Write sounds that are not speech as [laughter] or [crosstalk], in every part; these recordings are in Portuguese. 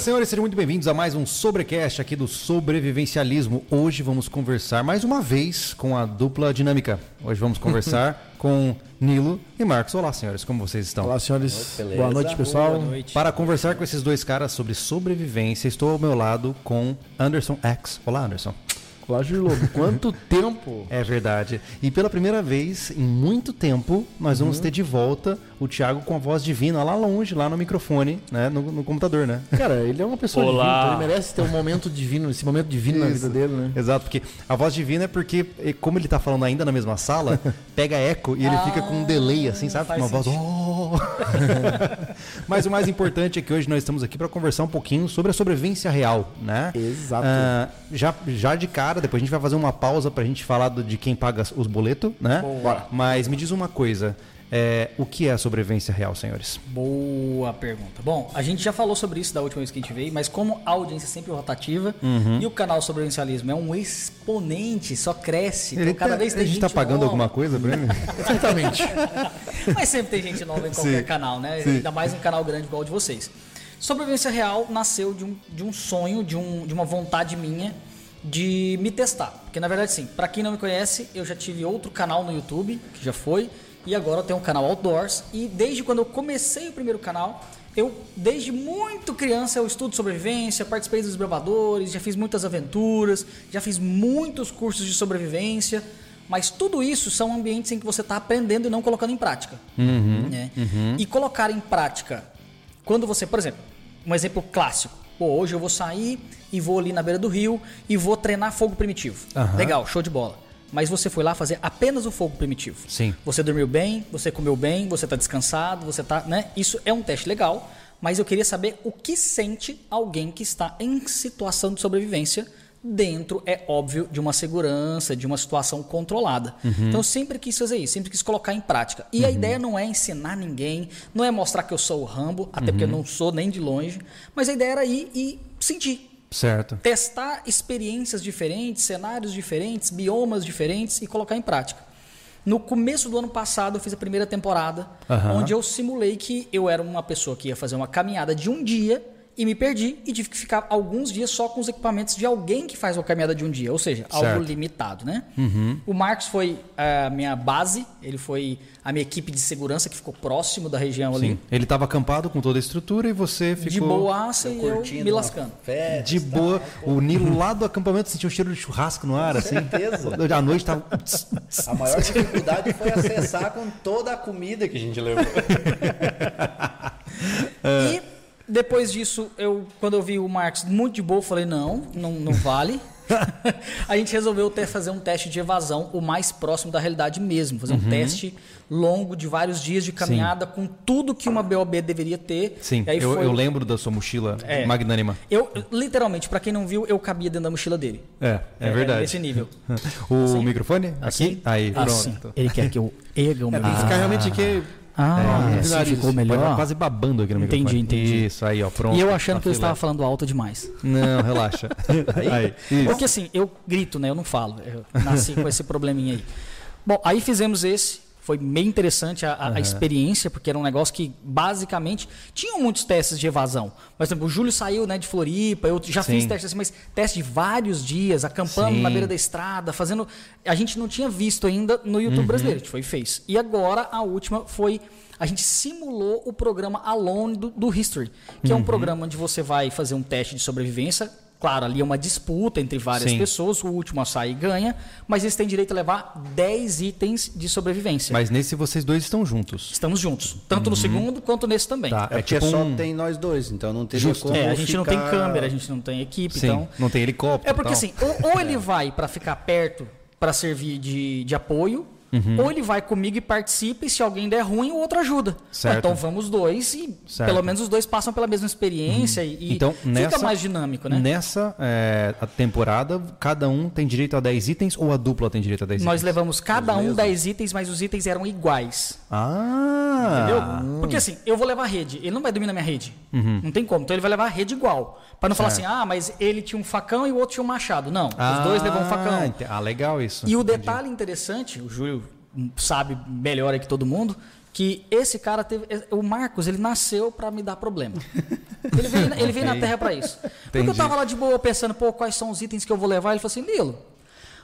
Senhoras e senhores, sejam muito bem-vindos a mais um Sobrecast aqui do Sobrevivencialismo. Hoje vamos conversar mais uma vez com a dupla dinâmica. Hoje vamos conversar [laughs] com Nilo e Marcos. Olá, senhores, como vocês estão? Olá, senhores. Boa noite, pessoal. Boa noite. Para conversar com esses dois caras sobre sobrevivência, estou ao meu lado com Anderson X. Olá, Anderson. Olá, Júlio Lobo. Quanto [laughs] tempo? É verdade. E pela primeira vez em muito tempo, nós vamos ter de volta o Thiago com a voz divina lá longe, lá no microfone, né? No, no computador, né? Cara, ele é uma pessoa Olá. divina, então ele merece ter um momento divino, esse momento divino na Isso. vida dele, né? Exato, porque a voz divina é porque, como ele tá falando ainda na mesma sala, [laughs] pega eco e ele fica com um delay, assim, sabe? faz Uma voz. "Oh". [laughs] Mas o mais importante é que hoje nós estamos aqui para conversar um pouquinho sobre a sobrevivência real, né? Exato. Ah, já, já de cara, depois a gente vai fazer uma pausa pra gente falar do- de quem paga os boletos, né? Bora. Mas me diz uma coisa. é, o que é a sobrevivência real, senhores? Boa pergunta. Bom, a gente já falou sobre isso da última vez que a gente veio, mas como a audiência é sempre rotativa Uhum. e o canal Sobrevivencialismo é um exponente, só cresce. Então, cada tá- vez tem a gente gente tá pagando nova. alguma coisa pra ele? [laughs] Exatamente. [laughs] Mas sempre tem gente nova em qualquer Sim. canal, né? Sim. Ainda mais um canal grande igual o de vocês. Sobrevivência Real nasceu de um, de um sonho, de, um, de uma vontade minha de me testar. Porque na verdade, sim, pra quem não me conhece, eu já tive outro canal no YouTube, que já foi, e agora eu tenho um canal Outdoors. E desde quando eu comecei o primeiro canal, eu, desde muito criança, eu estudo sobrevivência, participei dos bravadores, já fiz muitas aventuras, já fiz muitos cursos de sobrevivência. Mas tudo isso são ambientes em que você está aprendendo e não colocando em prática. né? E colocar em prática, quando você, por exemplo, um exemplo clássico. Pô, hoje eu vou sair e vou ali na beira do rio e vou treinar fogo primitivo. Aham. Legal, show de bola. Mas você foi lá fazer apenas o fogo primitivo. Sim. Você dormiu bem, você comeu bem, você está descansado, você tá, né? Isso é um teste legal, mas eu queria saber o que sente alguém que está em situação de sobrevivência dentro, é óbvio, de uma segurança, de uma situação controlada. Então eu sempre quis fazer isso, sempre quis colocar em prática. E a ideia não é ensinar ninguém, não é mostrar que eu sou o Rambo, até porque eu não sou nem de longe, mas a ideia era ir e sentir Certo. testar experiências diferentes, cenários diferentes, biomas diferentes e colocar em prática. No começo do ano passado, eu fiz a primeira temporada, Aham. onde eu simulei que eu era uma pessoa que ia fazer uma caminhada de um dia e me perdi e tive que ficar alguns dias só com os equipamentos de alguém que faz uma caminhada de um dia, ou seja, Certo. algo limitado, né? O Marcos foi a minha base, ele foi a minha equipe de segurança que ficou próximo da região ali, Sim. Ele estava acampado com toda a estrutura e você ficou de boaça e eu curtindo me lascando. festa, de boa. O Nilo lá do acampamento sentiu um cheiro de churrasco no ar, assim. certeza. [laughs] À noite tava. A maior dificuldade foi acessar com toda a comida que a gente levou. [laughs] E depois disso, eu, quando eu vi o Marcos muito de boa, eu falei, não, não, não vale. [laughs] a gente resolveu ter, fazer um teste de evasão o mais próximo da realidade mesmo. Fazer Uhum. um teste longo de vários dias de caminhada com tudo que uma BOB deveria ter. Sim, aí eu, foi- eu lembro da sua mochila É. magnânima. Eu, literalmente, pra quem não viu, eu cabia dentro da mochila dele. É, é, verdade. Nesse nível. [laughs] O microfone? Aqui? Aí, Assim. pronto. Ele quer que eu [laughs] erga o meu Tem que ficar realmente aqui. Ah, É, assim ficou Pode melhor. quase babando aqui no Entendi, microfone. entendi. Isso, aí, ó, pronto. E eu achando que eu Tá estava falando alto demais. Não, relaxa. [laughs] aí, isso. Porque assim, eu grito, né? Eu não falo. Eu nasci com esse probleminha aí. Bom, aí fizemos esse. Foi bem interessante a, a- a experiência, porque era um negócio que, basicamente, tinham muitos testes de evasão. Por exemplo, o Júlio saiu né, de Floripa, eu já Sim. fiz testes assim, mas teste de vários dias, acampando Sim. na beira da estrada, fazendo. A gente não tinha visto ainda no Uhum. YouTube brasileiro, a gente foi e fez. E agora a última foi. A gente simulou o programa Alone do, do History, que é Uhum. um programa onde você vai fazer um teste de sobrevivência. Claro, ali é uma disputa entre várias Sim. pessoas, o último a sair ganha, mas eles têm direito a levar 10 itens de sobrevivência. Mas nesse vocês dois estão juntos. Estamos juntos, tanto no segundo quanto nesse também. Tá. É porque tipo só um- tem nós dois, então não Justo. como É, a gente não tem ficar- câmera, a gente não tem equipe, Sim, então. não tem helicóptero. É porque tal. assim, ou, ou ele vai para ficar perto para servir de, de apoio, Uhum. ou ele vai comigo e participa, e se alguém der ruim, o outro ajuda. Certo. Então vamos dois e Certo. pelo menos os dois passam pela mesma experiência e, e Então, fica nessa, mais dinâmico, né? Nessa é, a temporada, cada um tem direito a 10 itens ou a dupla tem direito a 10 Nós itens? levamos cada um 10 itens, mas os itens eram iguais. Ah! Entendeu? Porque assim, eu vou levar a rede, ele não vai dormir na minha rede. Não tem como. Então ele vai levar a rede igual. Pra não falar assim, ah, mas ele tinha um facão e o outro tinha um machado. Não, os dois levam um facão. Ah, legal isso. E o Entendi. detalhe interessante, o Júlio sabe melhor que todo mundo, que esse cara teve. O Marcos, ele nasceu pra me dar problema. [laughs] Ele veio, ele veio na Terra pra isso. Porque eu Entendi. tava lá de boa pensando, pô, quais são os itens que eu vou levar? Ele falou assim, Lilo,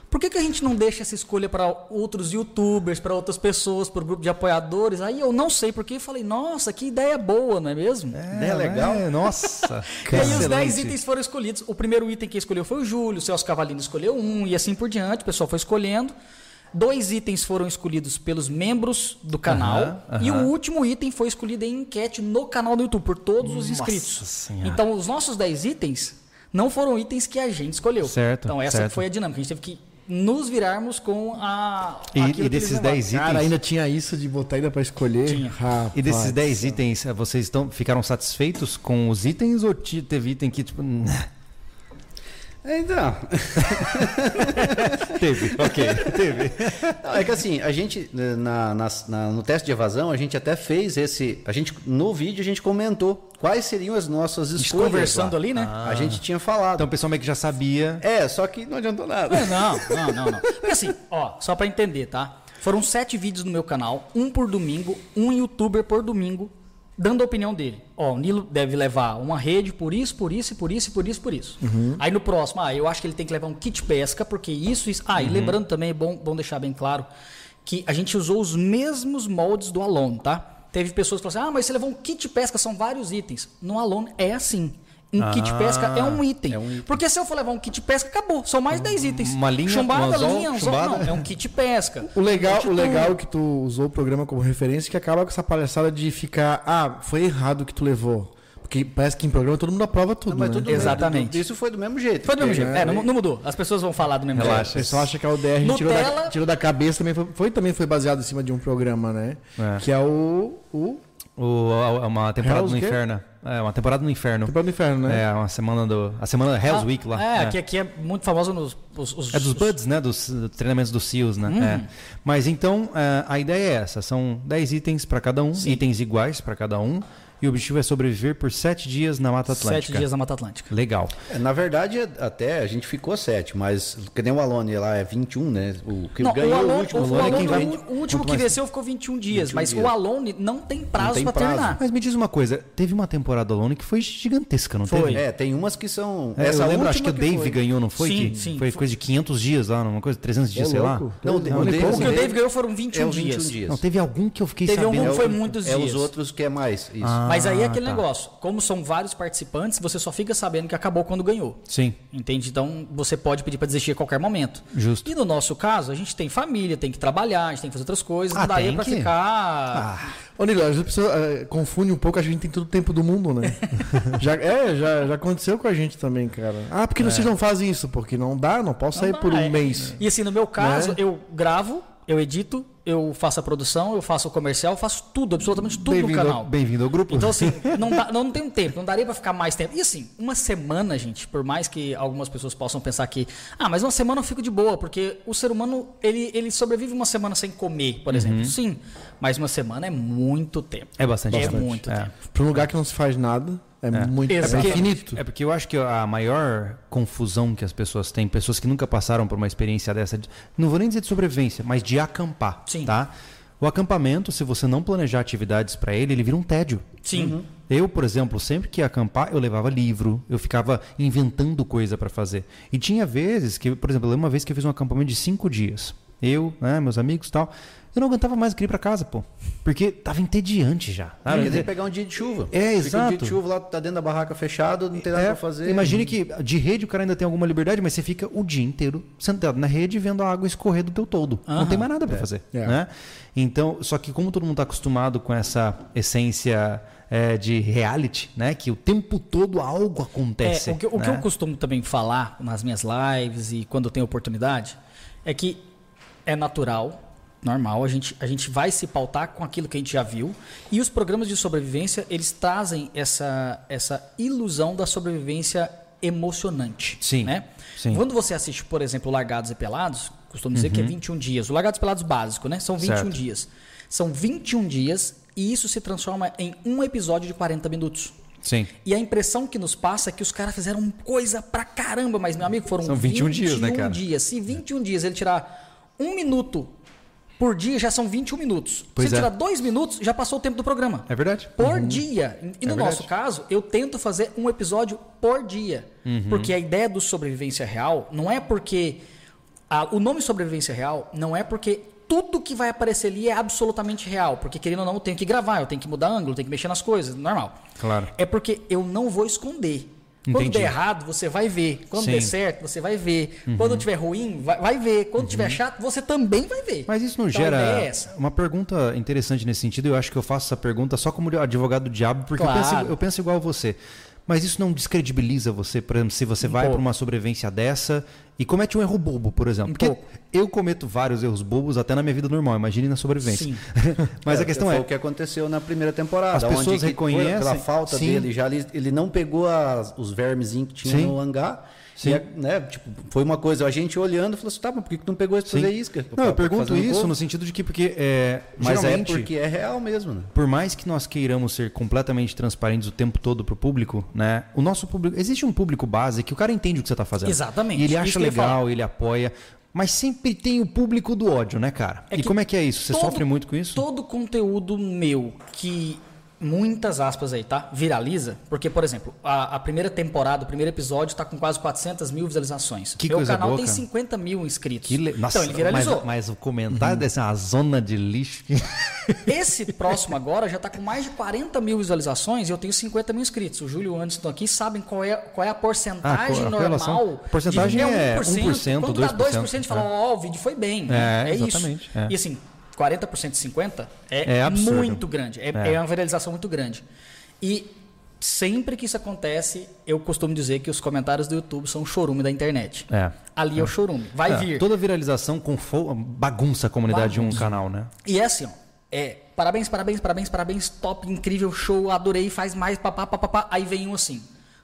por que, que a gente não deixa essa escolha para outros youtubers, para outras pessoas, para o grupo de apoiadores? Aí eu não sei porque falei, nossa, que ideia boa, não é mesmo? Ideia legal. É, nossa. [laughs] E aí os 10 excelente. itens foram escolhidos. O primeiro item que escolheu foi o Júlio, o Celso Cavalino escolheu um, e assim por diante, o pessoal foi escolhendo. Dois itens foram escolhidos pelos membros do canal. E o último item foi escolhido em enquete no canal do YouTube, por todos os Nossa inscritos. Senhora. Então, os nossos 10 itens não foram itens que a gente escolheu. Certo, Então, essa certo. foi a dinâmica. A gente teve que nos virarmos com a. E- aquilo e desses levaram. 10 itens. Cara, ainda tinha isso de botar ainda pra escolher. Tinha. Rapaz. E desses 10 itens, vocês estão, ficaram satisfeitos com os itens ou teve item que, tipo. [laughs] Então, [laughs] teve, ok, teve. não, é que assim, a gente, eh, na, nas- na- no teste de evasão, a gente até fez esse. A gente, no vídeo, a gente comentou quais seriam as nossas A gente escolhas. conversando lá. ali, né? A gente tinha falado. Então o pessoal meio que já sabia. É, só que não adiantou nada. É, não, não, não, não. Porque assim, ó, só pra entender, tá? Foram sete vídeos no meu canal, um por domingo, um youtuber por domingo, dando a opinião dele. Ó, o Nilo deve levar uma rede por isso, por isso, e por isso, e por isso, por isso. Aí no próximo, ah, eu acho que ele tem que levar um kit pesca, porque isso, isso. Ah, e lembrando também, é bom, bom deixar bem claro, que a gente usou os mesmos moldes do Alone, tá? Teve pessoas que falaram assim, ah, mas você levou um kit pesca, são vários itens. No Alone é assim. Um kit pesca é um, item. Porque se eu for levar um kit pesca, acabou. São mais 10 itens. Uma linha, chumbada, um anzol, linha, chumbada. Não, é um kit pesca. O legal, Kit o legal é que tu usou o programa como referência que acaba com essa palhaçada de ficar, ah, foi errado o que tu levou. Porque parece que em programa todo mundo aprova tudo, Não, né? tudo Exatamente. Isso foi do mesmo jeito. Foi do mesmo porque- jeito. É, não, não mudou. As pessoas vão falar do mesmo Relaxa. O jeito. pessoal acha que a UDR tirou da, Nutella- tirou da cabeça, também foi, foi- também foi baseado em cima de um programa, né? É. Que é o, o O, a- uma temporada Hell's no inferno. É, uma temporada no inferno. Temporada do Inferno, né? É, uma semana do. A semana Hell's Week lá. É, aqui, aqui é muito famoso nos. Os, os- É dos Buds, né? Dos, treinamentos dos SEALs, né? Uhum. É. Mas então, é, a ideia é essa: são 10 itens para cada um, itens iguais para cada um. E o objetivo é sobreviver por 7 dias na Mata Atlântica. Sete dias na Mata Atlântica. Legal. É, Na verdade, até a gente ficou sete, mas que nem o Alone lá é 21, né? O que Não, ganhou o Alone, o último. o, Alone é Alone, quem vai- o último que venceu ficou 21 dias, 21 mas dias. o Alone não tem prazo prazo. terminar. Mas me diz uma coisa: teve uma temporada Alone que foi gigantesca, não Foi. teve? É, tem umas que são. É, eu lembro, acho que o última Dave foi. ganhou, não foi? Sim, Que sim. Foi coisa de 500 dias lá, uma coisa, 300 dias, Ô, sei lá. louco. Não, Dois- o. O que o Dave- ganhou foram 21 É os 21 dias. dias. Não, teve algum que eu fiquei Teve sabendo. algum É que foi o- muitos É dias. os outros que é mais. Isso. Ah, Mas aí é aquele tá. negócio. Como são vários participantes, você só fica sabendo que acabou quando ganhou. Sim. Entende? Então você pode pedir para desistir a qualquer momento. Justo. E no nosso caso, a gente tem família, tem que trabalhar, a gente tem que fazer outras coisas. Ah, não daria tem para que? ficar. Ô, Nilo, às vezes a pessoa eh, confunde um pouco, a gente tem todo o tempo do mundo, né? [laughs] já, é, já, já aconteceu com a gente também, cara. Ah, porque vocês não fazem isso? Porque não dá, não posso sair Não por dá, um é. mês. E assim, no meu caso, Né? eu gravo, eu edito, eu faço a produção, eu faço o comercial, eu faço tudo, absolutamente tudo no canal. bem-vindo ao grupo. Então, assim, [laughs] não, dá, não, não tem um tempo, não daria pra ficar mais tempo. E assim, uma semana, gente, por mais que algumas pessoas possam pensar que, ah, mas uma semana eu fico de boa, porque o ser humano, ele, ele sobrevive uma semana sem comer, por exemplo. Sim, mas uma semana é muito tempo. É bastante É bastante. muito É. tempo. Pra um lugar que não se faz nada, é, muito é Exato. infinito. É porque eu acho que a maior confusão que as pessoas têm, pessoas que nunca passaram por uma experiência dessa, de- não vou nem dizer de sobrevivência, mas de acampar, Sim. tá? O acampamento, se você não planejar atividades para ele, ele vira um tédio. Sim. Eu, por exemplo, sempre que ia acampar, eu levava livro, eu ficava inventando coisa para fazer. E tinha vezes que, por exemplo, eu lembro uma vez que eu fiz um acampamento de cinco dias. Eu, né, meus amigos e tal. Eu não aguentava mais querer ir para casa, pô. Porque tava entediante já. sabe? Quer tem dizer, que pegar um dia de chuva. É, Fica um exato. dia de chuva lá, tá dentro da barraca fechado, não tem nada É, pra fazer. Imagine que de rede o cara ainda tem alguma liberdade, mas você fica o dia inteiro sentado na rede vendo a água escorrer do teu todo. Não tem mais nada para fazer. É. Né? Então, só que como todo mundo está acostumado com essa essência é, de reality, né? Que o tempo todo algo acontece. É, o que, o que né? eu costumo também falar nas minhas lives e quando eu tenho oportunidade é que é natural, normal, a gente, a gente vai se pautar com aquilo que a gente já viu e os programas de sobrevivência eles trazem essa, essa ilusão da sobrevivência emocionante. Sim, Né? sim. Quando você assiste, por exemplo, Largados e Pelados, costumo dizer que é 21 dias. O Largados e Pelados básico, né? São 21 Certo. dias. São 21 dias e isso se transforma em um episódio de 40 minutos. Sim. E a impressão que nos passa é que os caras fizeram coisa pra caramba, mas, meu amigo, foram São 21 dias, né, cara? dias. Se 21 dias ele tirar um minuto Por dia já são 21 minutos. Pois Se é. tirar dois minutos, já passou o tempo do programa. É verdade? Por dia. E no É nosso caso, eu tento fazer um episódio por dia. Uhum. Porque a ideia do sobrevivência real não é porque. a- o nome sobrevivência real não é porque tudo que vai aparecer ali é absolutamente real. Porque, querendo ou não, eu tenho que gravar, eu tenho que mudar ângulo, eu tenho que mexer nas coisas, normal. Claro. É porque eu não vou esconder. Quando Entendi. der errado, você vai ver. Quando Sim. Uhum. der certo, você vai ver. Quando tiver ruim, vai, vai ver. Quando tiver chato, você também vai ver. Mas isso não Então, gera é essa. uma pergunta interessante nesse sentido. Eu acho que eu faço essa pergunta só como advogado do diabo, porque eu, Claro. penso, eu penso igual a você. Mas isso não descredibiliza você, por exemplo, se você vai para uma sobrevivência dessa e comete um erro bobo, por exemplo. Porque pouco. eu cometo vários erros bobos até na minha vida normal, imagine na sobrevivência. Sim. [laughs] Mas É, a questão foi é, o que aconteceu na primeira temporada. As pessoas reconhecem- Foi pela falta Sim. dele, já ele, ele não pegou as- os vermezinhos que tinha Sim. no hangar. Sim. E, é, né, tipo, foi uma coisa, a gente olhando e falou assim, tá, mas por que que tu não pegou isso fazer isca? Não, eu pergunto isso no sentido de que, porque é, Mas é porque é real mesmo, né? por mais que nós queiramos ser completamente transparentes o tempo todo pro público, né? O nosso público, existe um público base que o cara entende o que você tá fazendo. Exatamente. E ele acha legal, ele apoia, mas sempre tem o público do ódio, né, cara? É e como é que é isso? Você todo- sofre muito com isso? Todo conteúdo meu que muitas aspas aí, tá? Viraliza, porque por exemplo, a, a primeira temporada, o primeiro episódio tá com quase 400 mil visualizações. Que Meu canal boa, tem cara. 50 mil inscritos. Que le- Nossa, então ele viralizou. Mas, mas o comentário dessa uma zona de lixo. [laughs] Esse próximo agora já tá com mais de 40 mil visualizações e eu tenho 50 mil inscritos. O Júlio e o Anderson aqui sabem qual é, qual é a porcentagem Ah, a correlação. normal. A porcentagem de, é 1%, Quando dá 2%, 2%, fala, ó, o vídeo foi bem. É, É, exatamente, isso. é. E assim, 40% de 50% é, É muito grande. É, É. é uma viralização muito grande. E sempre que isso acontece, eu costumo dizer que os comentários do YouTube são o chorume da internet. É. Ali é, o chorume. Vai É, vir. Toda viralização com bagunça a comunidade de um Bagunça. canal, né? E é assim, ó. É, parabéns, parabéns, parabéns, parabéns, top, incrível, show, adorei, faz mais, papá, papá. Aí vem um assim.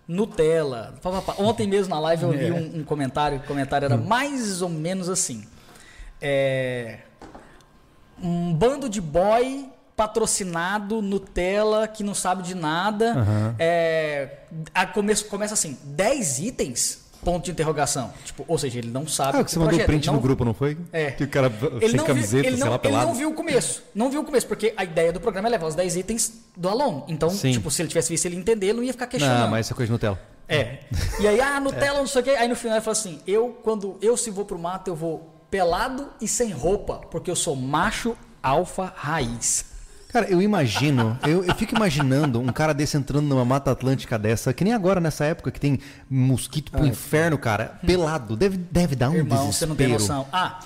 Nutella. pá, pá, pá. Ontem mesmo na live eu vi um, um comentário, o comentário era mais ou menos assim. É, um bando de boy patrocinado, Nutella, que não sabe de nada. É, a começo, começa assim, 10 itens? Ponto de interrogação. Tipo, ou seja, ele não sabe. Ah, que você mandou projeto, print ele no não- grupo, não foi? É. Que o cara ele sem não camiseta, viu, ele sei não, lá, ele pelado. não viu o começo. Não viu o começo, porque a ideia do programa é levar os 10 itens do Alon. Então, Sim. tipo, se ele tivesse visto ele entender, ele não ia ficar questionando. Não, mas essa coisa de Nutella. É. E aí, ah, Nutella, não sei o quê. Aí no final ele fala assim: eu, quando eu se vou pro mato, eu vou pelado e sem roupa, porque eu sou macho alfa raiz. Cara, eu imagino, eu, eu fico imaginando um cara desse entrando numa mata atlântica dessa, que nem agora nessa época que tem mosquito pro inferno, cara, pelado. Deve, deve dar um Irmão, desespero. você não tem noção. Ah.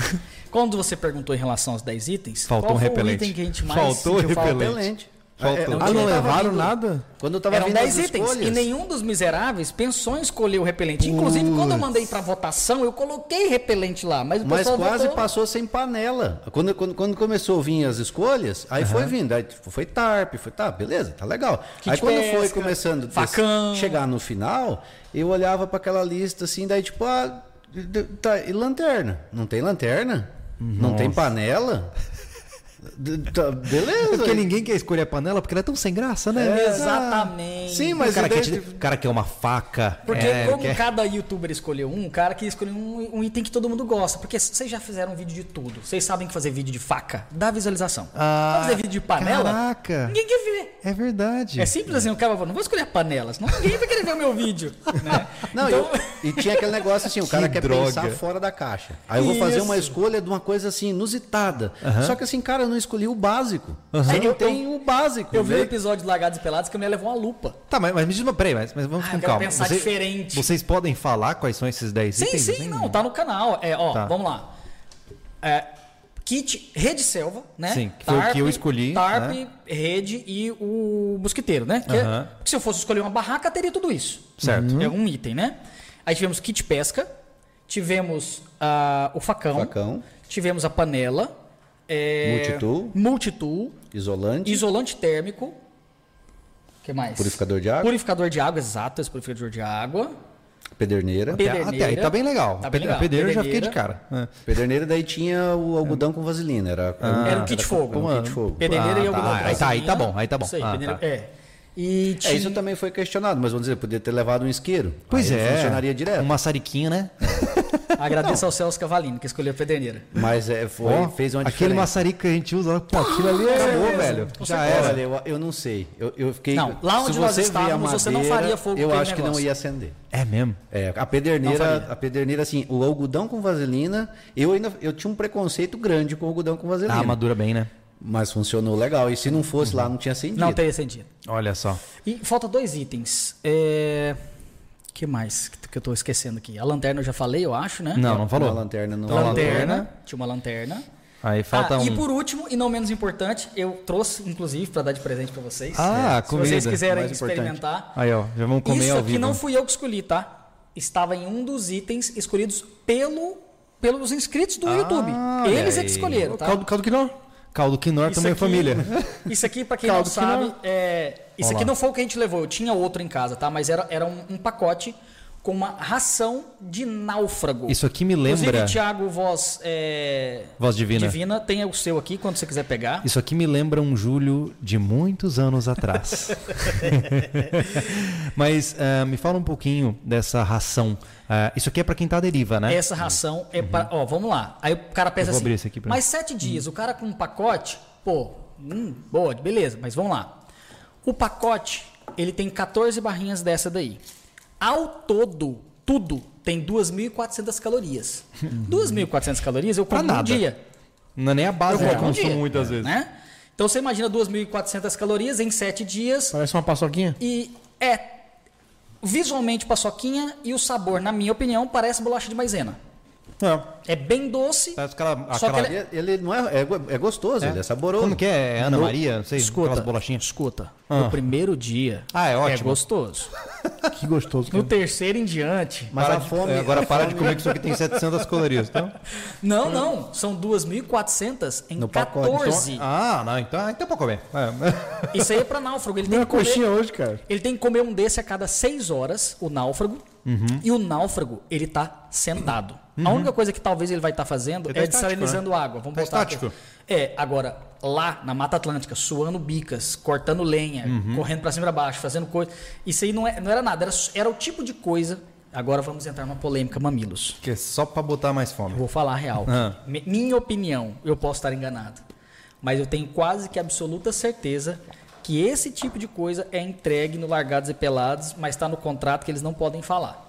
[laughs] Quando você perguntou em relação aos 10 itens, Faltou qual um foi repelente. o item que a gente mais Faltou sentiu falta? repelente. Faltou. É, Não quando Ah, não eu tava levaram vindo- nada? Quando eu tava Eram vendo 10 as itens escolhas, e nenhum dos miseráveis pensou em escolher o repelente. Inclusive, quando eu mandei pra votação, eu coloquei repelente lá, mas o Mas quase votou... passou sem panela. Quando, quando, quando começou a vir as escolhas, aí foi vindo. Aí tipo, foi TARP, foi, tá, beleza, tá legal. Kit aí quando foi pesca, começando a facão. chegar no final, eu olhava pra aquela lista assim, daí tipo, ah, tá, e lanterna? Não tem lanterna? Não tem panela? Tá, É beleza. porque ninguém quer escolher a panela porque ela é tão sem graça, né? É, Exatamente. Sim, O mas cara, em quer, o cara quer uma faca. Porque é, como quer- cada youtuber escolheu um, o cara queria escolher um, um item que todo mundo gosta. Porque vocês já fizeram um vídeo de tudo. Vocês sabem que fazer vídeo de faca dá visualização. Ah, fazer vídeo de panela, caraca. ninguém quer ver. É verdade. É simples assim, o cara fala, não vou escolher a panela, senão ninguém vai querer ver o meu vídeo. Né? [laughs] Não, então, eu- e tinha aquele negócio assim, o [laughs] cara Que quer droga. pensar fora da caixa. Aí eu vou fazer uma Isso. escolha de uma coisa assim, inusitada. Só que assim, cara, não escolhi o básico. Você Aí não eu- tem o básico. eu vi um né? episódio de Lagados e Pelados que a mulher levou uma lupa. Tá, mas, mas me diz uma, peraí, mas, mas vamos Ah, com eu quero calma. pensar diferente. Vocês podem falar quais são esses 10 Sim, itens? sim, assim? não, tá no canal. É, ó, Tá. vamos lá. É, kit Rede Selva, né? Sim, que foi o que eu escolhi, Tarp, né? Rede e o mosquiteiro, né? Que é- Aham. porque se eu fosse escolher uma barraca, teria tudo isso. Certo. É um item, né? Aí tivemos kit pesca, tivemos ah, o facão, Facão. tivemos a panela, é, Multitool. multitool, Isolante, isolante térmico, o que mais? purificador de água, Purificador de água, exato, esse purificador de água. pederneira. Pe- Até, até aí Pederneira. tá bem legal. Tá A bem legal. A pedreira eu já fiquei de Pederneira. cara. É. Pederneira daí tinha o algodão com vaselina. Era, Era o kit fogo. Era um kit fogo. Pederneira Ah, e algodão tá. com Aí tá, aí tá bom, aí tá bom. Isso aí, Ah, pederneira- tá. É. E É, tinha... isso também foi questionado, mas vamos dizer, podia ter levado um isqueiro. Pois Aí é. Funcionaria direto. Um maçariquinho, né? [laughs] [laughs] Agradeço ao Celso Cavalini, que escolheu a pederneira. Mas é, foi, Ó, fez uma Aquele diferença. maçarico que a gente usa, pô, aquilo ali é... acabou, velho. Com Já certeza. era. Eu, eu não sei. Eu, eu fiquei. Não, lá onde nós estávamos, você não madeira, faria fogo com Eu aquele acho que não negócio. ia acender. É mesmo? É, a Não pederneira, a pederneira, assim, o algodão com vaselina, eu ainda eu tinha um preconceito grande com o algodão com vaselina. Ah, madura bem, né? Mas funcionou legal. E se não fosse lá, não tinha acendido. Não teria sentido. Olha só. E falta dois itens. É... que mais que eu tô esquecendo aqui? A lanterna eu já falei, eu acho, né? Não, não falou. Uma lanterna não. A lanterna. lanterna. Tinha uma lanterna. Aí falta Ah, um. E por último, e não menos importante, eu trouxe, inclusive, para dar de presente para vocês. Ah, Se comida. vocês quiserem mais importante. experimentar. Aí, ó, já vamos comer Isso ao aqui vivo. não fui eu que escolhi, tá? Estava em um dos itens escolhidos pelo, pelos inscritos do Ah, YouTube. Eles é que escolheram, tá? Caldo, caldo que não? Caldo quinor Isso também é aqui- família. [laughs] Isso aqui, pra quem Caldo não sabe, não. é, isso Olha aqui não foi o que a gente levou. Eu tinha outro em casa, tá? Mas era, era um, um pacote com uma ração de náufrago. Isso aqui me lembra- Inclusive, Thiago, voz, é, Voz divina. divina, tem o seu aqui quando você quiser pegar. Isso aqui me lembra um Júlio de muitos anos atrás. [laughs] [laughs] Mas ah, me fala um pouquinho dessa ração. Ah, isso aqui é para quem tá à deriva, né? Essa ração é para. Ó, vamos lá. Aí o cara pensa Eu vou assim. abrir esse aqui pra mas sete dias, o cara com um pacote, pô, hum, boa, beleza, mas vamos lá. O pacote, ele tem 14 barrinhas dessa daí. Ao todo, tudo tem 2.400 calorias. [laughs] 2.400 calorias eu como nada. dia. Não é nem a base Eu que eu consumo dia, muitas vezes. Né? Então você imagina 2.400 calorias em 7 dias Parece uma paçoquinha? e é visualmente paçoquinha e o sabor, na minha opinião, parece bolacha de maisena. É. É bem doce. Parece aquela, Só que aquela- ele- Ele, ele não é, é, é gostoso, ele é saboroso. Como que é? É Ana No- Maria? Não sei, Escuta, aquelas bolachinhas. escuta. Ah. No primeiro dia Ah, é ótimo. gostoso. [laughs] Que gostoso. No cara. terceiro em diante. Mas Para a de- fome. é, agora a para de comer que isso aqui tem 700 calorias, tá? [laughs] Não, não. São 2.400 em No pacote. 14. Ah, não, então, então é pra comer. É. Isso aí é pra náufrago. Ele tem, Minha que comer, coxinha hoje, cara. ele tem que comer um desse a cada 6 horas, o náufrago. Uhum. E o náufrago, ele tá sentado. A única coisa que talvez ele vai estar fazendo Ele tá é estático, desalinizando água. Vamos Tá botar aqui. estático. É, agora, lá na Mata Atlântica, suando bicas, cortando lenha, Uhum. correndo pra cima e pra baixo, fazendo coisa. Isso aí não, é- não era nada, era, era o tipo de coisa. Agora vamos entrar numa polêmica, mamilos. Que é só pra botar mais fome. Eu vou falar a real. Ah. Mi- Minha opinião, eu posso estar enganado. Mas eu tenho quase que absoluta certeza que esse tipo de coisa é entregue no Largados e Pelados, mas está no contrato que eles não podem falar.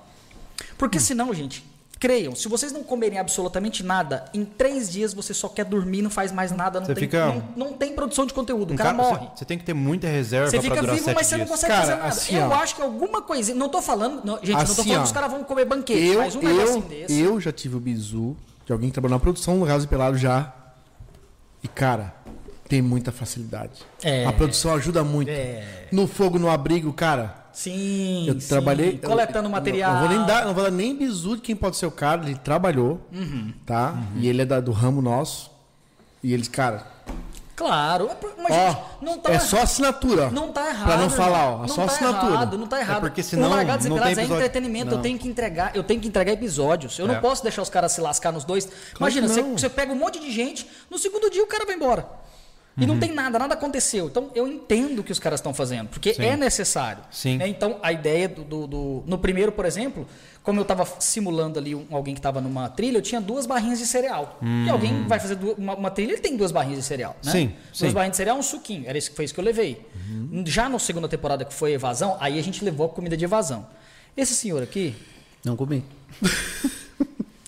Porque senão, gente, creiam, se vocês não comerem absolutamente nada, em três dias você só quer dormir, não faz mais nada, não, Você tem, fica- não, não tem produção de conteúdo, Um o cara cara- morre. Você, você tem que ter muita reserva Você pra fica durar vivo, sete mas você não dias. consegue Cara, fazer nada. assim, eu ó. acho que alguma coisinha. Não tô falando. não, gente, não tô Assim, falando ó. que os caras vão comer banquete, Eu, mas um negocinho eu, desse. eu já tive o bizu de alguém que trabalhou na produção do Raso e Pelado já. E, cara, tem muita facilidade. É. A produção ajuda muito. É. No fogo, no abrigo, cara. Sim. Eu sim, trabalhei. Coletando eu- material. Não vou nem dar, não vou dar nem bizu de quem pode ser o cara. Ele trabalhou, Uhum. tá? E ele é da- do ramo nosso. E eles, cara, Claro. é Mas, ó, gente, não tá é só assinatura. Não tá errado. Pra não falar, ó, é não só tá assinatura. Errado, não tá errado. porque senão o Largados e não tem Pelados é entretenimento. Eu Não. tenho que entregar, eu tenho que entregar episódios. Eu É. não posso deixar os caras se lascar nos dois. Imagina, que você, não. você pega um monte de gente, no segundo dia o cara vai embora. E Uhum. não tem nada, nada aconteceu. Então eu entendo o que os caras estão fazendo, porque Sim. é necessário. Sim. né? Então a ideia do, do- do- No primeiro, por exemplo, como eu estava simulando ali um- alguém que estava numa trilha, eu tinha duas barrinhas de cereal. E alguém vai fazer du- uma, uma trilha, ele tem duas barrinhas de cereal. Né? Hum. Sim, Duas sim. barrinhas de cereal, um suquinho. Era isso que foi isso que eu levei. Já na segunda temporada que foi evasão, aí a gente levou a comida de evasão. Esse senhor aqui, Não comi. [laughs]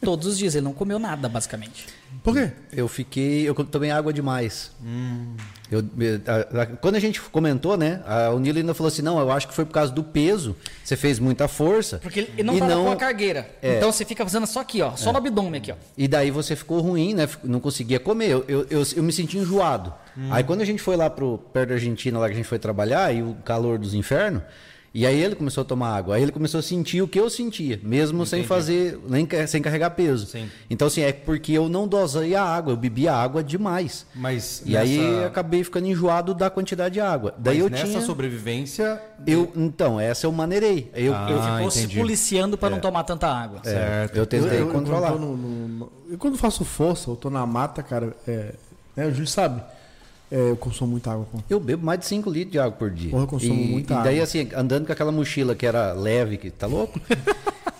todos os dias, ele não comeu nada, basicamente. Por quê? Eu fiquei. Eu tomei água demais. Eu- eu- a- a- quando a gente comentou, né? A, o Nilo ainda falou assim: não, eu acho que foi por causa do peso. Você fez muita força. Porque ele não e tava não, com a cargueira. É. Então você fica fazendo só aqui, ó. Só no abdômen aqui, ó. E daí você ficou ruim, né? Não conseguia comer. Eu, eu, eu, eu me senti enjoado. Aí quando a gente foi lá pro perto da Argentina, lá que a gente foi trabalhar, e o calor dos infernos, e aí ele começou a tomar água. Aí ele começou a sentir o que eu sentia, mesmo sem fazer, nem sem carregar peso. Sim. Então, assim, é porque eu não dosei a água, eu bebia água demais. Mas E aí nessa- acabei ficando enjoado da quantidade de água. Daí Mas eu nessa tinha. sobrevivência. Eu, então, essa eu maneirei. Eu, Ah, eu, Ficou se entendi. policiando para não tomar tanta água. é, certo. eu tentei eu, eu, controlar. No- no- no- eu quando faço força, eu tô na mata, cara, é, né, o Júlio sabe, é, eu consumo muita água. pô. Eu bebo mais de 5 litros de água por dia. Porra, eu consumo e, muita E daí, água. assim, andando com aquela mochila que era leve, que tá louco?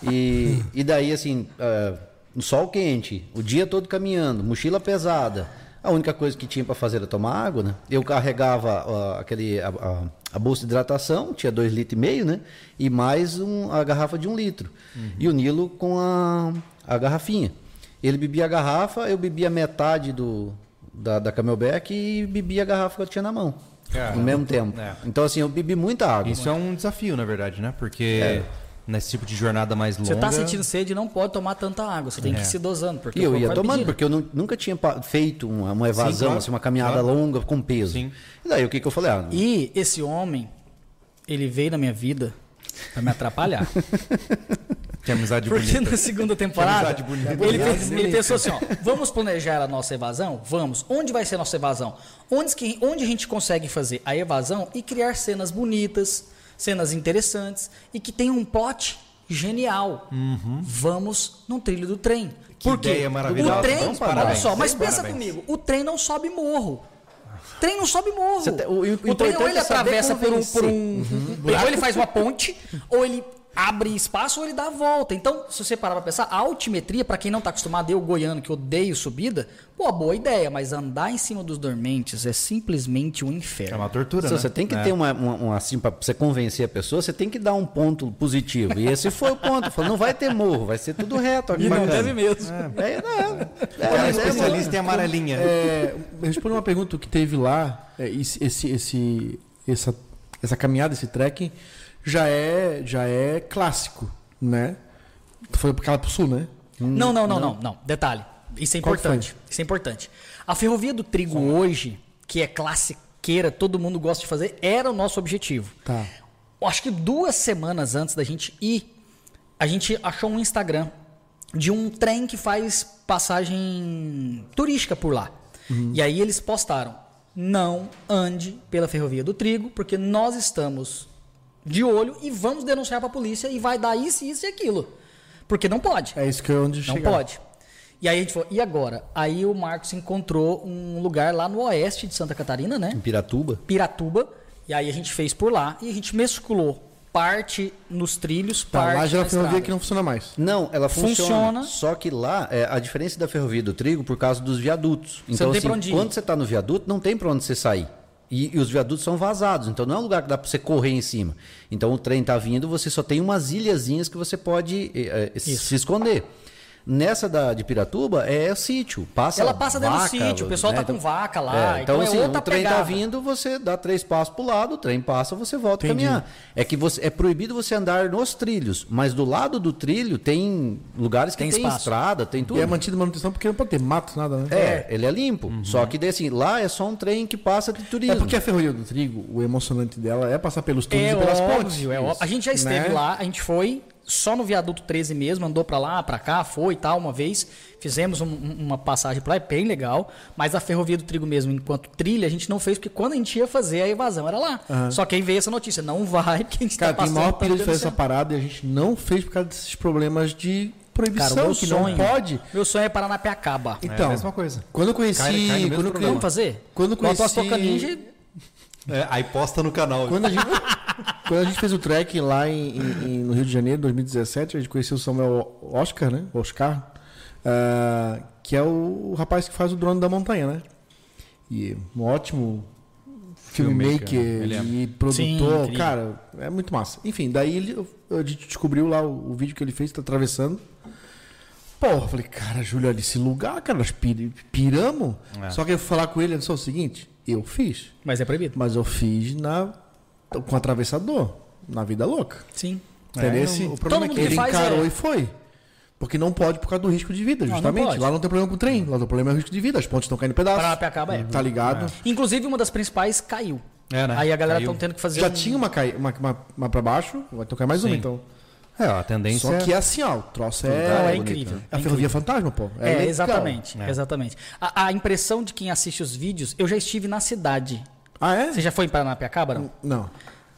e, e daí, assim, ah, sol quente, o dia todo caminhando, mochila pesada. A única coisa que tinha para fazer era tomar água, né? Eu carregava ó, aquele, a, a- a bolsa de hidratação, tinha dois litros e meio, né? E mais um- a garrafa de um litro. E o Nilo com a, a garrafinha. Ele bebia a garrafa, eu bebia metade do, da, da Camelback e bebia a garrafa que eu tinha na mão. Cara, no mesmo tempo. é. Então, assim, eu bebi muita água. Isso é um desafio, na verdade, né? Porque nesse tipo de jornada mais longa. Você tá sentindo sede, não pode tomar tanta água. Você tem que ir se dosando. Porque E eu ia tomando, pedindo. porque eu nu- nunca tinha feito uma, uma evasão, claro, assim, uma caminhada claro. longa com peso. Sim. E daí o que, que eu falei? Ah, E esse homem, ele veio na minha vida pra me atrapalhar. [laughs] Que amizade Porque bonita. na segunda temporada, amizade bonita. ele, fez- ele pensou assim, ó, vamos planejar a nossa evasão? Vamos. Onde vai ser a nossa evasão? Onde, que, onde a gente consegue fazer a evasão e criar cenas bonitas, cenas interessantes e que tenham um plot genial. Vamos num trilho do trem. Uhum. Que Por quê? ideia maravilhosa. O trem, Vamos, olha parabéns. só, mas pensa parabéns. comigo, o trem não sobe morro. O trem não sobe morro. Você te- o- o trem ou ele é atravessa por um, por um convencer. ou ele faz uma ponte, ou ele abre espaço, ou ele dá a volta. Então, se você parar pra pensar, a altimetria, pra quem não tá acostumado, eu goiano que odeio subida, pô, boa ideia, mas andar em cima dos dormentes é simplesmente um É inferno. uma tortura, Se né? você tem que É. ter uma, uma, uma, assim, para você convencer a pessoa, você tem que dar um ponto positivo. E esse foi o ponto. Falou, não vai ter morro, vai ser tudo reto. Aqui E não deve mesmo. É, não. É, Ela é é, especialista em amarelinha. É, responde uma pergunta que teve lá. é, esse, esse, esse- essa, essa caminhada, esse trekking, já é, já é clássico, né? Foi por causa pro sul, né? Não, não, não, não, não. Detalhe. Isso é importante. Isso é importante. A ferrovia do trigo hoje, que é classiqueira, todo mundo gosta de fazer, era o nosso objetivo. Tá. Acho que duas semanas antes da gente ir, a gente achou um Instagram de um trem que faz passagem turística por lá. E aí eles postaram: não ande pela ferrovia do trigo, porque nós estamos de olho e vamos denunciar para a polícia e vai dar isso, isso e aquilo. Porque não pode. É isso que é onde Não chegar. pode. E aí a gente falou, e agora? Aí o Marcos encontrou um lugar lá no oeste de Santa Catarina, né? Em Piratuba. Piratuba. E aí a gente fez por lá e a gente mesclou parte nos trilhos, Tá, parte lá já é na uma ferrovia que não funciona mais. Não, ela funciona. Funciona. Só que lá, é, a diferença da ferrovia do trigo por causa dos viadutos. Então, não tem assim, pra onde ir. quando você está no viaduto, não tem para onde você sair. E, e os viadutos são vazados, então não é um lugar que dá para você correr em cima. Então o trem está vindo, você só tem umas ilhazinhas que você pode eh, eh, se esconder. Nessa da, de Piratuba é sítio. Passa Ela passa dentro do sítio, o pessoal tá então- com vaca lá, É, então então, é assim, outra o trem tá pegada. vindo, você dá três passos pro lado, o trem passa, você volta a Entendi. caminhar. É que você, é proibido você andar nos trilhos, mas do lado do trilho tem lugares que Tem tem, estrada, tem tudo. E é mantido manutenção porque não pode ter mato, nada, né? É, ele é limpo. Só que daí, assim, lá é só um trem que passa de turismo. É porque a ferrovia do trigo, o emocionante dela é passar pelos túneis É e pelas pontes. óbvio, é óbvio. A gente já esteve Né? lá, a gente foi só no viaduto 13 mesmo, andou pra lá, pra cá, foi e tal, uma vez. Fizemos um- um- uma passagem por lá, é bem legal. Mas a ferrovia do trigo mesmo, enquanto trilha, a gente não fez, porque quando a gente ia fazer a evasão era lá. Só que aí veio essa notícia, não vai, [laughs] porque a gente Cara, tá tem passando. maior tá pilha de fazer essa denunciando. parada e a gente não fez por causa desses problemas de proibição, Cara, meu que sonho. não pode. Meu sonho é parar na Piacaba. Então, a mesma coisa. Quando eu conheci. Cai- cai quando, eu. Vamos fazer? Quando eu Bota conheci- toca ninja É, aí posta no canal. Quando a gente, quando a gente fez o trek lá em, em- no Rio de Janeiro, em 2017, a gente conheceu o Samuel Oscar, né? Oscar, ah, que é o, rapaz que faz o drone da montanha, né? E um ótimo Filmmaker, filmmaker ele é. e Sim, produtor. incrível. cara, é muito massa. Enfim, daí ele, a gente descobriu lá o, o vídeo que ele fez, tá atravessando. Porra, falei, cara, Júlio, olha esse lugar, cara, nós pir- piramos. É. Só que eu fui falar com ele, ele disse "É o seguinte, eu fiz. Mas é proibido. Mas eu fiz na com atravessador, na vida louca. Sim. É, Esse- o problema Todo é que ele encarou é- e foi. Porque não pode por causa do risco de vida, Não, não justamente. pode. Lá não tem problema com o trem, lá tem problema é o risco de vida. As pontes estão caindo em pedaços. É. Tá ligado? Inclusive, uma das principais caiu. É, né? Aí a galera estão tendo que fazer. Já um- tinha uma, cai, uma, uma, uma pra baixo, vai tocar mais uma Sim. então. É, a tendência Só que é assim, ó, o troço é. É bonito, incrível. né? É a ferrovia fantasma, pô. É, legal. exatamente. É. Exatamente. A, a impressão de quem assiste os vídeos, eu já estive na cidade. Ah, é? Você já foi em Paranapiacaba, não? Não.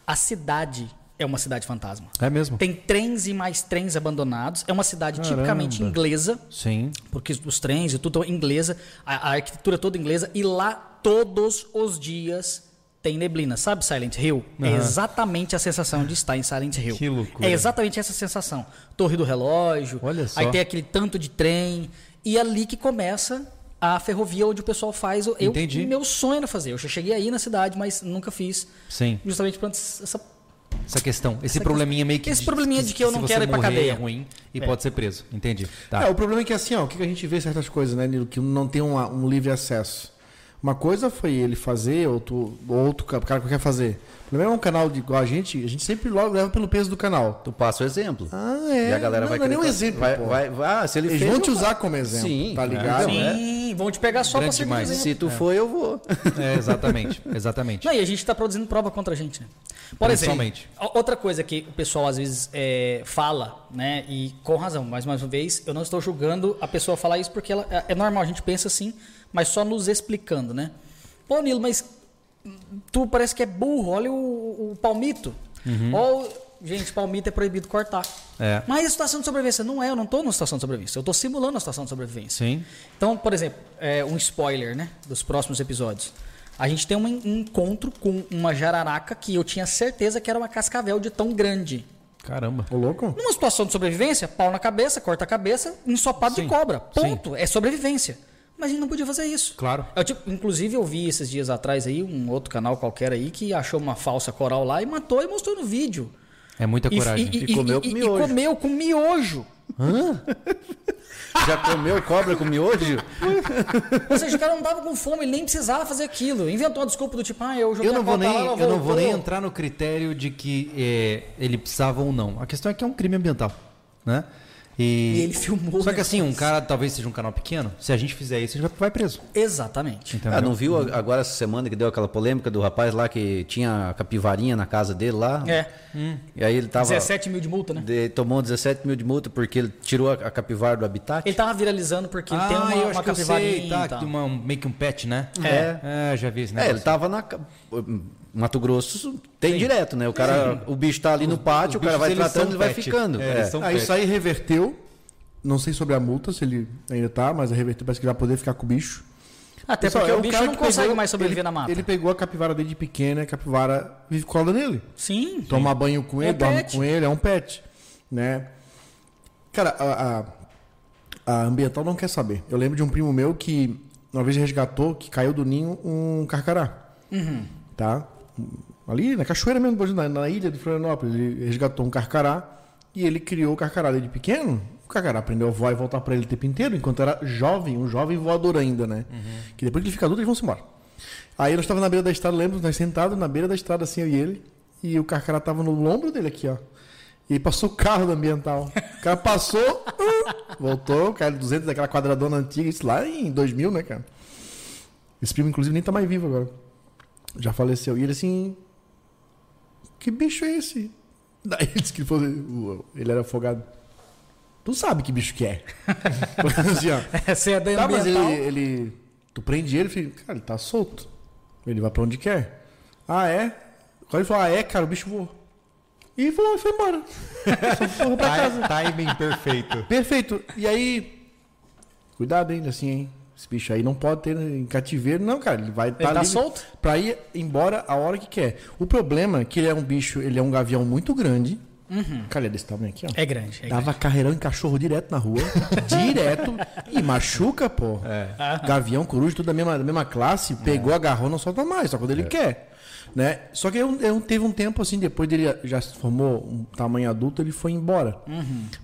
A cidade é uma cidade fantasma. É mesmo. Tem trens e mais trens abandonados. É uma cidade Caramba. tipicamente inglesa, Sim. porque os trens e tudo é inglesa, a, a arquitetura é toda inglesa, e lá todos os dias tem neblina. Sabe Silent Hill? É Aham. exatamente a sensação de estar em Silent Hill. Que loucura. É exatamente essa sensação. Torre do relógio, Olha só. aí tem aquele tanto de trem. E é ali que começa a ferrovia onde o pessoal faz. o- Eu, Entendi. Meu sonho era fazer. Eu já cheguei aí na cidade, mas nunca fiz. Sim. Justamente por essa Essa questão. Esse Essa probleminha meio que. esse probleminha de que eu não quero ir pra morrer cadeia. É ruim e pode ser preso. Entendi. Tá. É, o problema é que assim, ó, o que que a gente vê certas coisas, né, Nilo, que não tem um, um livre acesso. Uma coisa foi ele fazer, outro, outro ca- cara que quer fazer. O problema é um canal de, igual a gente, a gente sempre logo leva pelo peso do canal. Tu passa o exemplo. Ah, é. E a galera não, vai não é querer nem um exemplo, Vai, vai, vai- ah, se ele Eles fez, vão te usar como exemplo, Sim, tá é, ligado? então, é. Sim, vão te pegar só Grande pra ser demais. exemplo. Se tu for, eu vou. É, exatamente. Exatamente. Não, e a gente está produzindo prova contra a gente, né? Por exemplo, outra coisa que o pessoal às vezes é, fala, né? E com razão, mais uma vez, eu não estou julgando a pessoa falar isso porque ela, é, é normal, a gente pensa assim, mas só nos explicando, né? Pô, Nilo, mas tu parece que é burro, olha o, o palmito. Ou, gente, palmito é proibido cortar. É. Mas a situação de sobrevivência não é, eu não estou numa situação de sobrevivência, eu estou simulando a situação de sobrevivência. Sim. Então, por exemplo, é, um spoiler, né? Dos próximos episódios. A gente tem um en- um encontro com uma jararaca que eu tinha certeza que era uma cascavel de tão grande. Caramba. Ô, louco? Numa situação de sobrevivência, pau na cabeça, corta a cabeça, ensopado Sim, de cobra. Ponto. É sobrevivência. Mas a gente não podia fazer isso. Claro. Eu, tipo, inclusive, eu vi esses dias atrás aí, um outro canal qualquer aí, que achou uma falsa coral lá e matou e mostrou no vídeo. É muita E, coragem. e- E comeu com e- e miojo. comeu com miojo. [laughs] Já comeu cobra com miojo? Ou seja, o cara não tava com fome, ele nem precisava fazer aquilo. Inventou uma desculpa do tipo, ah, eu joguei Eu não a vou nem, lá, ela eu não vou nem entrar no critério de que é, ele precisava ou não. A questão é que é um crime ambiental, né? E, E ele filmou Só que assim, um cara talvez seja um canal pequeno. Se a gente fizer isso, a gente vai- preso. Exatamente. Entendeu? Ah, não viu agora essa semana que deu aquela polêmica do rapaz lá que tinha a capivarinha na casa dele lá? É. E aí ele tava. 17 mil de multa, né? de- tomou 17 mil de multa porque ele tirou a, a capivara do habitat? Ele tava viralizando porque ele tem Ah, uma, eu uma acho que eu capivarinha sei, tá, uma- meio que um pet, né? É. É, já vi esse É, negócio. ele tava na. Mato Grosso tem direto, né? O cara, o bicho tá ali no pátio, o cara bichos, vai tratando e vai ficando. É, É. Aí isso aí reverteu. Não sei sobre a multa, se ele ainda tá, mas reverteu, parece que vai poder ficar com o bicho. Até Pessoal, porque é o bicho cara não consegue pegou- mais sobreviver ele- na mata. Ele pegou a capivara desde pequena, a capivara vive cola nele. Sim. Toma banho com É ele, dorme pet. com ele, é um pet. Né? Cara, a, a- a ambiental não quer saber. Eu lembro de um primo meu que uma vez resgatou, que caiu do ninho um carcará. Uhum. Tá? Ali na cachoeira mesmo, na, na ilha de Florianópolis. Ele resgatou um carcará e ele criou o carcará desde pequeno. O carcará aprendeu a voar e voltar para ele o tempo inteiro, enquanto era jovem, um jovem voador ainda, né? Que depois que ele fica adulto, eles vão se embora. Aí nós estávamos na beira da estrada, lembro, nós sentados na beira da estrada, assim, eu e ele. E o carcará tava no ombro dele aqui, ó. E passou o carro do ambiental. O cara passou, [laughs] uh, voltou, caiu 200 daquela quadradona antiga, isso lá em 2000, né, cara? Esse primo, inclusive, nem tá mais vivo agora. Já faleceu. E ele assim. Que bicho é esse? Daí ele disse que ele, era afogado. Tu sabe que bicho que é. [laughs] assim, ó. Essa é a da Tá, mas ele, ele. Tu prende ele, filho. Cara, ele tá solto. Ele vai pra onde quer. Ah, é? Quando ele falou, ah, é, cara, o bicho voou. E voou e foi embora. [laughs] Foi pra casa. Timing perfeito. Perfeito. E aí. Cuidado ainda assim, hein? Esse bicho aí não pode ter em cativeiro, não, cara. Ele vai estar tá solto? pra ir embora a hora que quer. O problema é que ele é um bicho, ele é um gavião muito grande. Cara, ele é desse tamanho aqui, ó. É grande. É grande. Dava carreirão em cachorro direto na rua. [laughs] direto. E machuca, pô. Gavião, coruja, tudo da mesma, da mesma classe. Pegou, agarrou, não solta mais, só quando ele quer. Né? Só que eu, eu teve um tempo assim, depois dele já se formou um tamanho adulto, ele foi embora.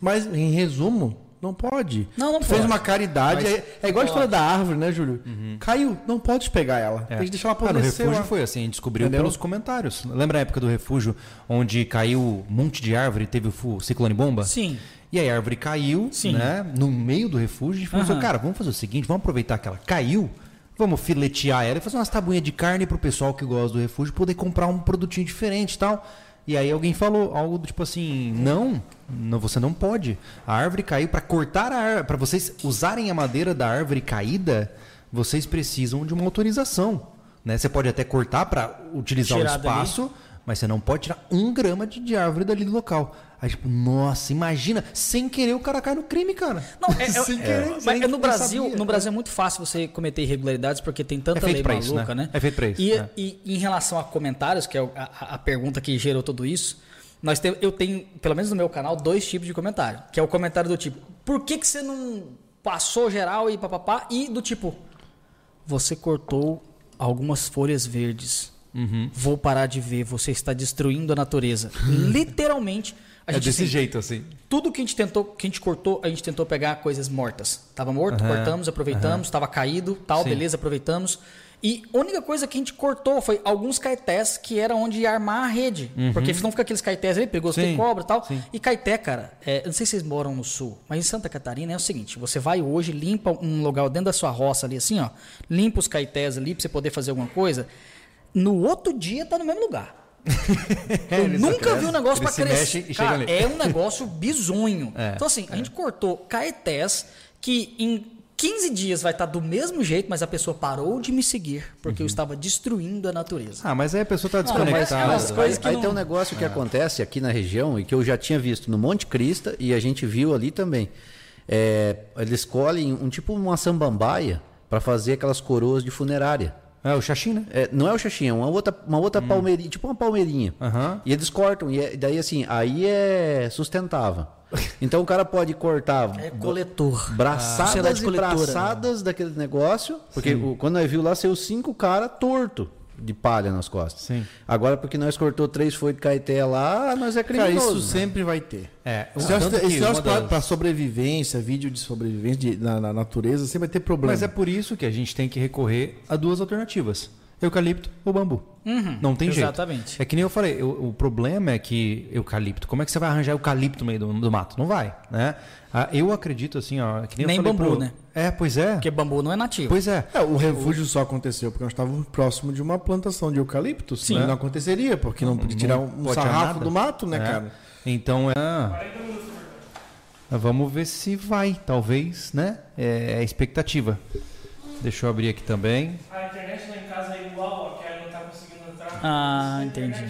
Mas, em resumo, não pode. Não, não Tu Fez pode. uma caridade. Mas é, é igual a história da árvore, né, Júlio? Caiu, não pode pegar ela. É. Tem que deixar ela Ah, no apodrecer. refúgio lá. foi assim, a gente descobriu Entendeu? pelos comentários. Lembra a época do refúgio, onde caiu um monte de árvore e teve o ciclone bomba? Sim. E aí a árvore caiu, Sim. né? No meio do refúgio, a gente pensou, Aham. cara, vamos fazer o seguinte, vamos aproveitar que ela caiu, vamos filetear ela e fazer umas tabuinhas de carne pro pessoal que gosta do refúgio poder comprar um produtinho diferente e tal. E aí alguém falou algo do tipo assim, não, não você não pode. A árvore caiu para cortar a árvore, para vocês usarem a madeira da árvore caída, vocês precisam de uma autorização, né? Você pode até cortar para utilizar Tirar o espaço, mas você não pode tirar um grama de, de árvore dali do local. Aí, tipo, nossa, imagina, sem querer o cara cai no crime, cara. Não, [laughs] é, é, sem é, querer. mas é no nem Brasil, sabia. no Brasil é muito fácil você cometer irregularidades porque tem tanta É lei pra isso, maluca, né? né? É feito pra isso, E, é. e em relação a comentários, que é a, a pergunta que gerou tudo isso, nós eu tenho, pelo menos no meu canal, dois tipos de comentário. Que é o comentário do tipo, por que, que você não passou geral e papapá? E do tipo, você cortou algumas folhas verdes. Uhum. Vou parar de ver, você está destruindo a natureza. [laughs] Literalmente, a É gente desse assim, jeito, assim. tudo que a gente tentou, que a gente cortou, a gente tentou pegar coisas mortas. Tava morto, Aham, cortamos, aproveitamos, tava caído, tal, Sim. beleza, aproveitamos. E a única coisa que a gente cortou foi alguns caetés que era onde ia armar a rede. Porque senão fica aqueles caetés ali, perigoso, Sim, tem cobra e tal. sim. E caeté, cara, é, não sei se vocês moram no sul, mas em Santa Catarina é o seguinte: você vai hoje, limpa um lugar dentro da sua roça ali, assim, ó, limpa os caetés ali pra você poder fazer alguma coisa. No outro dia tá no mesmo lugar. [laughs] Eu Ele nunca cresce, vi um negócio se crescer. mexe e chega Cara, ali. é um negócio bizonho. É, então, assim, a gente cortou caetés que em 15 dias vai estar do mesmo jeito, mas a pessoa parou de me seguir porque Uhum. eu estava destruindo a natureza. Ah, mas aí a pessoa tá Não, mas desconectada. é umas coisas que aí não- tem um negócio que acontece aqui na região e que eu já tinha visto no Monte Crista e a gente viu ali também. É, eles colhem um tipo uma samambaia para fazer aquelas coroas de funerária. É o xaxim, né? É, não é o xaxim, é uma outra, uma outra palmeirinha, tipo uma palmeirinha. Aham. E eles cortam, e é- daí assim, aí é sustentável. [laughs] Então o cara pode cortar É coletor. braçadas Sociedade e coletora. braçadas daquele negócio, porque o- quando nós viu lá, saiu cinco caras torto de palha nas costas. Sim. Agora, porque nós cortou três folhas de caeté lá, nós é Cara, criminoso. isso sempre vai ter. É, Esse negócio- pra, das- pra sobrevivência, vídeo de sobrevivência de- na, na natureza, sempre vai ter problema. Mas é por isso que a gente tem que recorrer a duas alternativas: eucalipto ou bambu. Não tem jeito. exatamente. É que nem eu falei, o, o problema é que eucalipto, como é que você vai arranjar eucalipto no meio do, do mato? Não vai, né? Ah, eu acredito assim, ó, que nem, Nem eu falei bambu, pro- né? É, pois é. Porque bambu não é nativo. Pois é. É, o refúgio só aconteceu porque nós estávamos próximo de uma plantação de eucalipto. Sim. Não aconteceria, porque não podia tirar um pode sarrafo nada. do mato, né, É. cara? Então é. Vamos ver se vai, talvez, né? É a expectativa. Deixa eu abrir aqui também. A internet lá em casa é igual, ó, que não tá conseguindo entrar. Ah, entendi.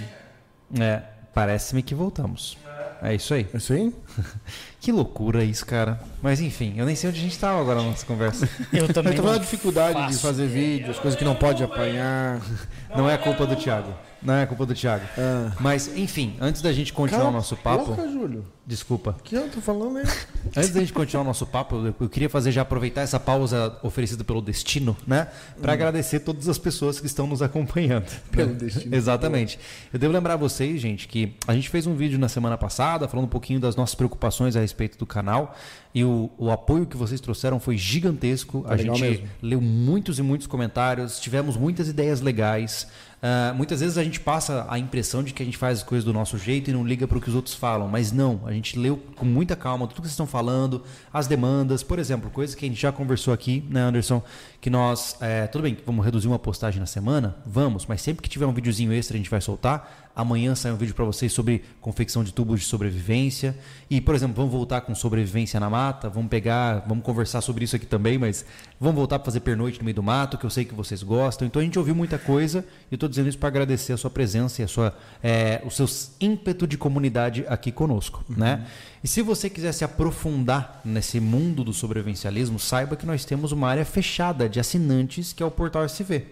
É, parece-me que voltamos. É isso aí. É isso aí? [laughs] Que loucura isso, cara. Mas enfim, eu nem sei onde a gente tava agora na nossa conversa. Eu [laughs] Eu também. tô falando não da dificuldade de fazer vídeos, coisas que não pode apanhar. [laughs] Não é culpa do Thiago. Não é culpa do Thiago. Ah. Mas, enfim, antes da gente continuar o nosso a papo. boca, Júlio. Desculpa. O que eu tô falando aí? [laughs] Antes da gente continuar o nosso papo, eu, queria fazer já aproveitar essa pausa oferecida pelo destino, né? Para agradecer todas as pessoas que estão nos acompanhando. Pelo destino. [laughs] Exatamente. Eu devo lembrar vocês, gente, que a gente fez um vídeo na semana passada falando um pouquinho das nossas preocupações a respeito do canal. E o, o apoio que vocês trouxeram foi gigantesco. a legal gente mesmo. leu muitos e muitos comentários, tivemos muitas ideias legais. Ah, muitas vezes a gente passa a impressão de que a gente faz as coisas do nosso jeito e não liga para o que os outros falam, mas não, a gente leu com muita calma tudo que vocês estão falando, as demandas, por exemplo, coisas que a gente já conversou aqui, né, Anderson? Que nós, é, tudo bem, vamos reduzir uma postagem na semana? Vamos, mas sempre que tiver um videozinho extra a gente vai soltar. Amanhã sai um vídeo para vocês sobre confecção de tubos de sobrevivência. E, por exemplo, vamos voltar com sobrevivência na mata. Vamos pegar, vamos conversar sobre isso aqui também, mas vamos voltar para fazer pernoite no meio do mato, que eu sei que vocês gostam. Então a gente ouviu muita coisa e eu estou dizendo isso para agradecer a sua presença e a sua, é, o seu ímpeto de comunidade aqui conosco, né? E se você quiser se aprofundar nesse mundo do sobrevivencialismo, saiba que nós temos uma área fechada de assinantes que é o Portal SV.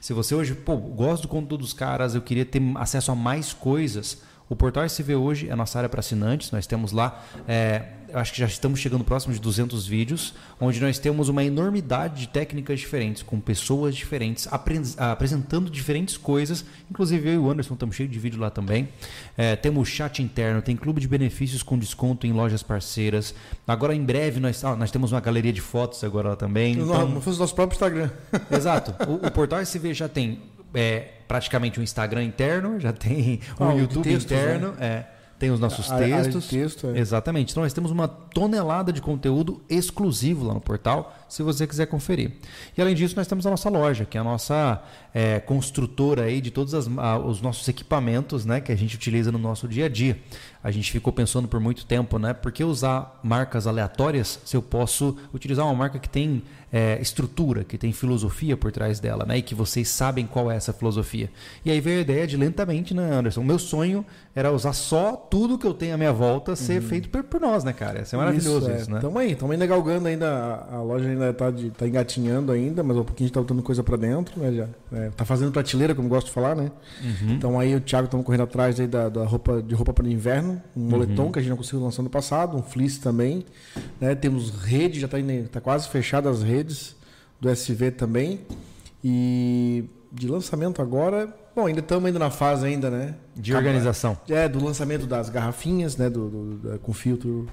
Se você hoje, pô, do conteúdo dos caras, eu queria ter acesso a mais coisas, o Portal SV hoje é a nossa área para assinantes. Nós temos lá, é, acho que já estamos chegando próximo de 200 vídeos, onde nós temos uma enormidade de técnicas diferentes, com pessoas diferentes, apre- apresentando diferentes coisas. Inclusive eu e o Anderson estamos cheios de vídeo lá também. É, temos chat interno, tem clube de benefícios com desconto em lojas parceiras. Agora em breve nós, ah, nós temos uma galeria de fotos agora lá também. Não, Então, fez o nosso próprio Instagram. [laughs] Exato. O, o Portal SV já tem é, praticamente um Instagram interno, já tem um Ah, YouTube textos, interno, é, tem os nossos A- a textos. texto, é. Exatamente. Então nós temos uma tonelada de conteúdo exclusivo lá no portal, se você quiser conferir. E além disso, nós temos a nossa loja, que é a nossa é, construtora aí de todos as- a- os nossos equipamentos né, que a gente utiliza no nosso dia a dia. A gente ficou pensando por muito tempo, né? Por que usar marcas aleatórias se eu posso utilizar uma marca que tem é, estrutura, que tem filosofia por trás dela, né? E que vocês sabem qual é essa filosofia. E aí veio a ideia de lentamente, né, Anderson? O meu sonho era usar só tudo que eu tenho à minha volta ser feito por, por nós, né, cara? Isso é maravilhoso isso, é. né? Tamo aí, tamo ainda galgando ainda, a, a loja ainda tá, de, tá engatinhando ainda, mas um pouquinho a gente tá botando coisa pra dentro, né? Já, é, tá fazendo prateleira, como eu gosto de falar, né? Uhum. Então aí o Thiago estamos correndo atrás aí da, da roupa de roupa para inverno, um moletom Uhum. que a gente não conseguiu lançar no passado, um fleece também, né? Temos rede, já tá, indo- tá quase fechada as redes do SV também. E de lançamento agora, bom, ainda estamos indo na fase ainda, né? De organização. É, do lançamento das garrafinhas, né? Do, do- da- com filtro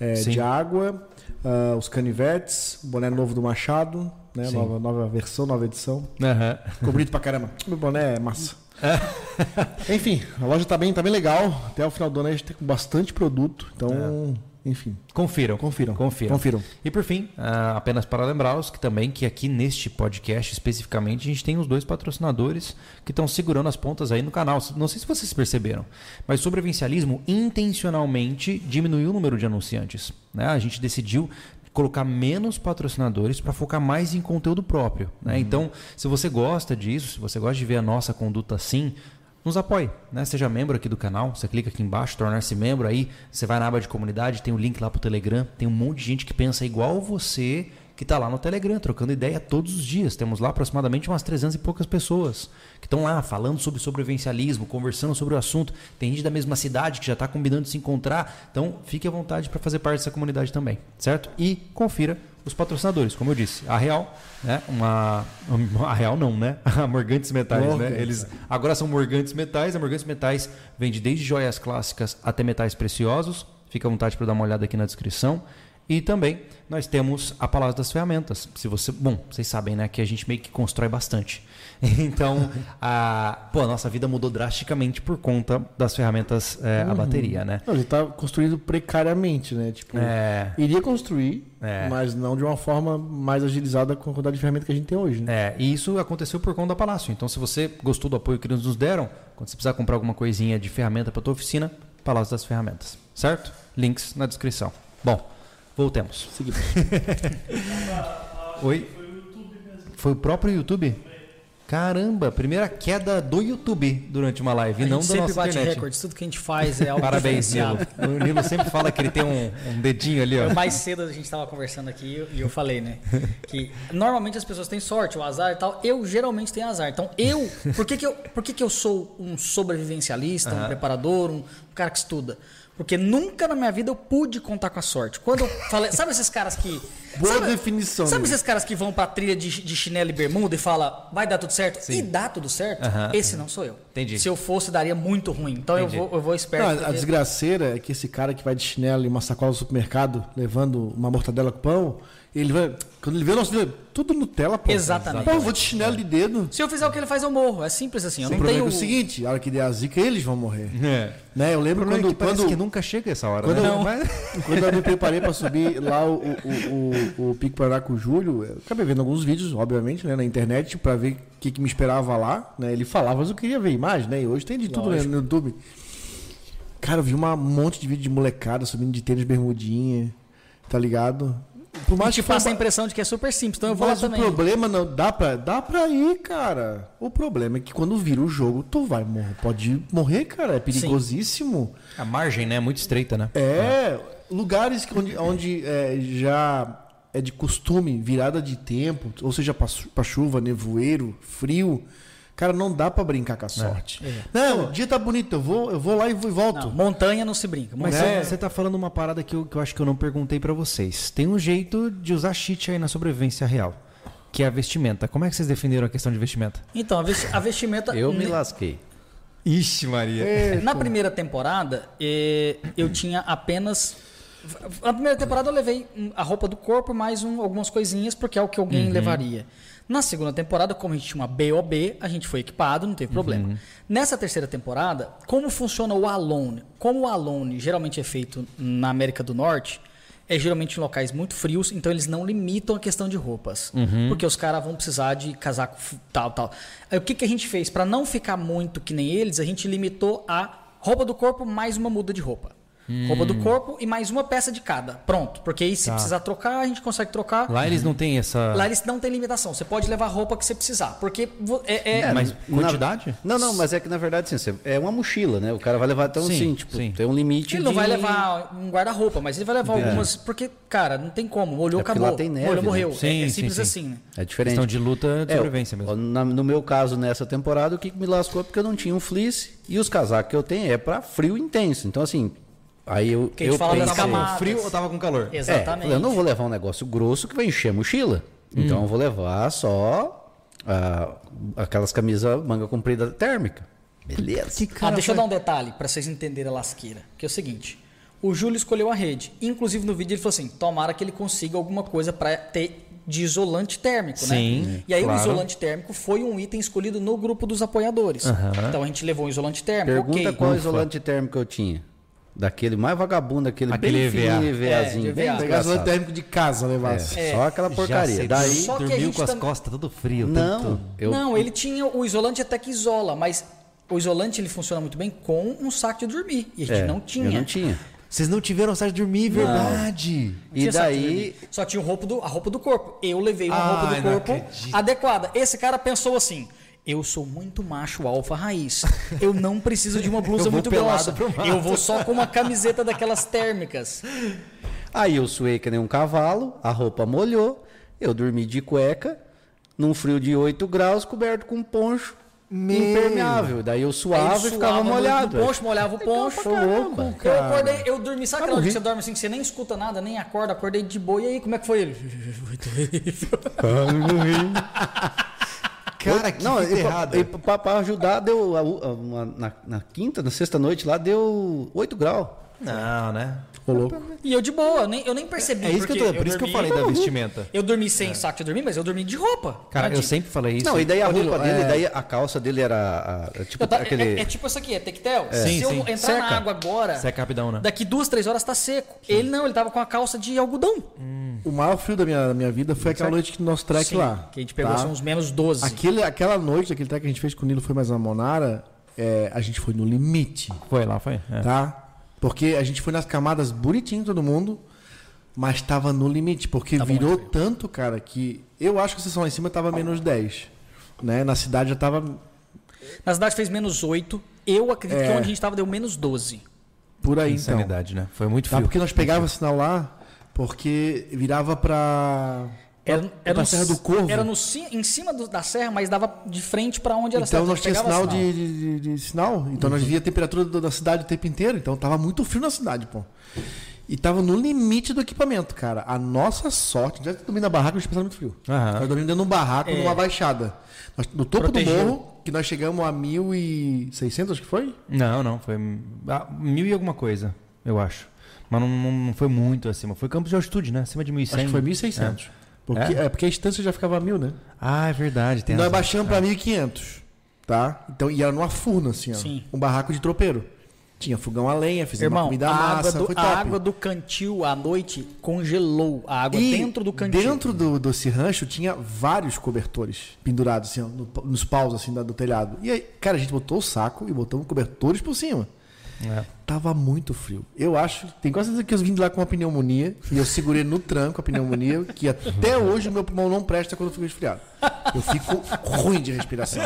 é, de água, ah, os canivetes, o boné novo do Machado, né? Sim. Nova, nova versão, nova edição. Aham. Ficou bonito pra caramba. Meu boné é massa. [laughs] enfim, a loja tá bem, tá bem legal. Até o final do ano a gente tem bastante produto. Então, enfim, Confiram. confiram. Confiram. Confiram. E por fim, ah, apenas para lembrá-los que também que aqui neste podcast especificamente a gente tem os dois patrocinadores que estão segurando as pontas aí no canal. Não sei se vocês perceberam, mas o sobrevivencialismo intencionalmente diminuiu o número de anunciantes. né? A gente decidiu colocar menos patrocinadores para focar mais em conteúdo próprio. né? Então, se você gosta disso, se você gosta de ver a nossa conduta assim, nos apoie, né? Seja membro aqui do canal, você clica aqui embaixo, tornar-se membro, aí você vai na aba de comunidade, tem o link lá pro Telegram, tem um monte de gente que pensa igual você, que está lá no Telegram, trocando ideia todos os dias. Temos lá aproximadamente umas 300 e poucas pessoas que estão lá falando sobre sobrevivencialismo, conversando sobre o assunto. Tem gente da mesma cidade que já está combinando de se encontrar. Então, fique à vontade para fazer parte dessa comunidade também, certo? E confira os patrocinadores, como eu disse. A Real, né? Uma, a Real não, né? [laughs] A Morgantes Metais, né? Eles agora são Morgantes Metais. A Morgantes Metais vende desde joias clássicas até metais preciosos. Fica à vontade para dar uma olhada aqui na descrição. E também nós temos a Palácio das Ferramentas. Se você, bom, vocês sabem, né, que a gente meio que constrói bastante. [laughs] Então, a, pô, a nossa vida mudou drasticamente por conta das ferramentas é, a bateria, né? Não, ele tá construído precariamente, né? Tipo, É, iria construir, É. mas não de uma forma mais agilizada com a quantidade de ferramenta que a gente tem hoje, né? É, e isso aconteceu por conta da Palácio. Então, se você gostou do apoio que eles nos deram, quando você precisar comprar alguma coisinha de ferramenta para tua oficina, Palácio das Ferramentas, certo? Links na descrição. Bom, voltemos. Seguimos. [laughs] Oi? Foi o próprio YouTube? Caramba, primeira queda do YouTube durante uma live, A não da sempre nossa bate internet. recordes, tudo que a gente faz é algo Parabéns, Nilo. O Nilo sempre fala que ele tem um, um dedinho ali, ó. Mais cedo a gente estava conversando aqui e eu falei, né? Que normalmente as pessoas têm sorte, o azar e tal. Eu geralmente tenho azar. Então eu. Por que, que, eu, por que, que eu sou um sobrevivencialista, um preparador, um cara que estuda? Porque nunca na minha vida eu pude contar com a sorte. Quando eu falei. Sabe esses caras que. Boa sabe, definição, Sabe esses caras que vão pra trilha de, de chinelo e bermuda e fala, vai dar tudo certo? E dá tudo certo? Aham. Esse não sou eu. Entendi. Se eu fosse, daria muito ruim. Então eu vou, eu vou esperto. Não, a desgraceira é que esse cara que vai de chinelo e uma sacola do supermercado levando uma mortadela com pão, ele vai. Quando ele vê o nosso dedo, tudo Nutella, pô. Exatamente. Pô, eu vou de chinelo de dedo. Se eu fizer o que ele faz, eu morro. É simples assim. Eu o não problema tenho. é, que é o seguinte, a hora que der a zica, eles vão morrer. É. Né? Eu O lembro é quando, que parece quando, que nunca chega essa hora, quando né? eu- Mas- quando eu me [laughs] preparei para subir lá o, o, o, o Pico Paraná com o Júlio, eu acabei vendo alguns vídeos, obviamente, né, na internet, para ver o que, que me esperava lá. Né? Ele falava, mas eu queria ver imagem, né? E hoje tem de tudo né, no YouTube. Cara, eu vi uma- um monte de vídeo de molecada subindo de tênis bermudinha, tá ligado? Por mais te que passa a impressão de que é super simples. Então eu vou mas lá o também. problema não dá pra, dá pra ir, cara. O problema é que quando vira o jogo, tu vai morrer. Pode morrer, cara. É perigosíssimo. A margem, né, é muito estreita, né? É, lugares que onde, onde é, já é de costume virada de tempo, ou seja, pra chuva, nevoeiro, frio. Cara, não dá pra brincar com a sorte. Não, o dia tá bonito, eu vou, eu vou lá e volto. Não, montanha não se brinca. Mas Montanha- você tá falando uma parada que eu, que eu acho que eu não perguntei pra vocês. Tem um jeito de usar cheat aí na sobrevivência real, que é a vestimenta. Como é que vocês definiram a questão de vestimenta? Então, a vesti- a vestimenta. Eu me lasquei. Ixi, Maria. Na primeira temporada, eh, eu tinha apenas. Na primeira temporada eu levei a roupa do corpo mais um- algumas coisinhas, porque é o que alguém levaria. Na segunda temporada, como a gente tinha uma BOB, a gente foi equipado, não teve problema. Nessa terceira temporada, como funciona o Alone? Como o Alone geralmente é feito na América do Norte, é geralmente em locais muito frios, então eles não limitam a questão de roupas. Porque os caras vão precisar de casaco tal, tal. Aí o que, que a gente fez? Para não ficar muito que nem eles, a gente limitou a roupa do corpo mais uma muda de roupa. Roupa Hum. do corpo e mais uma peça de cada. Pronto. Porque aí se Tá. precisar trocar, a gente consegue trocar. Lá eles não têm essa. Lá eles não têm limitação. Você pode levar a roupa que você precisar. Porque vo- é, é- mas Na- quantidade? Não, não, mas é que na verdade assim, você- é uma mochila, né? O cara vai levar até um Sim, assim, tipo, sim. tem um limite Ele não de- vai levar um guarda-roupa, mas ele vai levar algumas. Porque, cara, não tem como. Molhou, É porque acabou. lá tem neve, Molhou, né? morreu. Sim, é, é sim, simples sim. assim, né? É diferente. Questão de luta de É, sobrevivência mesmo. na- no meu caso, nessa temporada, o que me lascou é porque eu não tinha um fleece e os casacos que eu tenho é pra frio intenso. Então, assim, aí eu. Que a gente eu fala das pensei. Com frio ou tava com calor? É, Exatamente. falei, eu não vou levar um negócio grosso que vai encher a mochila. Então eu vou levar só ah, aquelas camisas manga comprida térmica. Beleza. Ah, deixa eu dar um detalhe pra vocês entenderem a lasqueira. Que é o seguinte: o Júlio escolheu a rede. Inclusive no vídeo ele falou assim: tomara que ele consiga alguma coisa pra ter de isolante térmico, Sim, né? E aí claro. o isolante térmico foi um item escolhido no grupo dos apoiadores. Aham. Então a gente levou um isolante térmico. Pergunta ok. qual Ufa. isolante térmico eu tinha. Daquele mais vagabundo, aquele, Aquele bem EVA. fininho, EVAzinho. É, de bem EVA. Pegar desgraçado. o térmico de casa, levasse. É, Só aquela porcaria. Já sei, Daí, Só que a dormiu gente com as tam- costas tudo frio. não, tanto- eu, Não, ele tinha. O isolante até que isola, mas o isolante ele funciona muito bem com um saco de dormir. E a gente é, não tinha. Eu não tinha. Vocês não tiveram saco de dormir, verdade. Não E tinha saco de daí, dormir. Só tinha o roupa do, a roupa do corpo. Eu levei uma Ai, roupa do não corpo acredito. adequada. Esse cara pensou assim. Eu sou muito macho alfa raiz. Eu não preciso de uma blusa [laughs] muito grossa. Eu vou só com uma camiseta daquelas térmicas. aí eu suei que nem um cavalo, a roupa molhou, eu dormi de cueca, num frio de 8 graus, coberto com um poncho impermeável. Daí eu suava ele e ficava suava molhado. No poncho, molhava o poncho. pra caramba, Eu acordei, eu dormi, sabe aquela hora que você dorme assim, que você nem escuta nada, nem acorda, acordei de boa. E aí, como é que foi ele? [laughs] Cara, que não, e, errada. pra, pra ajudar, deu. a- a- uma- na, na quinta, na sexta noite lá, deu 8 graus. Não, né? Ficou louco. E eu de boa, eu nem, eu nem percebi. É isso que eu tô, por isso que eu falei da vestimenta. Eu dormi sem saco de dormir, mas eu dormi de roupa. Cara, eu Tadinho. sempre falei isso. Não, e daí a roupa dele, é- daí a calça dele era a- a- tipo tá- é- aquele. é, é tipo isso aqui, é tectel. Sim, Se eu sim. entrar Seca. na água agora, Seca rapidão, né? daqui duas, três horas tá seco. Ele não, ele tava com a calça de algodão. O maior frio da minha, da minha vida foi aquela noite que nosso trek Sim, lá. Que a gente pegou tá? são uns menos 12. Aquele, aquela noite, aquele trek que a gente fez com o Nilo foi mais a Monara, é, a gente foi no limite, Foi lá, foi. É. tá? Porque a gente foi nas camadas bonitinho todo mundo, mas tava no limite, porque Tava virou tanto, cara, que eu acho que a sessão lá em cima tava menos 10. Né? Na cidade já tava Na cidade fez menos 8. Eu acredito que É. onde a gente tava deu menos 12. por aí, então. Insanidade, né? Foi muito Tá? frio. Porque nós pegava sinal lá, porque virava pra. Era, era pra no, Serra do Corvo. Era no, em cima do- da serra, mas dava de frente pra onde era a Então nós tinha Pegava sinal de, de- de- de sinal. Então Uhum. nós via a temperatura do- da cidade o tempo inteiro. Então tava muito frio na cidade, pô. E tava no limite do equipamento, cara. A nossa sorte, já dormindo na barraca, a gente passava muito frio. Aham. Nós dormimos dentro de um barraco, É. numa baixada. Nós- no topo Protegeu. do morro, que nós chegamos a 1.600, acho que foi? Não, não, foi ah, mil e alguma coisa, eu acho. Mas não, não- não foi muito acima. Foi campos de altitude, né? Acima de 1.100. Acho que foi 1.600. Porque, É? é? porque a distância já ficava a 1.000, né? Ah, é verdade. Tem E nós baixamos pra 1.500, tá? Então, e era numa furna, assim, ó. Sim. Um barraco de tropeiro. Tinha fogão a lenha, fizemos uma Irmão, comida a massa, água, do, foi a top. água do cantil à noite congelou. A água E dentro do cantil. Dentro do, desse rancho tinha vários cobertores pendurados, assim, ó, no- nos paus assim, do telhado. E aí, cara, a gente botou o saco e botamos cobertores por cima. É. Tava muito frio. Eu acho, tem quase certeza que eu vim de lá com uma pneumonia e eu segurei no tranco a pneumonia, que até hoje o meu pulmão não presta quando eu fico resfriado. Eu fico ruim de respiração.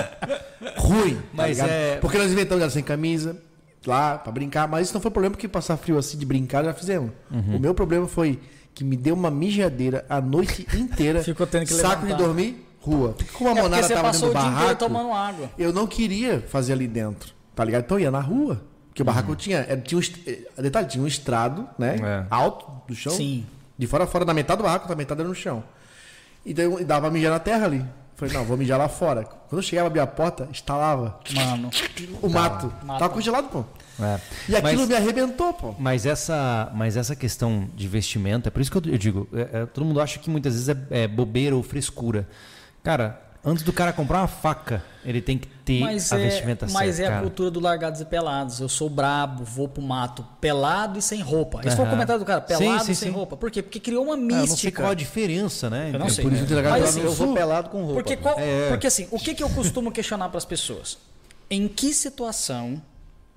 Ruim. tá Mas ligado? é- Porque nós inventamos ela sem camisa, lá, pra brincar, mas isso não foi problema porque passar frio assim de brincar já fizemos. Uhum. O meu problema foi que me deu uma mijadeira a noite inteira. [laughs] Ficou tendo que Saco de levantar. dormir, rua. Porque como a É você tava dentro do barraco, tomando água. eu não queria fazer ali dentro, tá ligado? Então eu ia na rua. Porque o barraco tinha, era- tinha um, eh, detalhe, tinha um estrado, né? É. Alto do chão. Sim. De fora a fora, da metade do barraco, da metade era no chão. E daí eu dava pra mijar na terra ali. Falei, não, vou mijar lá fora. Quando eu chegava, abria a porta, instalava Mano. o mato. Mato. Tava congelado, pô. É. E aquilo Mas- me arrebentou, pô. Mas essa, mas essa questão de vestimenta, é por isso que eu, eu digo, é- é, todo mundo acha que muitas vezes é, é bobeira ou frescura. Cara, antes do cara comprar uma faca, ele tem que ter Mas, a é, vestimenta mas certa. é a cultura do largados e pelados. Eu sou brabo, vou pro mato pelado e sem roupa. Esse foi o comentário do cara, Sim, pelado sim, e sem sim. roupa. Por quê? Porque criou uma Ah, eu não sei mística. qual a diferença, né? Eu não É sei. por isso que Mas, assim, eu vou pelado com roupa. Porque, qual- É. porque assim, o que, que eu costumo questionar para as pessoas? Em que situação,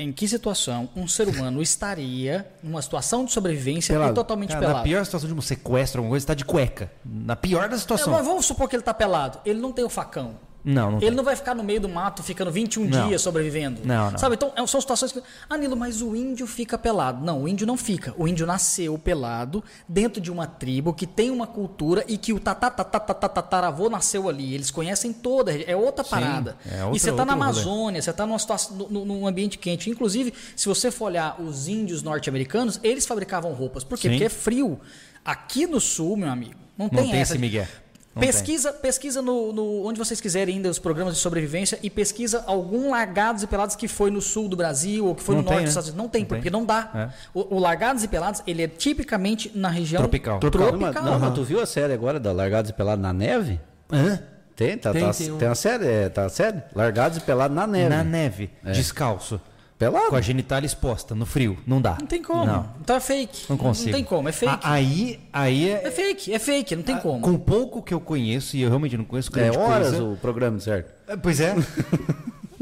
em que situação um ser humano estaria numa situação de sobrevivência Pelado. e totalmente Cara, na pelado. pior situação de um sequestro, alguma coisa, você tá de cueca. Na pior da É, situação. mas vamos supor que ele tá pelado. Ele não tem o facão. Não, não Ele tem. não vai ficar no meio do mato ficando 21 Não. dias sobrevivendo. Não, não. Sabe? Então, é- são situações que. Ah, Nilo, mas o índio fica pelado. Não, o índio não fica. O índio nasceu pelado dentro de uma tribo que tem uma cultura e que o tataravô nasceu ali. Eles conhecem toda. É outra parada. é e outra- você tá na outro rolê. Amazônia, você tá numa situação, no- num ambiente quente. Inclusive, se você for olhar os índios norte-americanos, eles fabricavam roupas. Por quê? Sim. Porque é frio. Aqui no sul, meu amigo, não, Não tem essa. esse migué. Não pesquisa pesquisa no, no- onde vocês quiserem ainda os programas de sobrevivência e pesquisa algum largados e pelados que foi no sul do Brasil ou que foi Não no tem, norte né? dos Estados Unidos. Não tem, Não porque tem. não dá. É. O, o largados e pelados, ele é tipicamente na região Tropical. tropical. Não, mas, não, mas tu viu a série agora da Largados e Pelados na Neve? Hã? Tem, tá, Tem, tá, tem tem, um- a série, é, tá a série? Largados e Pelados na Neve. Na neve, descalço. Pelado? Com a genitália exposta, no frio. Não dá. Não tem como. Não, Então é fake. não consigo. Não tem como, é fake. A- Aí, aí é, É fake, é fake, não tem como. Com pouco que eu conheço, e eu realmente não conheço É grande horas coisa. o programa, certo? É, Pois é. [laughs]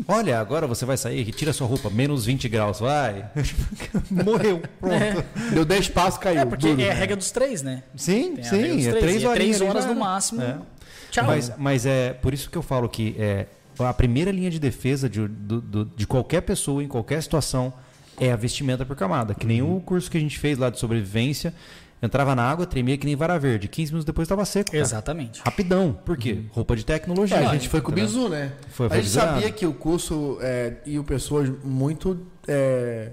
Olha, agora você vai sair, tira sua roupa, menos 20 graus, vai. [laughs] Morreu, pronto. Deu 10 passos, caiu. É porque duro. é a regra dos três, né? Sim, a sim, é três, três e é horas. três horas no máximo. Tchau. Mas, mas é por isso que eu falo que é, a primeira linha de defesa de, do- do- de qualquer pessoa, em qualquer situação, é a vestimenta por camada. Que nem o curso que a gente fez lá de sobrevivência. Entrava na água, tremia que nem vara verde. 15 minutos depois estava seco. cara. Exatamente. Rapidão. Por quê? Roupa de tecnologia. É, a gente foi com o? Bizu, né? Foi, a foi gente visado. sabia que o curso é, iam pessoas muito. É,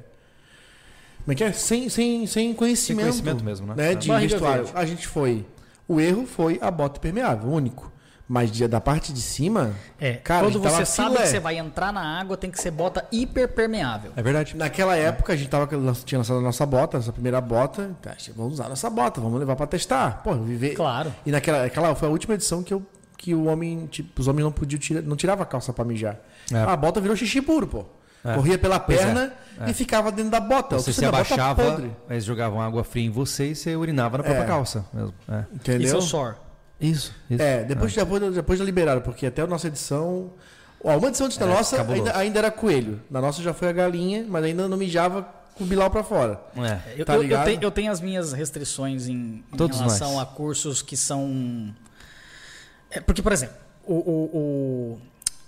como é que é? Sem, sem, sem conhecimento. conhecimento mesmo, né? É. De vestuário. A gente foi. O erro foi a bota impermeável, único. Mas dia da parte de cima. É, cara, quando a tava você sabe filé. que você vai entrar na água, tem que ser bota hiperpermeável. É verdade. Naquela época, a gente tava, tinha lançado a nossa bota, nossa primeira bota. Tá, vamos usar nossa bota, vamos levar pra testar. Pô, viver. Claro. E naquela aquela foi a última edição que, eu, que o homem, tipo, os homens não podiam tirar, não tirava a calça pra mijar. É. A bota virou xixi puro, pô. É. Corria pela é. perna e ficava dentro da bota. Você se abaixava, podre, eles jogavam água fria em você e você urinava na própria É. calça. Mesmo. É. entendeu? Isso é o SOR. Isso, isso. É, depois, depois, depois já liberaram, porque até a nossa edição. Ó, uma edição antes da É, nossa ainda, ainda era coelho. Na nossa já foi a galinha, mas ainda não mijava com o bilau pra fora. É. Eu, Tá eu- eu tenho, eu tenho as minhas restrições em, em relação nós. a cursos que são. É, porque, por exemplo, o, o, o-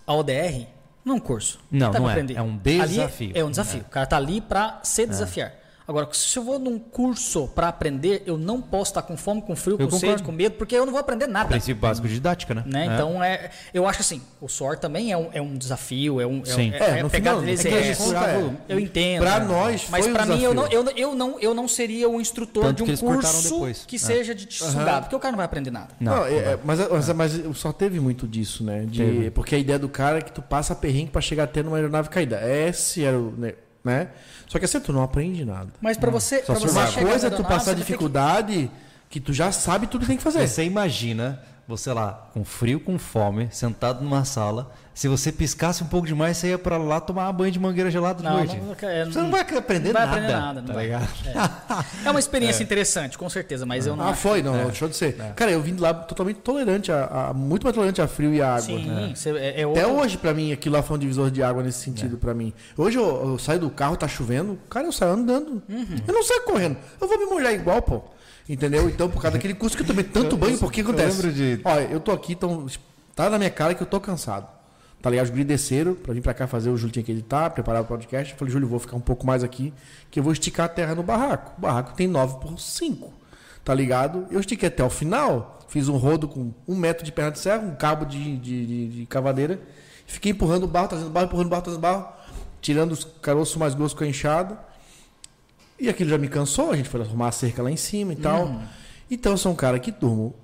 a ODR não é um curso. Não, Tá não é. aprender. É um Ali desafio. É, um desafio. O cara tá ali pra se desafiar. Agora, se eu vou num curso pra aprender, eu não posso estar com fome, com frio, Eu com sede, concordo. com medo, porque eu não vou aprender nada. Princípio básico de didática, né? Né? É. Então, é, eu acho assim, o SOR também é um, é um desafio, é um. é- Sim. É, É, é, no final, deles, é é, gente curava- eu entendo. Pra né? nós Mas foi um pra mim, eu não, eu, não- eu, não, eu não seria o instrutor Tanto de um curso depois. que É. seja de te sugar, porque o cara não vai aprender nada. Não, Não, é- é, mas, mas, mas só teve muito disso, né? De, porque a ideia do cara é que tu passa perrengue pra chegar até numa aeronave caída. Esse era o. né? Né? Só que assim, tu não aprende nada. Mas pra você, Só pra se você Uma coisa é tu passar ter que- dificuldade que tu já sabe tudo que tem que fazer. Você imagina você lá, com frio, com fome, sentado numa sala. Se você piscasse um pouco demais, você ia pra lá tomar banho de mangueira gelada de Não, noite. não, é, você não vai aprender não vai nada. aprender nada, não tá vai. ligado? É. É uma experiência [laughs] interessante, com certeza, mas eu não Ah, foi? Não, não, deixou de ser. Cara, eu vim de lá totalmente tolerante, a, a- muito mais tolerante a frio e a água. Sim, você- é, é Até hoje, pra mim, aquilo lá foi um divisor de água nesse sentido pra mim. Hoje eu, eu saio do carro, tá chovendo, cara, eu saio andando. Eu não saio correndo. Eu vou me molhar igual, pô. Entendeu? Então, por causa daquele curso que eu tomei tanto [laughs] banho, porque eu acontece? lembro de- Olha, eu tô aqui, então, tá na minha cara que eu tô cansado. Tá ligado? Os guris desceram pra vir pra cá fazer o Júlio tinha que editar, preparar o podcast. Eu falei, Júlio, vou ficar um pouco mais aqui, que eu vou esticar a terra no barraco. O barraco tem 9 por 5. Tá ligado? Eu estiquei até o final, fiz um rodo com um metro de perna de serra, um cabo de, de, de- de cavadeira. Fiquei empurrando o barro, trazendo barro, empurrando barro, trazendo barro, tirando os caroços mais grossos com a enxada. E aquilo já me cansou, a gente foi arrumar a cerca lá em cima e tal. Então eu sou um cara que durmo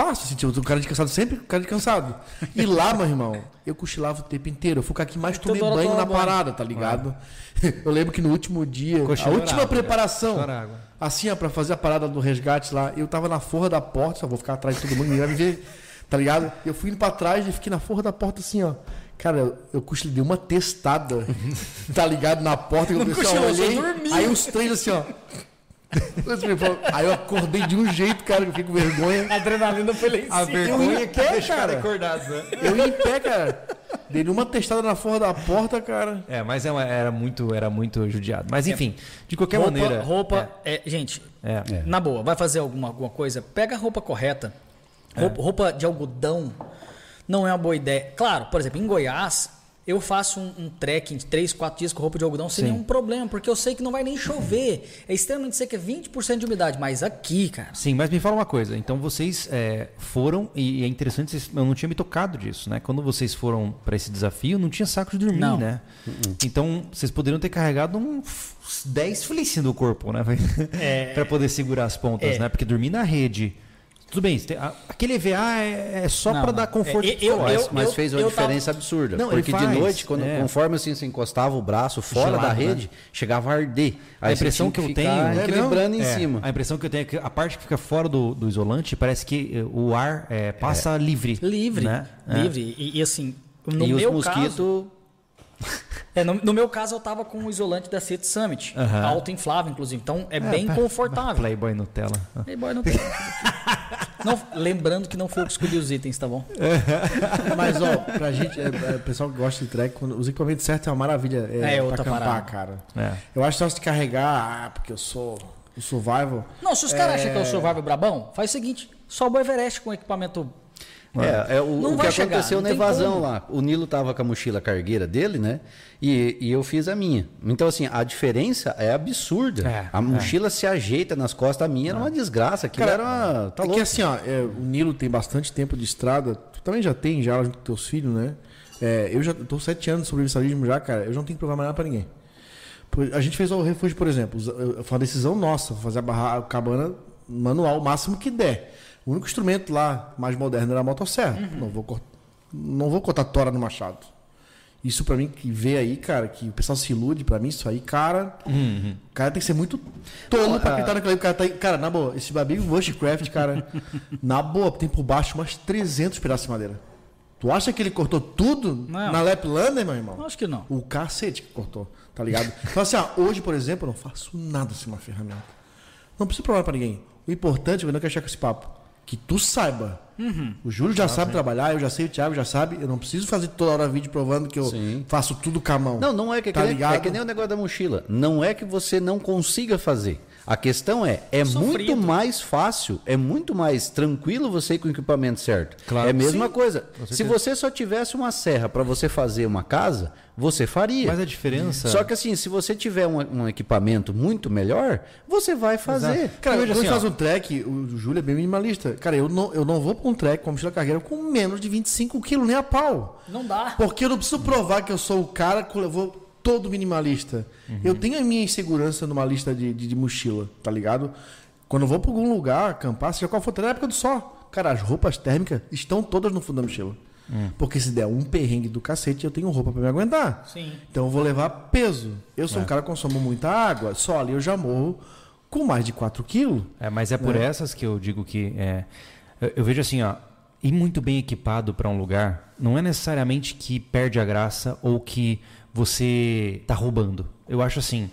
fácil, assim, tipo, um cara de cansado, sempre um cara de cansado. E lá, meu irmão, eu cochilava o tempo inteiro. Eu fui o cara que mais tomei banho na banho. parada, tá ligado? [laughs] Eu lembro que no último dia, Cochilou a última água, preparação, assim, ó, pra fazer a parada do resgate lá, eu tava na forra da porta, só vou ficar atrás de todo mundo, ninguém vai me ver, tá ligado? Eu fui indo pra trás e fiquei na forra da porta assim, ó. Cara, eu, cochilei dei uma testada, [laughs] tá ligado, na porta, que eu pensei, olhei, aí os três assim, ó. Aí eu acordei de um jeito, cara, que eu fiquei com vergonha. A adrenalina foi lá em A cima. vergonha em que pé, deixa o cara acordado, né? Eu ia em pé, cara. Dei uma testada na forra da porta, cara. É, mas é uma- era muito, era muito judiado. Mas enfim, de qualquer roupa, maneira. roupa é, gente, É. É. na boa, vai fazer alguma, alguma coisa, pega a roupa correta. Roupa, roupa de algodão não é uma boa ideia. Claro, por exemplo, em Goiás, eu faço um, um trekking de 3, 4 dias com roupa de algodão sem Sim. nenhum problema, porque eu sei que não vai nem chover. É extremamente seco, é 20% de umidade, mas aqui, cara. Sim, mas me fala uma coisa. Então vocês é, foram, e é interessante, eu não tinha me tocado disso, né? Quando vocês foram para esse desafio, não tinha saco de dormir, Não. né? Então vocês poderiam ter carregado uns 10 felicinhos do corpo, né? [laughs] para poder segurar as pontas, É. né? Porque dormir na rede. Tudo bem, aquele EVA é, é só para dar conforto É, eu- psicológico. eu- Mas fez uma eu diferença absurda. Não, porque faz, de noite, quando, é. conforme assim você encostava o braço fora Gelado, da né? rede, chegava a arder. A impressão você que eu tenho ficar é equilibrando em É, cima. A impressão que eu tenho é que a parte que fica fora do, do isolante parece que eh, o ar eh, passa livre. Livre, né? É. livre. E, e assim, no e os meu mosquitos. [laughs] É, no, no meu caso, eu tava com o isolante da City Summit. Aham. Auto-inflável, inclusive. Então, é, É, bem pa- confortável. Playboy Nutella. Playboy tem. [laughs] Não, lembrando que não foi eu que escolhi os itens, tá bom? [laughs] Mas, ó, pra gente, é, é, o pessoal que gosta de trek, quando, os equipamentos certos é uma maravilha. É, É, pra outra acampar, parada. cara. É. Eu acho que só se carregar, ah, porque eu sou o survival. Não, se os caras acham que é o Survival Brabão, faz o seguinte: sobe o Everest com equipamento. É, é o, Não o que chegar, aconteceu na evasão como. lá. O Nilo tava com a mochila cargueira dele, né? E, e eu fiz a minha. Então, assim, a diferença é absurda. É, a mochila se ajeita nas costas, a minha era uma desgraça. Aquilo Cara, era uma. Tá é que louco. assim, ó, é, o Nilo tem bastante tempo de estrada. Tu também já tem, já junto com teus filhos, né? É, eu já tô sete anos de sobrevivencialismo já, cara. Eu já não tenho que provar mais nada pra ninguém. A gente fez o refúgio, por exemplo. Foi uma decisão nossa, fazer a barra a cabana manual o máximo que der. O único instrumento lá mais moderno era a motosserra. Não vou cort- não vou cortar tora no machado. Isso pra mim que vê aí, cara, que o pessoal se ilude, pra mim isso aí, cara, o cara tem que ser muito tolo pra acreditar naquilo aí. O cara, tá aí- cara, na boa, esse babigo Bushcraft, cara, [laughs] na boa, tem por baixo umas 300 pedaços de madeira. Tu acha que ele cortou tudo Não. na Laplander, meu irmão? Acho que não. O cacete que cortou, tá ligado? Então assim, ó, hoje, por exemplo, eu não faço nada sem uma ferramenta. Não preciso provar pra ninguém. O importante, eu não quero chegar com esse papo, que tu saiba. O Júlio já sabe trabalhar, eu já sei, o Thiago já sabe. Eu não preciso fazer toda hora vídeo provando que eu Sim. faço tudo com a mão. Não, não é que, Tá que ligado? é que nem o negócio da mochila. Não é que você não consiga fazer. A questão é, é Sofrido. muito mais fácil, é muito mais tranquilo você ir com o equipamento certo. Claro. É a mesma Sim, coisa. Se você só tivesse uma serra para você fazer uma casa, você faria. Mas a diferença. Só que assim, se você tiver um, um equipamento muito melhor, você vai fazer. Cara, Veja quando a gente assim, faz um trek, o Júlio é bem minimalista. Cara, eu não, eu não vou pra um trek com mochila cargueira com menos de 25 quilos, nem a pau. Não dá. Porque eu não preciso provar que eu sou o cara que levou todo minimalista. Eu tenho a minha insegurança numa lista de, de, de mochila, tá ligado? Quando eu vou pra algum lugar, acampar, seja qual for, até na época do sol. Cara, as roupas térmicas estão todas no fundo da mochila. Porque se der um perrengue do cacete, eu tenho roupa pra me aguentar. Sim. Então eu vou levar peso. Eu sou um cara que consumo muita água. Só ali eu já morro com mais de 4 quilos. É, mas é por essas que eu digo que é, eu, eu vejo assim, ó, ir muito bem equipado para um lugar não é necessariamente que perde a graça ou que você tá roubando. Eu acho assim,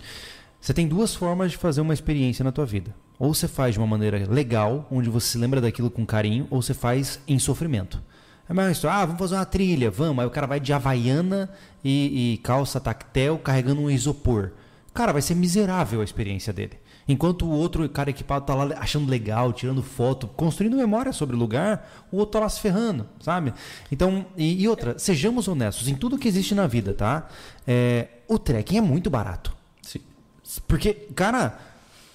você tem duas formas de fazer uma experiência na tua vida. Ou você faz de uma maneira legal, onde você se lembra daquilo com carinho, ou você faz em sofrimento. É mais história, ah, vamos fazer uma trilha, vamos. Aí o cara vai de havaiana e, e calça tactel carregando um isopor. Cara, vai ser miserável a experiência dele. Enquanto o outro cara equipado tá lá achando legal, tirando foto, construindo memória sobre o lugar, o outro tá lá se ferrando, sabe? Então, e, e outra, sejamos honestos, em tudo que existe na vida, tá? É, o trekking é muito barato. Sim. Porque, cara,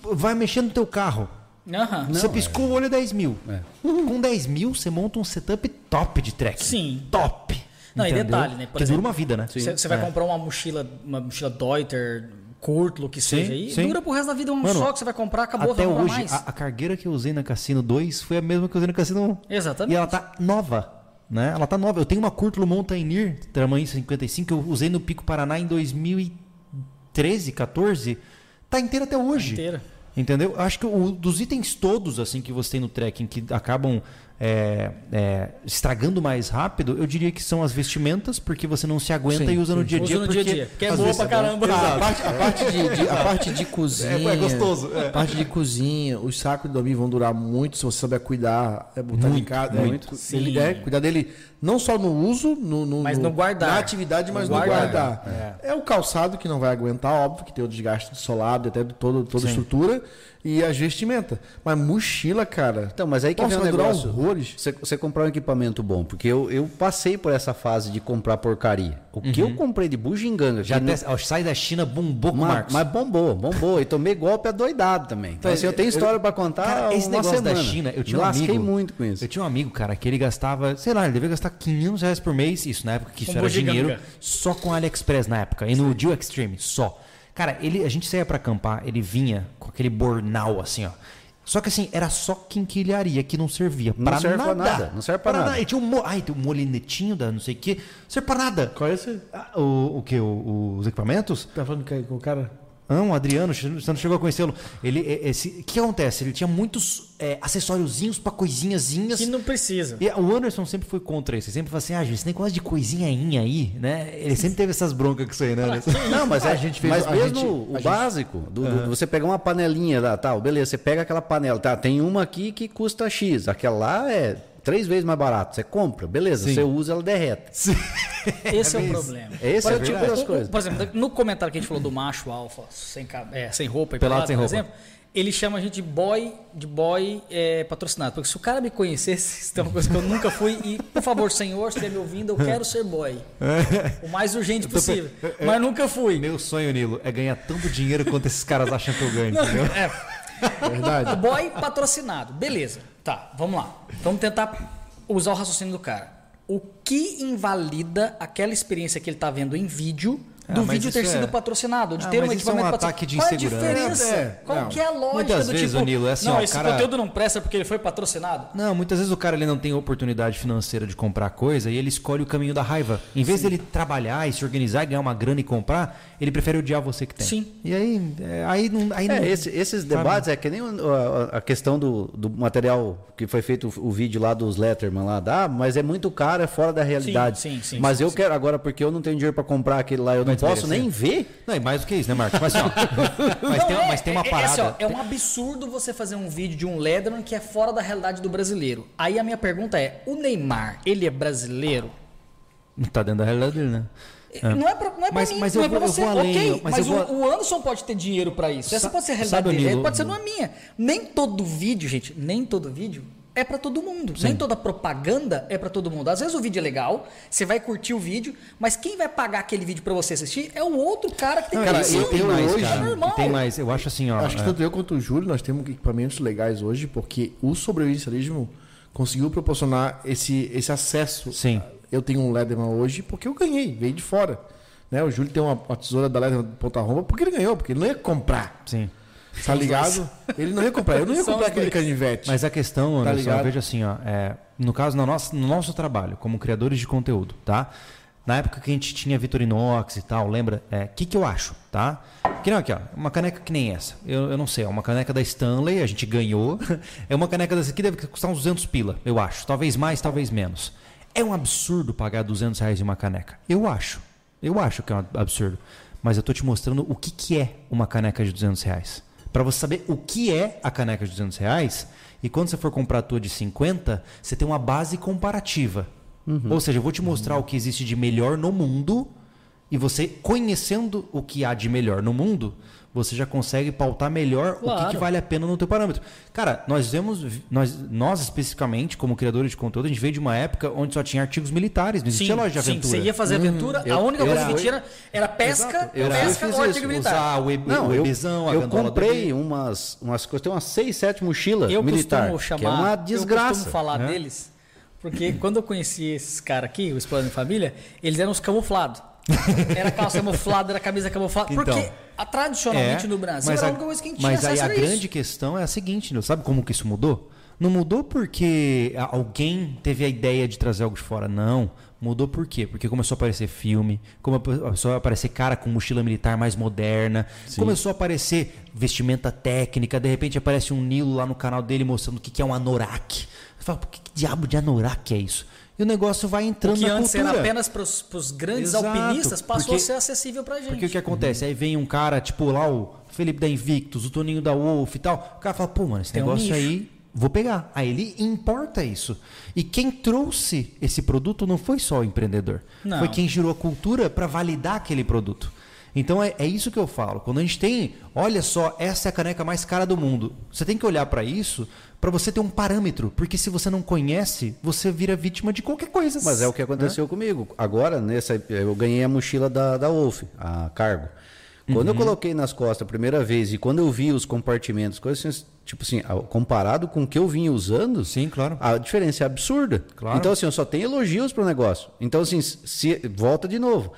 vai mexer no teu carro. Aham. você piscou o olho 10 mil. É. Com 10 mil, você monta um setup top de trekking. Sim. Top. Não, e Entendeu? detalhe, né? Por que exemplo, dura uma vida, né? Você você vai É. comprar uma mochila, uma mochila Deuter, Kurtlo, que Sim, seja, e sim. dura pro resto da vida um Mano, só que você vai comprar, acabou, Até vai hoje, mais. a, a cargueira que eu usei na Cassino 2 foi a mesma que eu usei na Cassino 1. Exatamente. E ela tá nova. Né? Ela tá nova. Eu tenho uma Curtulo Mountaineer, tamanho 55, que eu usei no Pico Paraná em 2013, 14. Tá inteira até hoje. Inteira. Entendeu? Eu Acho que o, dos itens todos assim que você tem no trekking que acabam é, é, estragando mais rápido, eu diria que são as vestimentas, porque você não se aguenta Sim, e usa no dia a dia. Usa no dia a porque dia, que é boa pra caramba. A parte, a parte de, de- a parte de cozinha. [laughs] É, é gostoso, é. A parte de cozinha, os sacos de dormir vão durar muito se você souber cuidar, é botar Muito, em casa. muito. É, Sim. ele, é, cuidar dele não só no uso, no, no- Mas no guardar. na atividade, mas No no guardar. guardar. É. o calçado que não vai aguentar, óbvio, que tem o desgaste do solado, até de todo, toda a estrutura, e as vestimentas. Mas mochila, cara. Então, mas aí que Nossa, vem um negócio. horrores. Você, você comprar um equipamento bom, porque eu, eu passei por essa fase de comprar porcaria. O que eu comprei de bugiganga, Já não- até, ó, sai da China, bombou mas, Marcos. mas bombou, bombou. E tomei golpe adoidado também. Então, assim, eu tenho história pra contar. Cara, esse negócio semana. da China, eu tinha um Lasquei amigo. muito com isso. Eu tinha um amigo, cara, que ele gastava, sei lá, ele devia gastar 500 reais por mês, isso na época que isso Com era dinheiro, só com AliExpress na época, e no Deal Extreme, só. Cara, ele, a gente saía pra acampar, ele vinha com aquele bornal assim, ó. Só que assim, era só quinquilharia que não servia Não pra serve nada. pra nada, não serve pra nada. E tinha um, mo... Ai, tem um molinetinho da não sei o quê, não serve pra nada. Qual é esse? Ah, o, o que? os equipamentos? Tá falando que- com o cara? Não, o Adriano, você não chegou a conhecê-lo. Ele, é- esse, o que acontece? Ele tinha muitos é, acessóriozinhos pra coisinhazinhas. Que não precisa. E o Anderson sempre foi contra isso. Ele sempre falou assim: ah, gente, esse negócio de coisinhainha aí, né? Ele sempre teve essas broncas com isso aí, né? Anderson? Não, mas, [laughs] é, A gente fez- mas mesmo gente- o a gente- básico, do, do- você pegar uma panelinha lá, tal, beleza, você pega aquela panela, tá, tem uma aqui que custa X, aquela lá é três vezes mais barato, você compra, beleza, Sim. você usa, ela derrete. [laughs] Esse é, o mesmo. problema. Esse é o tipo das o- o- coisas. Por exemplo, no comentário que a gente falou do macho alfa sem, é, sem roupa e Pelado pelado, sem por roupa. exemplo, ele chama a gente de boy, de boy é, patrocinado. Porque se o cara me conhecesse, [laughs] isso é uma coisa que eu nunca fui, e por favor, senhor, se estiver me ouvindo, eu quero ser boy. O mais urgente [laughs] possível. Mas nunca fui. Meu sonho, Nilo, é ganhar tanto dinheiro quanto esses caras acham que eu ganho, entendeu? É, É verdade. Boy patrocinado. Beleza. Tá, vamos lá. Vamos tentar usar o raciocínio do cara. O que invalida aquela experiência que ele tá vendo em vídeo do mas vídeo ter sido é- patrocinado, de Ah, ter um mas isso é um equipamento ataque de Qual é a insegurança. diferença? É, Qual não. que é a lógica Muitas do vezes, tipo, Nilo, é assim, não, ó, esse cara- conteúdo não presta porque ele foi patrocinado? Não, muitas vezes o cara ele não tem oportunidade financeira de comprar coisa e ele escolhe o caminho da raiva. Em vez dele trabalhar e se organizar e ganhar uma grana e comprar, ele prefere odiar você que tem. Sim. E aí, é, aí não. Aí não É, esse- esses debates é que nem a, questão do, do material que foi feito o, o vídeo lá dos Letterman lá, dá, mas é muito caro, é fora da realidade. sim, sim, mas sim, eu sim. quero agora, porque eu não tenho dinheiro pra comprar aquele lá, eu não Vai posso desmerecer. nem ver. Não, e mais do que isso, né, Marcos? Mas, assim, ó, mas, Não, tem, é, mas tem uma é- é parada. assim, ó, é um absurdo você fazer um vídeo de um Lederman que é fora da realidade do brasileiro. Aí a minha pergunta é: o Neymar, ele é brasileiro? Não tá dentro da realidade dele, né? Não é pra, não é pra Mas- mim, mas não eu é pra vou- eu você. vou além, ok, mas mas, eu o, vou- o Anderson pode ter dinheiro pra isso. Essa Sa- pode ser a realidade sabe, dele. Nilo, Pode ser não a minha. Nem todo vídeo, gente, nem todo vídeo é pra todo mundo. Nem toda propaganda é pra todo mundo. Às vezes o vídeo é legal, você vai curtir o vídeo, mas quem vai pagar aquele vídeo pra você assistir é o outro cara que tem Não, cara, eu tenho mais, hoje- cara. É tem mais. Eu acho assim, ó. Acho que é, tanto eu quanto o Júlio, nós temos equipamentos legais hoje, porque o sobrevivencialismo conseguiu proporcionar esse, esse acesso. Sim. Eu tenho um Lederman hoje porque eu ganhei, veio de fora. Né? O Júlio tem uma, uma tesoura da Lederman de ponta romba porque ele ganhou, porque ele não ia comprar. Sim. Tá ligado? Ele não ia comprar. Eu não ia São comprar aquele canivete. Mas a questão, Tá Anderson, eu ligado? vejo assim, ó, é, no caso, no nosso, no nosso trabalho, como criadores de conteúdo, tá? Na época que a gente tinha Vitorinox e tal, lembra? O que, que eu acho, tá? Que não, aqui, ó, uma caneca que nem essa. Eu, eu não sei, é uma caneca da Stanley, a gente ganhou. [laughs] É uma caneca dessa aqui, deve custar uns 200 pila, eu acho. Talvez mais, talvez menos. É um absurdo pagar 200 reais em uma caneca. Eu acho. Eu acho que é um absurdo. Mas eu tô te mostrando o que, que é uma caneca de 200 reais. Para você saber o que é a caneca de 200 reais, e quando você for comprar a tua de 50, você tem uma base comparativa. Ou seja, eu vou te mostrar o que existe de melhor no mundo, e você, conhecendo o que há de melhor no mundo, você já consegue pautar melhor o que, Claro. que vale a pena no teu parâmetro. Cara, nós vemos, nós, nós especificamente, como criadores de conteúdo, a gente veio de uma época onde só tinha artigos militares, não existia loja de sim, aventura. você ia fazer aventura, a eu- única eu coisa era- que tinha era pesca, Eu pesca fiz ou isso, artigo militar. Usar o, web, Não, o eu, webzão, a eu gandola do comprei umas, umas coisas, tem umas 6, 7 mochilas Eu militar, costumo que é chamar, uma eu desgraça. costumo falar né? deles, porque quando eu conheci esses caras aqui, o Explorando em Família, eles eram os camuflados. [laughs] Era calça camuflada, era camisa camuflada. Então. porque a, tradicionalmente É, no Brasil mas era a única coisa que a gente tinha Mas aí a grande questão é a seguinte, né? sabe como que isso mudou? Não mudou porque alguém teve a ideia de trazer algo de fora, não. Mudou por quê? Porque começou a aparecer filme, começou a aparecer cara com mochila militar mais moderna, começou a aparecer vestimenta técnica, de repente aparece um Nilo lá no canal dele mostrando o que que é um anorak. Você fala, que diabo de anorak é isso? E o negócio vai O entrando que na antes cultura. era apenas para os grandes Exato, alpinistas passou porque- a ser acessível pra gente. Porque o que acontece? Aí vem um cara, tipo lá o Felipe da Invictus, o Toninho da Wolf e tal. O cara fala, pô, mano, esse Tem um negócio nicho. aí, vou pegar. Aí ele importa isso. E quem trouxe esse produto não foi só o empreendedor. Não. Foi quem gerou a cultura para validar aquele produto. Então é, é isso que eu falo. Quando a gente tem, olha só, essa é a caneca mais cara do mundo. Você tem que olhar para isso para você ter um parâmetro. Porque se você não conhece, você vira vítima de qualquer coisa. Mas é o que aconteceu comigo. Agora, nessa, eu ganhei a mochila da, da Wolf, a cargo. Quando Uhum. eu coloquei nas costas a primeira vez e quando eu vi os compartimentos, coisas assim, tipo assim, comparado com o que eu vinha usando, Sim, claro. a diferença é absurda. Claro. Então, assim, eu só tenho elogios para o negócio. Então, assim, se, volta de novo.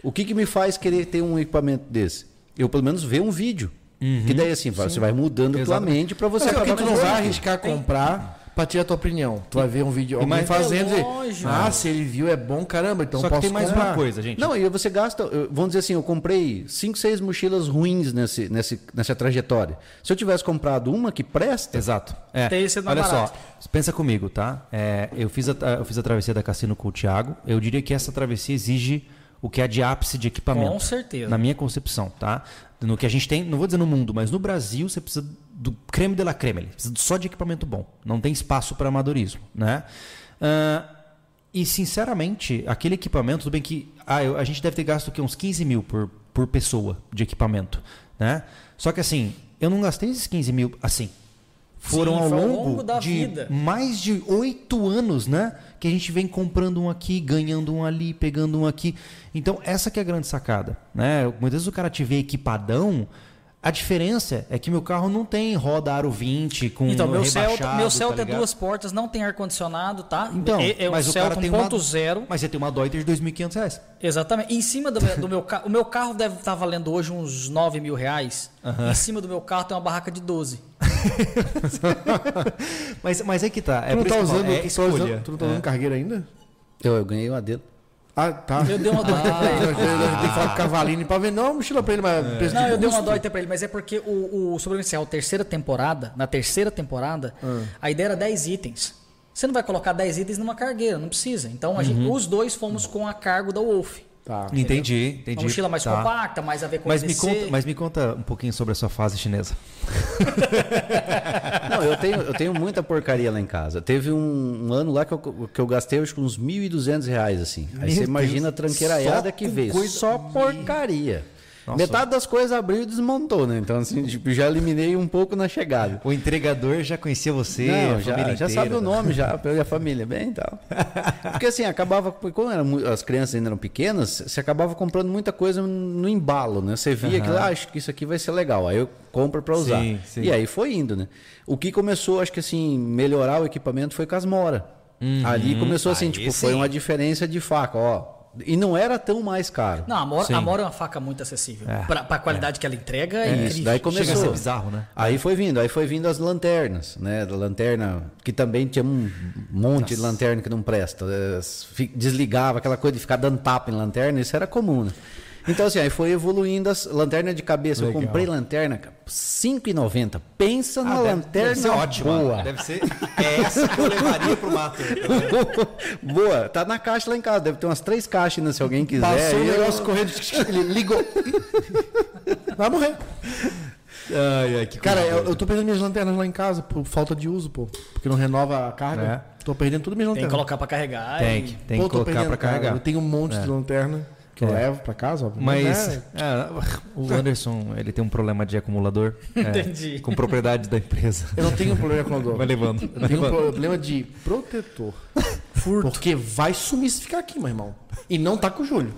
O que, que me faz querer ter um equipamento desse? Eu, pelo menos, ver um vídeo. Que daí, assim, você vai mudando a tua mente para você Mas acabar porque tu não vai arriscar comprar pra tirar a tua opinião. Tu vai ver um vídeo, alguém fazendo É e lógico. ah, se ele viu é bom, caramba, então Só que posso tem mais comprar. uma coisa, gente. Não, e você gasta, vamos dizer assim, eu comprei 5, 6 mochilas ruins nesse, nesse, nessa trajetória. Se eu tivesse comprado uma que presta, Exato. É. Sido mais Olha barato. só, pensa comigo, tá? É, eu, fiz a, eu fiz a travessia da Cassino com o Thiago. Eu diria que essa travessia exige o que é de ápice de equipamento. Com certeza. Na minha concepção, tá? No que a gente tem, não vou dizer no mundo, mas no Brasil você precisa do creme de la creme. Precisa só de equipamento bom. Não tem espaço para amadorismo, né? Ah, e sinceramente, aquele equipamento, tudo bem que ah, eu- a gente deve ter gasto o quê? uns 15 mil por, por pessoa de equipamento, né? Só que assim, eu não gastei esses 15 mil assim. Foram Sim, ao longo, longo da de vida. mais de oito anos, né? Que a gente vem comprando um aqui, ganhando um ali, pegando um aqui. Então, essa que é a grande sacada, né? Muitas vezes o cara te vê equipadão, a diferença é que meu carro não tem roda aro 20 com Então, meu Celta, meu Celta tá é duas portas, não tem ar-condicionado, tá? Então, é, é um mas o Celta cara tem uma 1.0. Mas você tem uma Deuter de 2.500 reais. Exatamente. Em cima do meu, do meu carro, o meu carro deve estar valendo hoje uns 9 mil reais. Em cima do meu carro tem uma barraca de 12. [laughs] mas, mas é que tá. É Tu não tá usando, é tu, tá escolha. usando, tu não tá usando cargueira ainda? eu, eu ganhei uma dele. Ah, tá. Eu dei uma dó. Eu tenho que falar com o Cavalinho pra vender uma mochila pra ele, mas preço Não, eu dei uma custo. doita pra ele, mas é porque o, o Sobrevivencial, terceira temporada, na terceira temporada, a ideia era 10 itens. Você não vai colocar 10 itens numa cargueira, não precisa. Então a gente, os dois fomos com a cargo da Wolf. Tá. Entendi, entendi. Uma mochila mais Tá. compacta, mais a ver com Mas o me, conta, mas me conta um pouquinho sobre a sua fase chinesa. [laughs] Não, eu tenho, eu tenho muita porcaria lá em casa. Teve um, um ano lá que eu, que eu gastei acho que uns 1.200 reais, assim. Aí Meu você imagina a Deus. tranqueiraiada que veio. coisa- Só porcaria. Nossa. Metade das coisas abriu e desmontou, né? Então, assim, tipo, já eliminei um pouco na chegada. O entregador já conhecia você, Não, já, família já inteira. sabe o nome, já, [laughs] pela família, bem e tal. Porque assim, acabava, como era as crianças ainda eram pequenas, você acabava comprando muita coisa no embalo, né? Você via que, ah, acho que isso aqui vai ser legal, aí eu compro para usar. Sim, sim. E aí foi indo, né? O que começou, acho que assim, melhorar o equipamento foi com as Mora. Ali começou assim, Aí tipo, foi sim. uma diferença de faca, ó. E não era tão mais caro. Não, a Mora, Sim. a Mora é uma faca muito acessível. É. Pra, pra qualidade que ela entrega, é, Isso, incrível. daí Chega a começou. ser bizarro, né? Aí foi vindo, aí foi vindo as lanternas, né? Da lanterna, que também tinha um monte de lanterna que não presta. fi- Desligava aquela coisa de ficar dando tapa em lanterna, isso era comum, né? Então, assim, aí foi evoluindo as lanternas de cabeça. Legal. Eu comprei lanterna, cara, R$ 5,90. Pensa na Ah, deve- lanterna deve ser ótima. boa. Deve ser. [laughs] É essa que eu levaria pro mato. [laughs] boa, tá na caixa lá em casa. Deve ter umas três caixas ainda, se alguém quiser. Passou o Aí eu- negócio correndo, [laughs] ele ligou. Vai morrer. Ai, ai, que Cara, eu, eu tô perdendo minhas lanternas lá em casa por falta de uso, pô. Porque não renova a carga. Tô perdendo tudo minhas Tem que lanternas. colocar pra carregar. Tem e- que, tem Pô, que colocar perdendo, pra cara. carregar. Eu tenho um monte de lanterna que eu É. levo pra casa, óbvio. Mas é, é, o Anderson, ele tem um problema de acumulador. [laughs] é, Entendi. Com propriedade da empresa. eu não tenho um problema com o Vai levando. Eu Vai tenho um levando. problema de protetor. Porque vai sumir se ficar aqui, meu irmão. E não tá com o Júlio.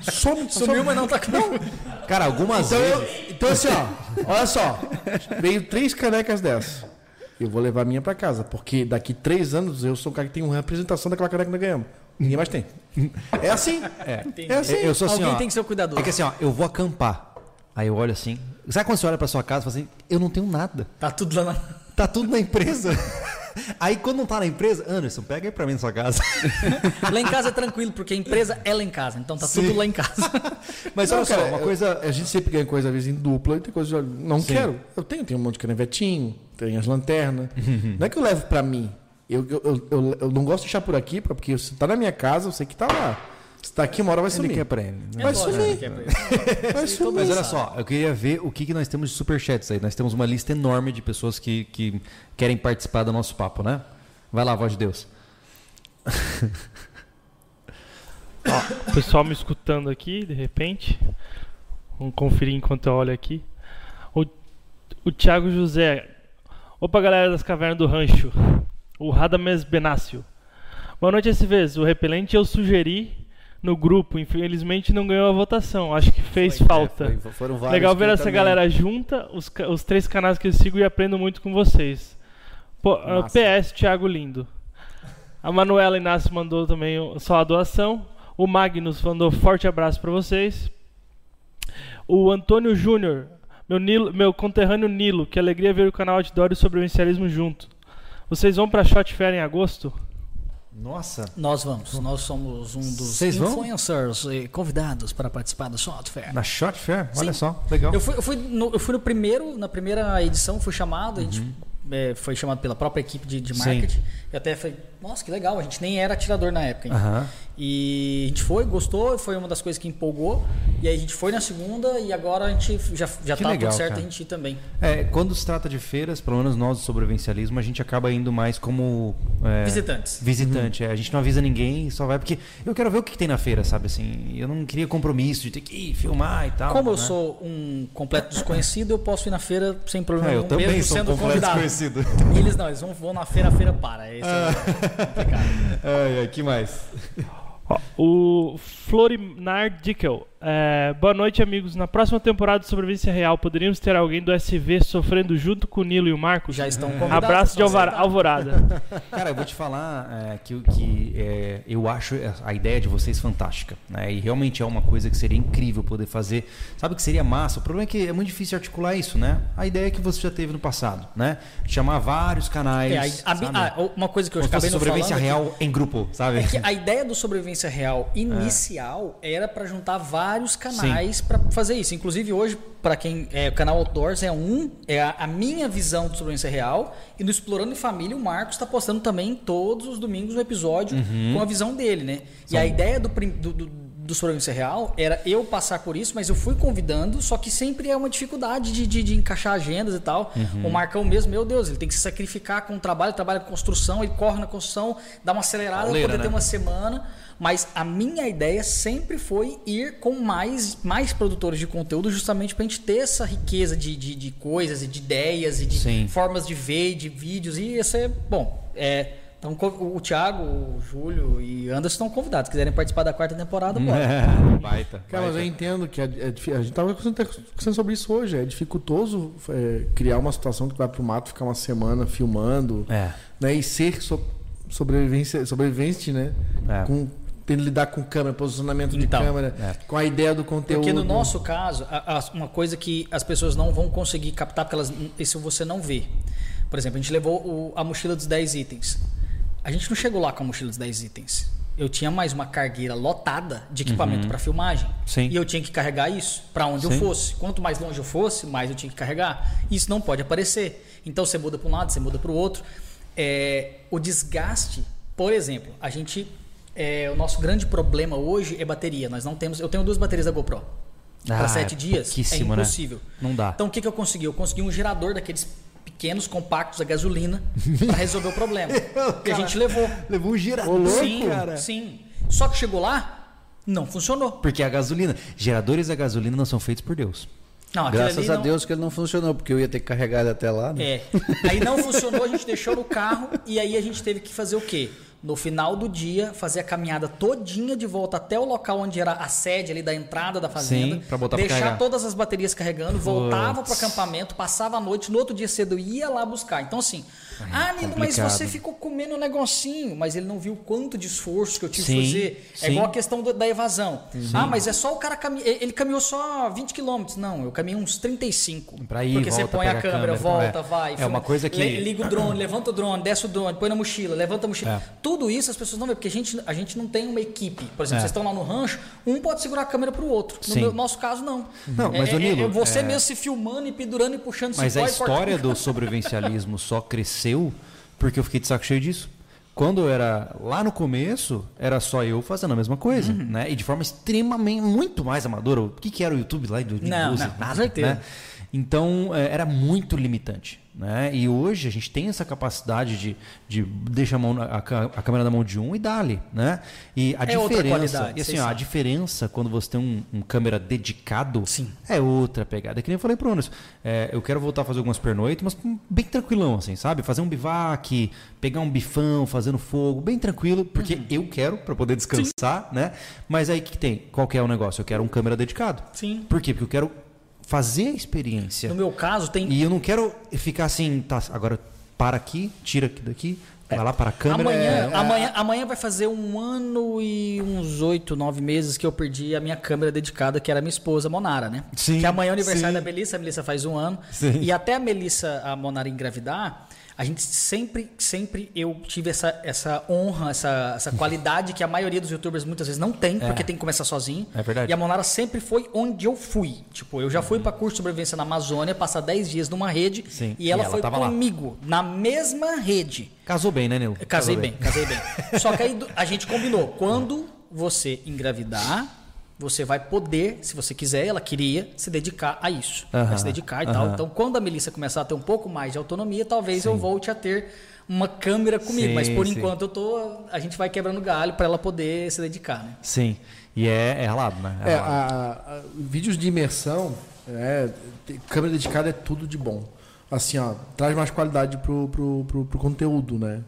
Some, Sumiu, mas não tá com. Cara, algumas Então, eu, vezes. então assim, ó, olha só. Veio três canecas dessas. Eu vou levar a minha pra casa, porque daqui três anos eu sou o cara que tem uma representação daquela caneca que nós ganhamos. Ninguém mais tem. É assim. É. É assim. Eu sou assim, Alguém ó, tem que ser o cuidador. É que assim, ó, eu vou acampar. Aí eu olho assim. Sabe quando você olha pra sua casa e fala assim, eu não tenho nada. Tá tudo lá na. Tá tudo na empresa. [laughs] Aí quando não tá na empresa, Anderson, pega aí pra mim na sua casa. Lá em casa é tranquilo, porque a empresa é lá em casa. Então tá tudo lá em casa. [laughs] Mas Não, olha só, cara, uma eu- coisa. A gente sempre ganha coisa às vezes em dupla e tem coisa não Sim. quero. Eu tenho, tenho um monte de canevetinho, tenho as lanternas. não é que eu levo pra mim. Eu, eu, eu, eu, não gosto de deixar por aqui, porque se tá na minha casa, eu sei que tá lá. Se tá aqui, uma hora vai Ele sumir. quer pra ele. né? Vai sumir. que é pra ele. [laughs] Vai sumir. Mas olha só, eu queria ver o que, que nós temos de superchats aí. Nós temos uma lista enorme de pessoas que, que querem participar do nosso papo, né? Vai lá, voz de Deus. [laughs] Ó, o pessoal me escutando aqui, de repente. Vamos conferir enquanto eu olho aqui. O, o Thiago José. Opa, galera das Cavernas do Rancho. O Radames Benácio. Boa noite, SVs. O repelente eu sugeri no grupo. Infelizmente não ganhou a votação. Acho que fez falta. É, foi- foram vários Legal ver essa também- galera junta, os, os três canais que eu sigo e aprendo muito com vocês. Pô, ah, Massa. PS, Thiago Lindo. A Manuela Inácio mandou também só a doação. O Magnus mandou forte abraço pra vocês. O Antônio Júnior, meu, meu conterrâneo Nilo, que alegria ver o canal Outdoor e sobrevivencialismo junto. Vocês vão pra Shot Fair em agosto? Nossa. Nós vamos. Nós somos um dos Vocês vão? influencers e convidados para participar do Software. Na Shot Fair? Olha só, legal. Eu fui, eu, fui no, eu fui no primeiro, na primeira edição, fui chamado, a gente é, foi chamado pela própria equipe de, de Sim. Eu até falei, nossa, que legal, a gente nem era atirador na época. Aham. E a gente foi, gostou, foi uma das coisas que empolgou. E aí a gente foi na segunda e agora a gente já, já Que tá legal, tudo certo cara. a gente ir também. É, quando se trata de feiras, pelo menos nós do sobrevivencialismo, a gente acaba indo mais como. é, Visitantes. Visitante, é. A gente não avisa ninguém, só vai porque eu quero ver o que, que tem na feira, sabe assim? Eu não queria compromisso de ter que ir filmar e tal. Como eu né? sou um completo desconhecido, eu posso ir na feira sem problema É, eu nenhum, também mesmo sou um sendo completo convidado. desconhecido. E eles não, eles vão, vão na feira, a feira para. Esse é o complicado. [laughs] Ai, ai, que mais? Ó, o Florinar Dickel. É, boa noite, amigos. Na próxima temporada de Sobrevivência Real, poderíamos ter alguém do SV sofrendo junto com o Nilo e o Marcos? Já estão convidados. Abraço de Alvar-. Alvorada. [laughs] Cara, eu vou te falar é, que, que é, eu acho a ideia de vocês fantástica. Né? E realmente é uma coisa que seria incrível poder fazer. Sabe o que seria massa? O problema é que é muito difícil articular isso, né? A ideia que você já teve no passado, né? Chamar vários canais. É, a- a- sabe? ah, uma coisa que eu Como acabei sobrevivência falando real em grupo, sabe? É que a ideia do sobrevivência real [laughs] inicial era para juntar vários canais para fazer isso. Inclusive hoje, para quem é o canal Outdoors é um, é a, a minha visão do sobrevivência real e no Explorando em Família o Marcos está postando também todos os domingos um episódio Uhum. com a visão dele, né? E a ideia do, do, do, do sobrevivência real era eu passar por isso, mas eu fui convidando, só que sempre é uma dificuldade de, de, de encaixar agendas e tal. Uhum. O Marcão mesmo, meu Deus, ele tem que se sacrificar com o trabalho, trabalha com construção, ele corre na construção, dá uma acelerada para poder né? ter uma semana. Mas a minha ideia sempre foi ir com mais, mais produtores de conteúdo, justamente para a gente ter essa riqueza de, de, de coisas e de ideias e de Sim. formas de ver, de vídeos. E ia ser bom. É, então, o Thiago, o Júlio e Anderson estão convidados. Se quiserem participar da quarta temporada, bora. É, [laughs] baita. Cara, mas eu entendo que é, é difí- a gente tava conversando sobre isso hoje. É dificultoso é, criar uma situação que vai pro mato ficar uma semana filmando, É. né? E ser so- sobrevivência, sobrevivente, né? É. Com tendo que lidar com câmera, posicionamento de Então, câmera, é. com a ideia do conteúdo. Porque no nosso caso, a- a- uma coisa que as pessoas não vão conseguir captar, porque elas, isso você não vê. Por exemplo, a gente levou o- a mochila dos 10 itens. A gente não chegou lá com a mochila dos 10 itens. Eu tinha mais uma cargueira lotada de equipamento para filmagem. Uhum. Sim. E eu tinha que carregar isso para onde eu Sim. fosse. Quanto mais longe eu fosse, mais eu tinha que carregar. Isso não pode aparecer. Então você muda para um lado, você muda para o outro. É, o desgaste, por exemplo, a gente. É, o nosso grande problema hoje é bateria. Nós não temos. Eu tenho duas baterias da GoPro. Ah, Para sete é dias é né? impossível. Não dá. Então o que, que eu consegui? Eu consegui um gerador daqueles pequenos, compactos a gasolina para resolver o problema. [laughs] e a gente levou. Levou um girador, sim, cara. sim. Só que chegou lá, não funcionou. Porque a gasolina, geradores a gasolina não são feitos por Deus. Não, Graças a não- Deus que ele não funcionou, porque eu ia ter que carregar ele até lá. Né? É. Aí não funcionou, a gente deixou no carro e aí a gente teve que fazer o quê? No final do dia, fazer a caminhada todinha de volta até o local onde era a sede ali da entrada da fazenda. Sim, pra botar pra Deixar carregar. todas as baterias carregando, voltava pro acampamento, passava a noite, no outro dia cedo ia lá buscar. Então, assim, ah, Nilo, mas você ficou comendo um negocinho, mas ele não viu o quanto de esforço que eu tive que fazer. É sim. igual a questão do- da evasão. Ah, mas é só o cara caminhar. Ele caminhou só 20 km. Não, eu caminhei uns 35. Pra ir, Porque você volta, põe a pega a câmera, câmera, volta, é. vai. É filma. uma coisa que- Liga o drone, levanta o drone, desce o drone, põe na mochila, levanta a mochila. É. Tudo isso as pessoas não veem, porque a gente, a gente não tem uma equipe. Por exemplo, É. vocês estão lá no rancho, um pode segurar a câmera pro outro. No meu- nosso caso, não. Não, mas, é, ô, é- Nilo, é você é- mesmo se filmando e pendurando e puxando Mas a história do [laughs] sobrevivencialismo só cresceu porque eu fiquei de saco cheio disso. Quando eu era lá no começo, era só eu fazendo a mesma coisa, Uhum. né? E de forma extremamente, muito mais amadora. O que, que era o YouTube lá em 2012? Não, não, com Nada, certeza. né? Então, é, era muito limitante. Né? E hoje a gente tem essa capacidade de, de deixar a, mão a, a câmera na mão de um e dá-lhe. Né? E a É diferença. E assim, ó, a diferença quando você tem um, um câmera dedicado Sim. é outra pegada. É que nem eu falei pro Anderson. É, eu quero voltar a fazer algumas pernoites, mas bem tranquilão, assim, sabe? Fazer um bivac, pegar um bifão, fazendo fogo, bem tranquilo, porque Uhum. eu quero para poder descansar, né? Mas aí o que, que tem? Qual que é o negócio? Eu quero um câmera dedicado. Sim. Por quê? Porque eu quero fazer a experiência. No meu caso, tem. E eu não quero ficar assim, tá, agora para aqui, tira aqui daqui, vai lá para a câmera. Amanhã, é, amanhã, amanhã vai fazer um ano e uns oito, nove meses que eu perdi a minha câmera dedicada, que era minha esposa, Monara, né? Sim, Que amanhã é o aniversário sim. da Melissa, a Melissa faz um ano. Sim. E até a Melissa, a Monara engravidar, a gente sempre, sempre eu tive essa, essa honra, essa, essa [laughs] qualidade que a maioria dos youtubers muitas vezes não tem, porque tem que começar sozinho. É verdade. E a Monara sempre foi onde eu fui. Tipo, eu já fui para curso de sobrevivência na Amazônia, passar 10 dias numa rede, Sim. e ela E ela foi tava lá. comigo, na mesma rede. Casou bem, né, Nilo? Eu Casei Casou bem, casei bem. [laughs] Só que aí a gente combinou. Quando você engravidar, você vai poder, se você quiser, ela queria se dedicar a isso. Vai se dedicar e tal. Então, quando a Melissa começar a ter um pouco mais de autonomia, talvez eu volte a ter uma câmera comigo. Sim, Mas por sim. enquanto eu tô. A gente vai quebrando galho para ela poder se dedicar, né? Sim. E é, é ralado, né? É, ralado. a- a- vídeos de imersão, é, câmera dedicada é tudo de bom. Assim, ó, traz mais qualidade pro, pro, pro, pro conteúdo, né?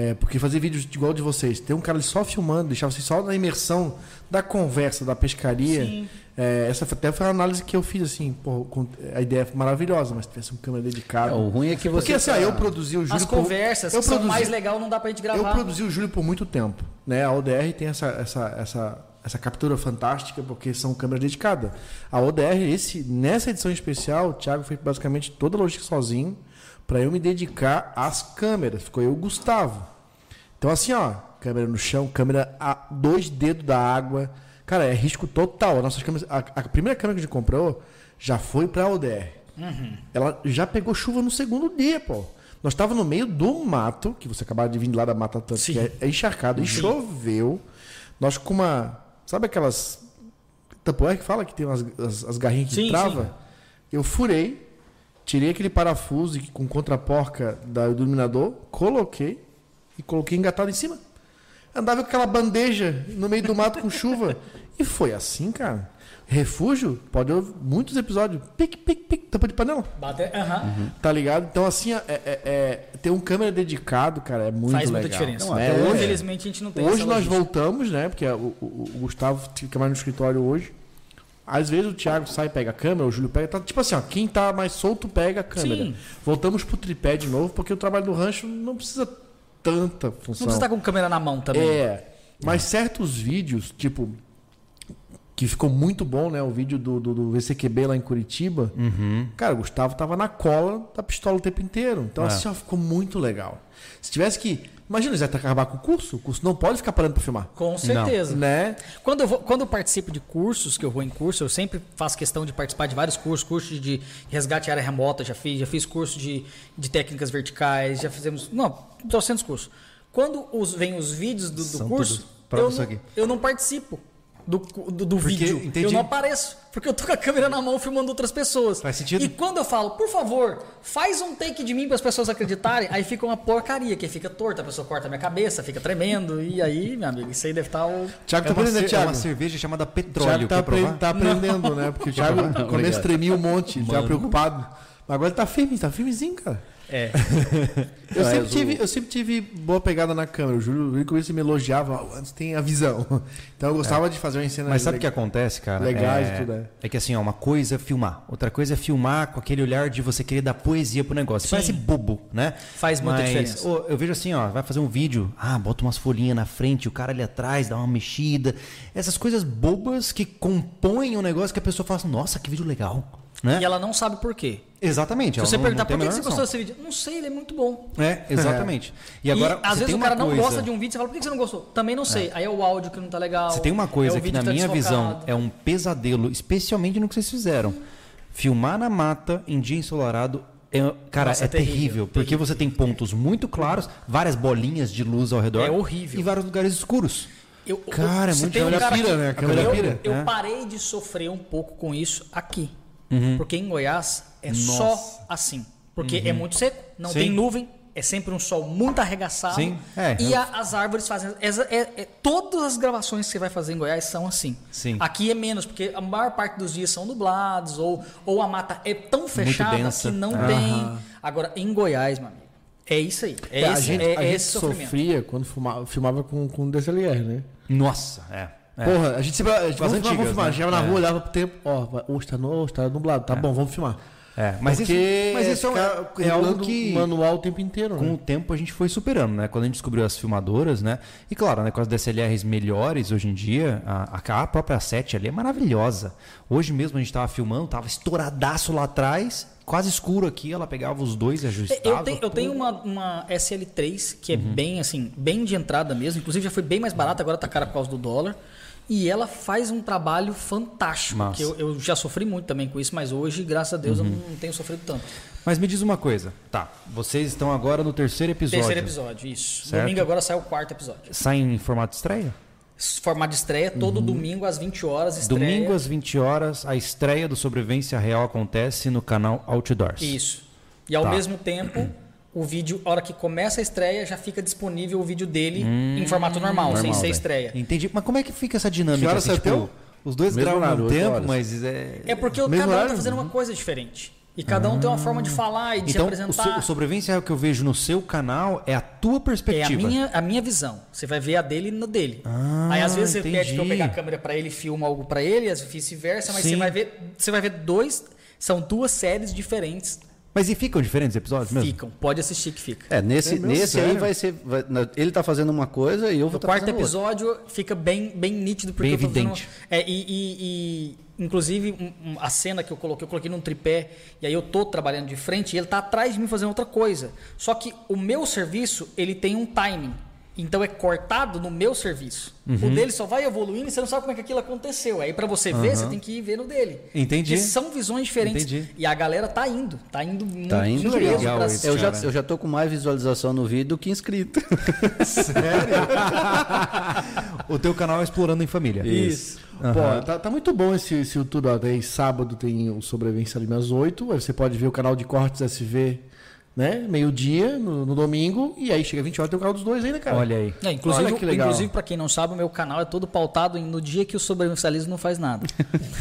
É, porque fazer vídeos igual de vocês, ter um cara ali só filmando, deixar vocês só na imersão da conversa, da pescaria. É, essa foi- até foi a análise que eu fiz, assim, pô, com- a ideia é maravilhosa, mas se tivesse uma câmera dedicada. É, o ruim é que você Porque assim, tá- eu produzi o Júlio. As por- conversas eu que são produzi- mais legal não dá pra gente eu gravar. produzi o Júlio por muito tempo. Né? A ODR tem essa, essa, essa, essa captura fantástica porque são câmeras dedicadas. A ODR, esse, nessa edição especial, o Thiago fez basicamente toda a logística sozinho para eu me dedicar às câmeras. Ficou eu Gustavo. Então, assim, ó, câmera no chão, câmera a dois dedos da água. Cara, é risco total. Nossas câmeras, a, a primeira câmera que a gente comprou já foi para a ODR. Ela já pegou chuva no segundo dia, pô. Nós estávamos no meio do mato, que você acabou de vir lá da Mata Atlântica, que é, é encharcado, e choveu. Nós com uma. Sabe aquelas. Tupperware que fala que tem umas, as, as garrinhas que Sim, trava? sim. Eu furei, tirei aquele parafuso com contraporca do iluminador, coloquei e coloquei engatado em cima. Andava com aquela bandeja no meio do mato com chuva. E foi assim, cara. Refúgio, pode ouvir muitos episódios. Pique, pique, pique, tampa de panela. Bate- aham. Tá ligado? Então, assim, é, é- é- ter um câmera dedicado, cara, é muito Faz legal. muita diferença. Não, Né? hoje, Infelizmente a gente não tem hoje essa nós logística. voltamos, né? Porque o, o- o Gustavo fica mais no escritório hoje. Às vezes o Thiago sai e pega a câmera, o Júlio pega. Tá, tipo assim, ó, quem tá mais solto pega a câmera. Sim. Voltamos pro tripé de novo, porque o trabalho do rancho não precisa tanta Não função. precisa estar com câmera na mão também. É, mas certos vídeos, tipo, que ficou muito bom, né? O vídeo do, do, do VCQB lá em Curitiba. Cara, o Gustavo tava na cola da pistola o tempo inteiro. Então, É. assim, ó, ficou muito legal. Se tivesse que. Imagina, eles iam acabar com o curso? O curso não pode ficar parando pra filmar. Com certeza. Né? Quando eu, vou, quando eu participo de cursos, que eu vou em curso, eu sempre faço questão de participar de vários cursos, curso de resgate à área remota, já fiz, já fiz curso de, de técnicas verticais, já fizemos. Não, 200 cursos. Quando os, vem os vídeos do, do curso, eu não, aqui. eu não participo do, do, do Porque, vídeo. entendi. Eu não apareço. Porque eu tô com a câmera na mão filmando outras pessoas. Faz sentido. E quando eu falo, por favor, faz um take de mim para as pessoas acreditarem, aí fica uma porcaria, que fica torta, a pessoa corta a minha cabeça, fica tremendo. E aí, meu amigo, isso aí deve estar o. Thiago É tá uma, aprendendo, é Thiago? uma cerveja chamada O petróleo. Thiago tá, apre- tá aprendendo, né? Porque o Thiago no começo obrigado. tremia um monte, já preocupado. Mas agora ele tá firme, tá firmezinho, cara. É. [laughs] Eu, sempre o- tive, eu sempre tive boa pegada na câmera. O Júlio, no começo me elogiava, "Ó, antes tem a visão. [laughs] Então eu gostava de fazer uma cena Mas sabe o que acontece, cara? Legais é, e tudo, é. é que assim, ó, uma coisa é filmar, outra coisa é filmar com aquele olhar de você querer dar poesia pro negócio. Sim. Parece bobo, né? Faz muita Mas, diferença. ô, eu vejo assim, ó, vai fazer um vídeo, ah, bota umas folhinhas na frente, o cara ali atrás dá uma mexida. Essas coisas bobas que compõem um negócio que a pessoa fala assim, nossa, que vídeo legal. Né? E ela não sabe por quê. Exatamente. Se ela você não- perguntar não por que você gostou desse vídeo, não sei, ele é muito bom. É, exatamente. [laughs] E E, agora, às você vezes o cara não coisa- gosta de um vídeo, você fala, por que você não gostou? Também não sei. Aí é o áudio que não tá legal. Você tem uma é coisa o que, na tá minha visão, é um pesadelo, especialmente no que vocês fizeram. Filmar na mata em dia ensolarado. É, cara, Nossa, é, é terrível, terrível, porque terrível. você tem pontos muito claros, várias bolinhas de luz ao redor. É horrível. E vários lugares escuros. Eu, Cara, é você muito- tem um pira, que- né? A câmera eu, pira. eu É. parei de sofrer um pouco com isso aqui. Uhum. Porque em Goiás é só assim. Porque é muito seco, não Uhum. Sim. tem nuvem, é sempre um sol muito arregaçado. Sim, é. E a- as árvores fazem. é- é- todas as gravações que você vai fazer em Goiás são assim. Sim. Aqui é menos, porque a maior parte dos dias são nublados, ou, ou a mata é tão fechada que não Aham. tem. Agora, em Goiás, meu amigo, é isso aí. É, a esse, gente, é, a gente esse sofrimento. sofria quando filmava, filmava com, com DSLR, né? Nossa, é. É. Porra, a gente sempre. A gente, vamos, filmar, antigas, vamos filmar. né? Chegava na É. rua, olhava pro tempo. Ó, hoje tá, no, hoje tá nublado. Tá bom, vamos filmar. É, mas isso, Porque mas isso é, é algo que manual o tempo inteiro, com né? o tempo a gente foi superando, né? Quando a gente descobriu as filmadoras, né? E claro, né, com as DSLRs melhores hoje em dia, a, a própria 7 ali é maravilhosa. Hoje mesmo a gente tava filmando, tava estouradaço lá atrás, quase escuro aqui, ela pegava os dois e ajustava. É, Eu tenho, eu tenho uma, uma SL3 que é Uhum. bem assim, bem de entrada mesmo. Inclusive já foi bem mais barata, agora tá cara por causa do dólar. E ela faz um trabalho fantástico. Que eu, eu já sofri muito também com isso, mas hoje, graças a Deus, Uhum. eu não tenho sofrido tanto. Mas me diz uma coisa, tá? Vocês estão agora no terceiro episódio. Terceiro episódio, isso. Certo. Domingo agora sai o quarto episódio. Sai em formato de estreia? Formato de estreia, todo domingo às 20 horas. Estreia. Uhum. Domingo às 20 horas, a estreia do Sobrevivência Real acontece no canal Outdoors. Isso. E ao Tá. mesmo tempo, o vídeo, a hora que começa a estreia, já fica disponível o vídeo dele em formato normal, sem Hum, Normal, ser velho. estreia. Entendi. Mas como é que fica essa dinâmica? Que assim, tipo, os dois gravam horário, mesmo oito tempo, horas. mas é... É porque cada um horário? tá fazendo uma coisa diferente. E cada um tem uma forma de falar e de Então, se o, apresentar. so- o Sobrevivência Real que eu vejo no seu canal é a tua É a perspectiva. minha, a minha visão. Você vai ver a dele no dele. Ah, Aí às vezes você entendi. pede pra eu pegar a câmera pra ele e filma algo pra ele, às vezes vice-versa, mas Sim. você vai ver, você vai ver dois, são duas séries diferentes. Mas e ficam diferentes episódios mesmo? Ficam. Pode assistir que fica. É, nesse, É nesse aí vai ser. vai- na- ele tá fazendo uma coisa e eu vou No estar quarto fazendo outra. episódio fica bem, bem nítido porque Bem eu tô fazendo- evidente. é, e, e- e, inclusive a cena que eu coloquei, eu coloquei num tripé e aí eu tô trabalhando de frente e ele tá atrás de mim fazendo outra coisa. Só que o meu serviço ele tem um timing. Então é cortado no meu serviço. Uhum. O dele só vai evoluindo e você não sabe como é que aquilo aconteceu. Aí pra você ver, você tem que ir ver no dele. Entendi. Porque são visões diferentes. Entendi. E a galera tá indo, tá indo muito Tá indo legal. Legal isso. Eu já, eu já tô com mais visualização no vídeo do que inscrito. [laughs] O teu canal é Explorando em Família. Isso. Pô, tá, tá muito bom esse, esse YouTube. Ó. Daí sábado tem o Sobrevivência ali às 8. Aí você pode ver o canal de cortes SV, né? Meio-dia, no, no domingo. E aí chega 20 horas tem o canal dos dois ainda, cara. Olha aí. É, inclusive, Olha que legal. inclusive, pra quem não sabe, o meu canal é todo pautado em- no dia que o sobrevivencialismo não faz nada.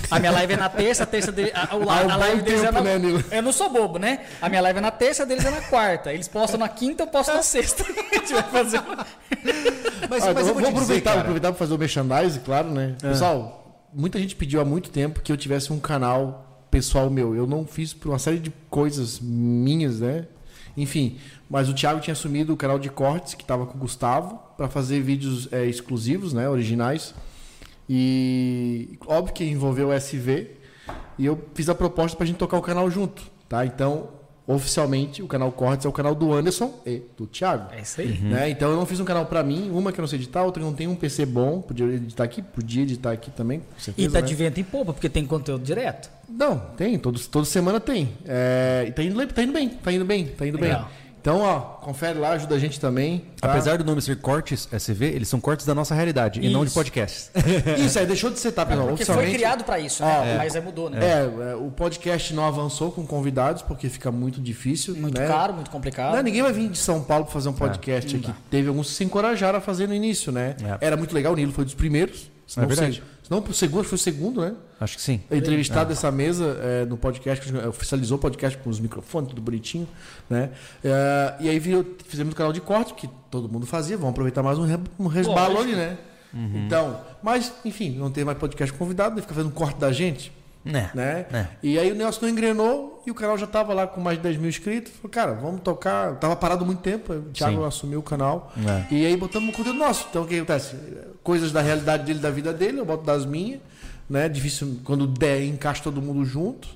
A minha live é na terça, a terça dele. A, o- a- a live deles é tempo, na, né? Eu não sou bobo, né? A minha live é na terça, a deles é na quarta. Eles postam na quinta, eu posto na sexta. [laughs] A gente vai fazer uma... Mas, então mas eu vou vou te dizer, aproveitar, aproveitar para fazer o merchandising, claro, né? Pessoal, muita gente pediu há muito tempo que eu tivesse um canal pessoal meu. Eu não fiz por uma série de coisas minhas, né? Enfim, mas o Thiago tinha assumido o canal de cortes que estava com o Gustavo para fazer vídeos é, exclusivos, né? Originais. E óbvio que envolveu o SV. E eu fiz a proposta para a gente tocar o canal junto, tá? Então, oficialmente, o canal Cortes é o canal do Anderson e do Thiago. É isso aí. Né? Então eu não fiz um canal pra mim, uma que eu não sei editar, outra que não tem um PC bom, podia editar aqui, podia editar aqui também, certeza. E tá né? de vento em polpa, porque tem conteúdo direto. Não, tem, todos, toda semana tem. É, e tá indo, tá indo bem, tá indo bem, tá indo Legal. bem. Então, ó, confere lá, ajuda a gente também. tá? Apesar do nome ser cortes SV, eles são cortes da nossa realidade e não de Isso. podcasts. [laughs] Isso aí, deixou de ser, tá, pessoal? Porque foi criado pra isso, né? É. Mas aí mudou, né? É, é, o podcast não avançou com convidados, porque fica muito difícil. Muito né? caro, muito complicado. Não, ninguém vai vir de São Paulo pra fazer um podcast aqui. Teve alguns que se encorajaram a fazer no início, né? É. Era muito legal, o Nilo foi dos primeiros. Senão É verdade. Se, pro segundo, foi o segundo, né? Acho que sim. entrevistado dessa mesa é, no podcast, gente oficializou o podcast com os microfones, tudo bonitinho, né? É, e aí virou- fizemos o canal de corte, que todo mundo fazia, vamos aproveitar mais um, um resbalo ali, né? Então, mas, enfim, não tem mais podcast convidado, né? fica fazendo corte da gente, Né? né? É. E aí o Nelson não engrenou e o canal já tava lá com mais de 10 mil inscritos. Falei, cara, vamos tocar. Tava parado muito tempo, o Thiago Sim. assumiu o canal. É. E aí botamos um conteúdo nosso. Então o que acontece? Coisas da realidade dele, da vida dele, eu boto das minhas. Né? Difícil quando der, encaixa todo mundo junto.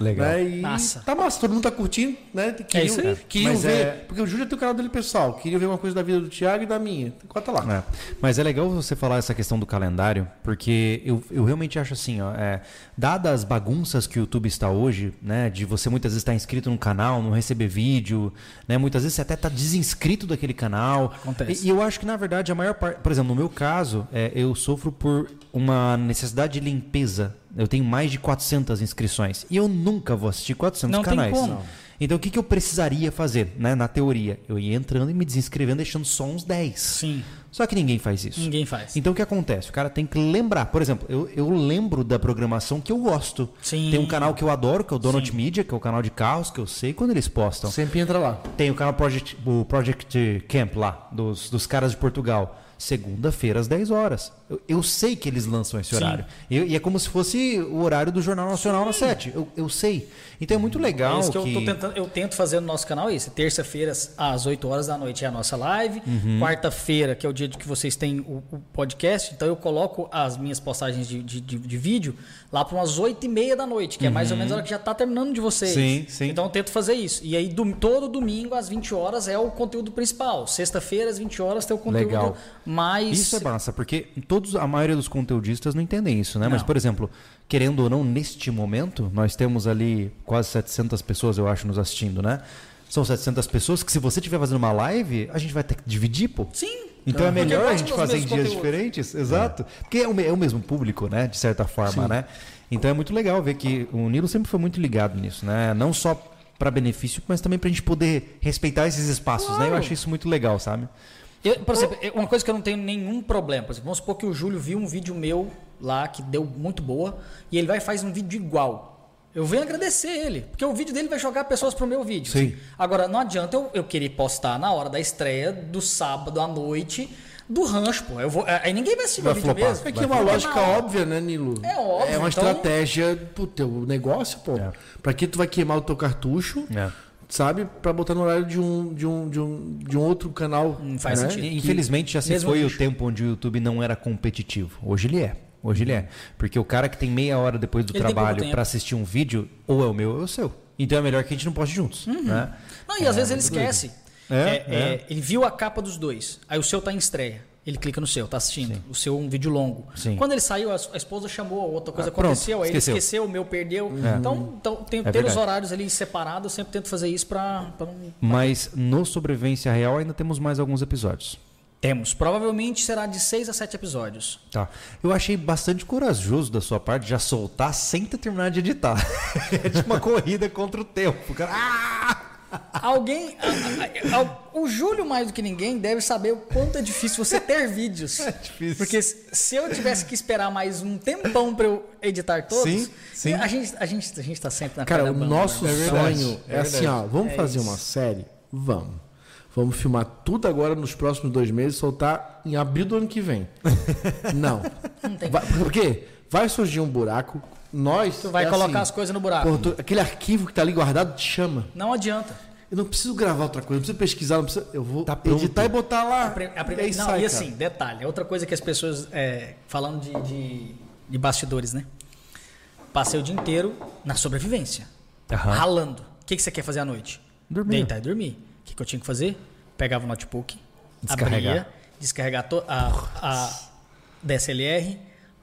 Legal. Né? E Massa. Tá massa, todo mundo tá curtindo, né? Queriam, isso aí. queriam Mas ver. é- Porque o Júlio tem o canal dele pessoal. Queria ver uma coisa da vida do Thiago e da minha. Conta lá. É. Mas é legal você falar essa questão do calendário, porque eu, eu realmente acho assim, ó, é, dadas as bagunças que o YouTube está hoje, né, de você muitas vezes estar inscrito no canal, não receber vídeo, né, muitas vezes você até está desinscrito daquele canal. Acontece. E, e eu acho que na verdade a maior parte, por exemplo, no meu caso, é, eu sofro por uma necessidade de limpeza. Eu tenho mais de 400 inscrições e eu nunca vou assistir 400 Não tem canais. como. Então o que, que eu precisaria fazer, né, na teoria? Eu ia entrando e me desinscrevendo, deixando só uns 10. Sim, Só que ninguém faz isso. ninguém faz. Então o que acontece? O cara tem que lembrar. Por exemplo, eu, eu lembro da programação que eu gosto. Sim. Tem um canal que eu adoro, que é o Donut Media, que é o canal de carros, que eu sei quando eles postam. Sempre entra lá. Tem o canal Project, o Project Camp lá, dos, dos caras de Portugal. Segunda-feira às 10 horas. Eu, eu sei que eles lançam esse Sim. horário. Eu- e é como se fosse o horário do Jornal Nacional na 7. Eu, eu sei. Então é muito legal. É isso que, que... eu, tô tentando, eu tento fazer no nosso canal é isso. Terça-feiras, às 8 horas da noite, é a nossa live. Uhum. Quarta-feira, que é o dia que vocês têm o, o podcast. Então eu coloco as minhas postagens de, de, de- de vídeo lá para umas 8 e meia da noite, que é mais ou menos a hora que já tá terminando de vocês. Uhum. Sim, sim. Então eu tento fazer isso. E aí, dom- todo domingo, às 20 horas, é o conteúdo principal. Sexta-feira, às 20 horas, tem o conteúdo Legal. mais. Isso é massa, porque todos, a maioria dos conteudistas não entendem isso, né? Mas, Não. por exemplo, querendo ou não, neste momento, nós temos ali quase 700 pessoas, eu acho, nos assistindo, né? São 700 pessoas que se você estiver fazendo uma live, a gente vai ter que dividir, pô. Sim. Então é melhor a gente fazer em dias conteúdos. diferentes, exato. Porque é o, é o mesmo público, né? De certa forma, né? Então é muito legal ver que o Nilo sempre foi muito ligado nisso, né? Não só para benefício, mas também para a gente poder respeitar esses espaços, né? Eu Claro. acho isso muito legal, sabe? Eu, por exemplo, eu- uma coisa que eu não tenho nenhum problema. Por exemplo, vamos supor que o Júlio viu um vídeo meu lá que deu muito boa e ele vai e faz um vídeo igual. Eu venho agradecer ele, porque o vídeo dele vai jogar pessoas pro meu vídeo. Sim. Agora, não adianta eu, eu querer postar na hora da estreia do sábado à noite do rancho, pô. Eu vou, aí ninguém vai assistir Vai meu vídeo flopar. mesmo. É que é uma lógica óbvia, né, Nilo? É óbvio, É uma então- estratégia pro teu negócio, pô. É. Pra que tu vai queimar o teu cartucho, É. sabe? Pra botar no horário de um, de um, de um, de um outro canal. Não faz né? sentido. Infelizmente já se mesmo foi o tempo onde o YouTube não era competitivo. Hoje ele é. Hoje ele é. Porque o cara que tem meia hora depois do Ele trabalho para assistir um vídeo, ou é o meu ou é o seu. Então é melhor que a gente não poste juntos. Né? Não, e às vezes ele esquece. É, É, é. é, ele viu a capa dos dois. Aí o seu tá em estreia. Ele clica no seu, tá assistindo. O seu é um vídeo longo. Sim. Quando ele saiu, a, a esposa chamou, outra coisa Ah, pronto, aconteceu, aí esqueceu. ele esqueceu, o meu perdeu. Então, então tem, É ter os horários ali separados, eu sempre tento fazer isso pra, pra não. Mas no Sobrevivência Real ainda temos mais alguns episódios. Temos. Provavelmente será de seis a sete episódios. Tá. Eu achei bastante corajoso da sua parte já soltar sem ter terminado de editar. [laughs] é tipo uma corrida contra o tempo. Cara. Ah! Alguém. a- a- a- o Júlio, mais do que ninguém, deve saber o quanto é difícil você ter vídeos. [laughs] É difícil. Porque se eu tivesse que esperar mais um tempão pra eu editar todos, Sim, sim. A, gente, a, gente, a gente tá sempre na Cara, o nosso né? verdade, sonho é, é assim, ó, vamos É fazer isso. uma série? Vamos. Vamos filmar tudo agora nos próximos dois meses, soltar em abril do ano que vem. [laughs] Não. Vai- por quê? Vai surgir um buraco, nós... Tu vai é colocar assim, as coisas no buraco. porra, tu- aquele arquivo que tá ali guardado te chama. Não adianta. Eu não preciso gravar outra coisa, não preciso pesquisar, não preciso, eu vou Tá editar e botar lá. A, pri- a e primeira, aí não, sai, e cara. assim, detalhe, é outra coisa que as pessoas, é, falando de, de, de bastidores, né? Passei o dia inteiro na sobrevivência, Aham. ralando. O que, que você quer fazer à noite? Dormir. Deitar e dormir. O que, que eu tinha que fazer? Pegava o notebook, Descarregar. abria, descarregar to- a, a DSLR,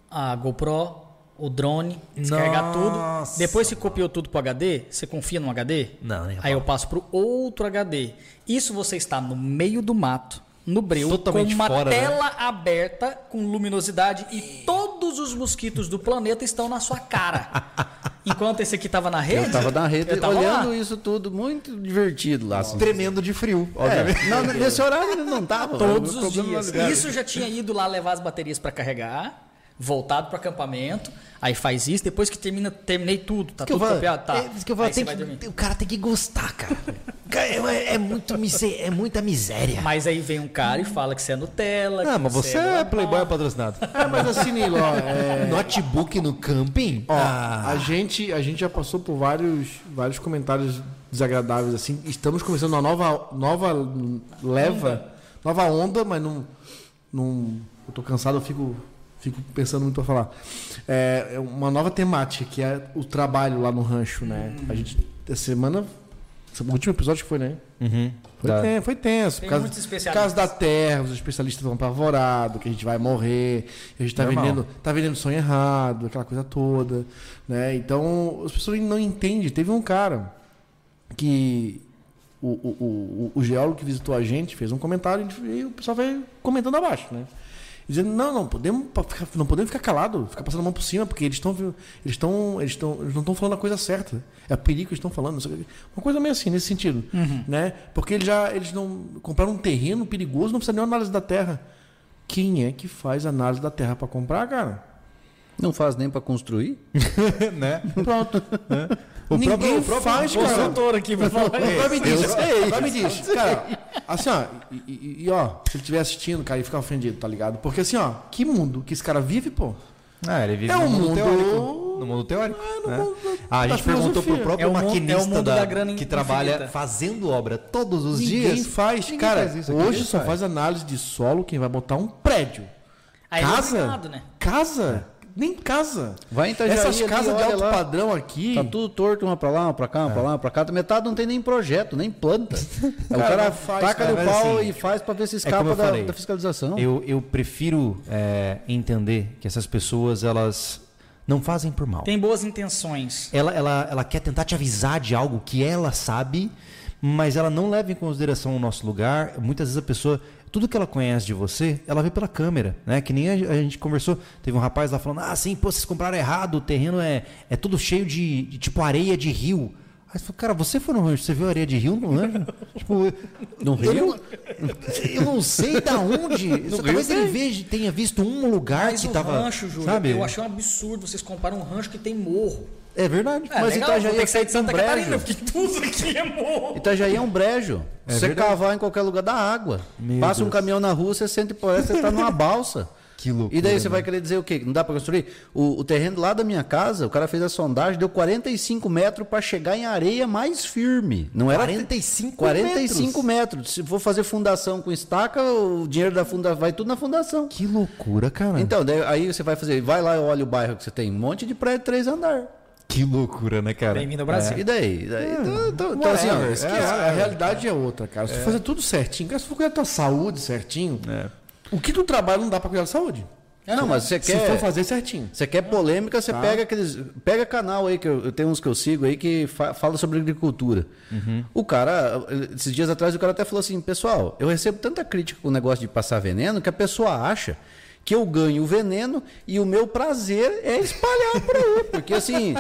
a GoPro, o drone, descarregar Nossa. tudo. Depois que copiou tudo pro HD, você confia no HD? Não, nem Aí eu passo pro outro HD. Isso você está no meio do mato, no breu, Totalmente com uma fora, né? tela aberta com luminosidade e todos os mosquitos do planeta estão na sua cara. [laughs] Enquanto esse aqui tava na rede, Eu tava na rede eu tava olhando lá. isso tudo muito divertido lá. assim. Tremendo de frio, obviamente. É, não, nesse horário ele não tava. todos O os dias. Isso já tinha ido lá levar as baterias para carregar. Voltado para acampamento, aí faz isso, depois que termina, terminei tudo, tá que tudo copiado, tá. é, que eu tem que- o cara tem que gostar, cara. Cara, É, é muito é muita miséria. Mas aí vem um cara e fala que você é Nutella. Ah, que mas você é Amor. playboy patrocinado. É, mas assim, Nilo, ó, é, Notebook no camping? ó, Ah. a, gente, a gente já passou por vários, vários comentários desagradáveis, assim. Estamos começando uma nova, nova leva, nova onda, mas não, não. Eu tô cansado, eu fico, fico pensando muito pra falar. É, é uma nova temática, que é o trabalho lá no rancho, né? A gente, essa semana. O último episódio que foi, né? Uhum. Foi, Tá. tenso, foi tenso. Tem Por causa, por causa da terra, os especialistas estão apavorados, que a gente vai morrer, que a gente tá Normal. vendendo, tá vendendo sonho errado, aquela coisa toda. Né? Então, as pessoas não entendem. Teve um cara que o, o, o, o geólogo que visitou a gente fez um comentário e o pessoal veio comentando abaixo, né? Dizendo, não, não podemos, ficar- não podemos ficar calado, ficar passando a mão por cima, porque eles estão eles estão eles estão eles não estão falando a coisa certa. É o perigo que eles estão falando, uma coisa meio assim nesse sentido, né? Porque eles já eles não compraram um terreno perigoso, não precisa nem uma análise da terra. Quem é que faz análise da terra para comprar, cara? Não faz nem pra construir? [laughs] né? Pronto. O Ninguém próprio- o próprio faz, cara. Consultor aqui pra falar. Agora me diz, agora me diz, cara, assim, ó, e, e- ó, se ele estiver assistindo, cara, e ficar ofendido, tá ligado? Porque assim, ó, que mundo que esse cara vive, pô? Ah, ele vive É no um mundo, teórico. No mundo teórico. no né? mundo Ah, a da gente perguntou pro próprio É mundo- maquinista é da- da grana que infinita. trabalha fazendo obra todos os Ninguém dias. faz, Ninguém cara. faz isso aqui, hoje só faz. faz análise de solo quem vai botar um prédio. Aí é casa? obrigado, né? Casa? Nem casa. Vai em Itajaí Essas casas de alto lá. padrão aqui. Tá tudo torto, uma pra lá, uma pra cá, uma pra lá, uma pra cá. Metade não tem nem projeto, nem planta. [laughs] O Cara, faz, taca cara, no pau assim, e faz pra ver se como escapa eu da, falei, da fiscalização. Eu, eu prefiro é, entender que essas pessoas, elas não fazem por mal. Tem boas intenções. Ela, ela, ela quer tentar te avisar de algo que ela sabe, mas ela não leva em consideração o nosso lugar. Muitas vezes a pessoa, tudo que ela conhece de você, ela vê pela câmera, né? Que nem a, a gente conversou, teve um rapaz lá falando: "Ah, sim, pô, vocês compraram errado, o terreno é é tudo cheio de, de tipo areia de rio". Aí você falou, cara, você foi no rancho, você viu areia de rio? Não lembra? [laughs] tipo, No eu Rio? não- Eu não sei da onde. Só talvez ele veja, tenha visto um lugar Mas que o tava. rancho, Júlio, sabe? eu achei um absurdo vocês compararem um rancho que tem morro. É verdade. É, Mas legal, Itajaí é que sair de um Santa brejo. Catarina, porque tudo aqui é morro. Itajaí é um brejo. É Se você verdade. cavar em qualquer lugar da água. Meu Passa um Deus. caminhão na rua, você sente parece que você tá numa [laughs] balsa. Que loucura, E daí você né? vai querer dizer o quê? Não dá pra construir? O, o terreno lá da minha casa, o cara fez a sondagem, deu 45 metros pra chegar em areia mais firme. Não era 45 45 metros. Se for fazer fundação com estaca, o dinheiro da fundação vai tudo na fundação. Que loucura, cara. Então, daí- aí você vai fazer, vai lá e olha o bairro que você tem, um monte de prédio de três andar. Que loucura, né, cara? Bem-vindo ao Brasil. E daí? E daí? Então, então, então, assim, ó, Whatever, esquece. a realidade é outra, cara. Se tu fazer tudo certinho, cara, se for cuidar da tua saúde certinho, o que tu trabalha não dá pra cuidar da saúde. não, mas você Se quer for fazer certinho. Você quer polêmica, você pega aqueles. Pega canal aí, que eu, eu tenho uns que eu sigo aí que fa- fala sobre agricultura. O cara, esses dias atrás, o cara até falou assim: pessoal, eu recebo tanta crítica com o negócio de passar veneno que a pessoa acha que eu ganho o veneno e o meu prazer é espalhar por aí. Porque assim.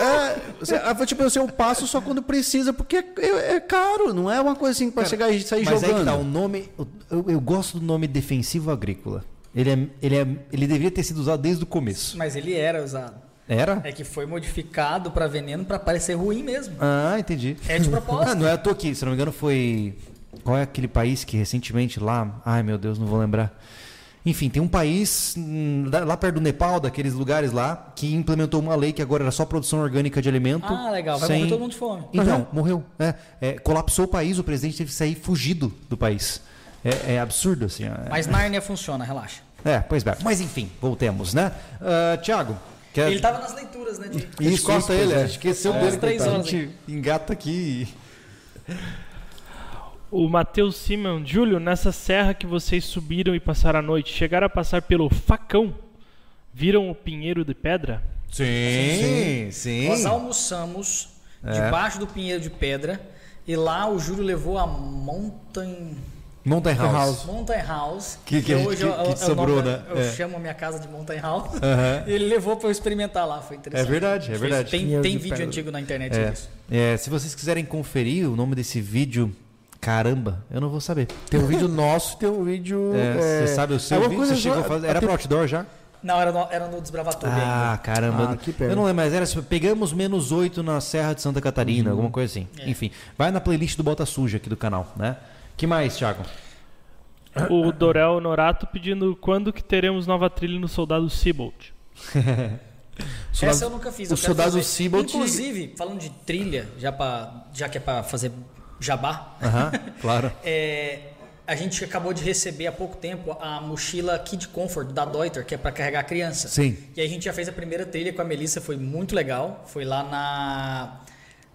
é, você- ah, tipo assim, eu passo só quando precisa, porque é, é caro, não é uma coisa assim para chegar e sair Mas jogando. aí que tá, o nome. Eu, eu gosto do nome defensivo agrícola. Ele, é, ele, é, ele deveria ter sido usado desde o começo. Mas ele era usado. Era? É que foi modificado pra veneno pra parecer ruim mesmo. Ah, entendi. É de propósito. Ah, não é à toa que, se não me engano, foi. Qual é aquele país que recentemente lá. Ai meu Deus, não vou lembrar. Enfim, tem um país hum, lá perto do Nepal, daqueles lugares lá, que implementou uma lei que agora era só produção orgânica de alimento. Ah, legal. Vai sem- morrer todo mundo de fome. Então, morreu. É, é, colapsou o país, o presidente teve que sair fugido do país. É, é absurdo, assim. É, Mas Nárnia funciona, relaxa. é, pois bem. Mas enfim, voltemos, né? Ah, Tiago, quer... Ele tava nas leituras, né? De... Corta ele, gente esqueceu É, dele. três coitado. a horas. gente engata aqui e... O Matheus Simon, Júlio, nessa serra que vocês subiram e passaram a noite, chegaram a passar pelo facão? Viram o pinheiro de pedra? Sim, sim. Nós almoçamos debaixo do pinheiro de pedra e lá o Júlio levou a Mountain, Mountain House. Mountain House. Que- que a gente- hoje é o- que é o sobrou, né? da- Eu É. chamo a minha casa de Mountain House. [laughs] E ele levou pra eu experimentar lá, foi É interessante. verdade, é verdade. Tem, tem de vídeo pedra. antigo na internet É, disso. é, se vocês quiserem conferir o nome desse vídeo, Caramba, eu não vou saber. Tem um vídeo nosso e tem um vídeo. É, é, Você sabe o seu é vídeo? coisa Você chegou a fazer? Era pro outdoor já? Não, era no, era no Desbravatur Ah, ainda. caramba. Ah, que pena. eu não lembro, mas era assim, pegamos menos 8 na Serra de Santa Catarina, alguma coisa assim. Enfim, vai na playlist do Bota Suja aqui do canal, né? que mais, Thiago? O Dorel Norato pedindo quando que teremos nova trilha no Soldado Seabolt. [laughs] Soldado- Essa eu nunca fiz. o Soldado. Seabolt- Inclusive, falando de trilha, já, pra, já que é pra fazer jabá, Aham, claro. [laughs] é, a gente acabou de receber há pouco tempo a mochila Kid Comfort da Deuter, que é pra carregar a criança. Sim. E a gente já fez a primeira trilha com a Melissa, foi muito legal. Foi lá na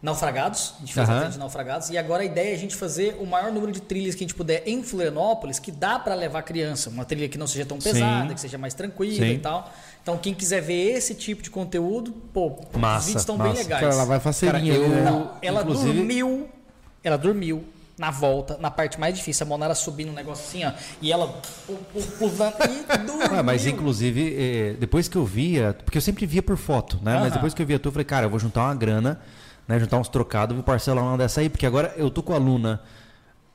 Naufragados, a gente fez Aham. a trilha de Naufragados. E agora a ideia é a gente fazer o maior número de trilhas que a gente puder em Florianópolis, que dá pra levar criança. Uma trilha que não seja tão pesada, Sim. que seja mais tranquila Sim. e tal. Então quem quiser ver esse tipo de conteúdo, pô, Massa, os vídeos estão bem legais. Cara, ela vai faceirinha. Cara, eu- né? Não, ela Inclusive- dormiu. Ela dormiu na volta, na parte mais difícil. A Monara subindo um negócio assim, ó. E ela pu- pu- pulando e dormiu. Ah, mas inclusive, eh, depois que eu via, porque eu sempre via por foto, né? Mas Aham. depois que eu via tu, eu falei, cara, eu vou juntar uma grana, né? Juntar uns trocados, vou parcelar uma dessa aí, porque agora eu tô com a Luna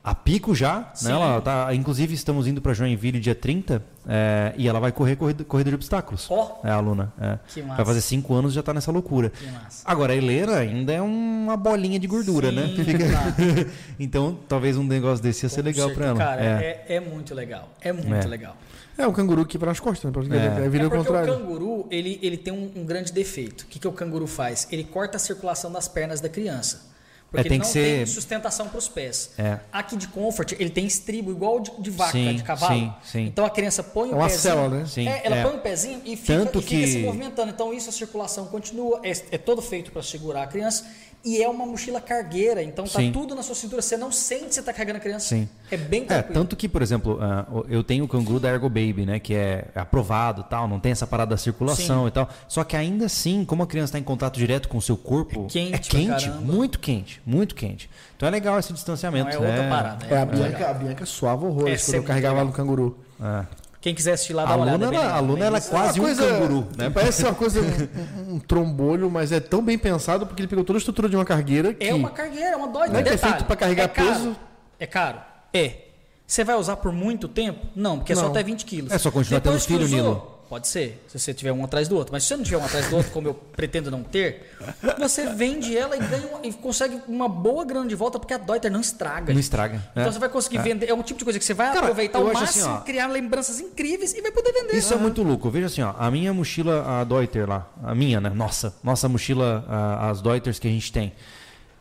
a pico já, Sim. né? Ela tá, inclusive estamos indo para Joinville dia 30 eh, e ela vai correr corrida, corrida de obstáculos. Ó. É a Luna. é. Que massa. Vai fazer cinco anos e já tá nessa loucura. Que massa. Agora a Helena ainda é uma bolinha de gordura, Sim, né? claro. [laughs] então talvez um negócio desse ia ser Com legal para ela. Cara, é. é. é muito legal. É muito É. legal. É um canguru que vai nas costas, né? É. É, vira É o porque contrário. o canguru, ele, ele tem um, um grande defeito. O que, que o canguru faz? Ele corta a circulação das pernas da criança. Porque É, tem ele que não ser- tem sustentação para os pés. É. Aqui de Comfort, ele tem estribo igual de, de vaca, Sim, de cavalo. sim, sim. Então a criança põe É o uma pezinho. né? Sim, é, ela é. põe o pezinho e fica, Tanto e fica que- se movimentando. Então isso a circulação continua. É, é todo feito para segurar a criança. E é uma mochila cargueira. Então tá Sim. tudo na sua cintura. Você não sente que você tá carregando a criança. Sim. É bem É, tranquilo. tanto que, por exemplo, ah, eu tenho o canguru da Ergo Baby, né? Que é aprovado e tal, não tem essa parada da circulação Sim. e tal. Só que ainda assim, como a criança está em contato direto com o seu corpo, É quente é quente muito quente, muito quente. Então é legal esse distanciamento. Não é outra né? parada. É, a muito Bianca, a Bianca suava horrores É, quando eu carregava legal. no canguru. É. Quem quiser assistir lá, dá A uma olhada. Luna, é bem a Luna é isso. quase um canguru, né? [laughs] Parece uma coisa, um, um trombolho, mas é tão bem pensado porque ele pegou toda a estrutura de uma cargueira que É uma cargueira, é uma doida. Não é que é feito pra carregar é caro. peso? É caro? É. Você vai usar por muito tempo? Não, porque é só até 20 quilos. É só continuar Depois tendo filho, usou, Nilo. Pode ser, se você tiver um atrás do outro. Mas se você não tiver um atrás do outro, como eu pretendo não ter, você vende ela e ganha uma- e consegue uma boa grana de volta, porque a Deuter não estraga. Não estraga. Então é. você vai conseguir vender. É um tipo de coisa que você vai Cara, aproveitar ao acho máximo, assim, criar lembranças incríveis e vai poder vender. Isso é muito louco. Veja assim, ó, a minha mochila, a Deuter lá, a minha, né? Nossa, nossa mochila, a- as Deuters que a gente tem.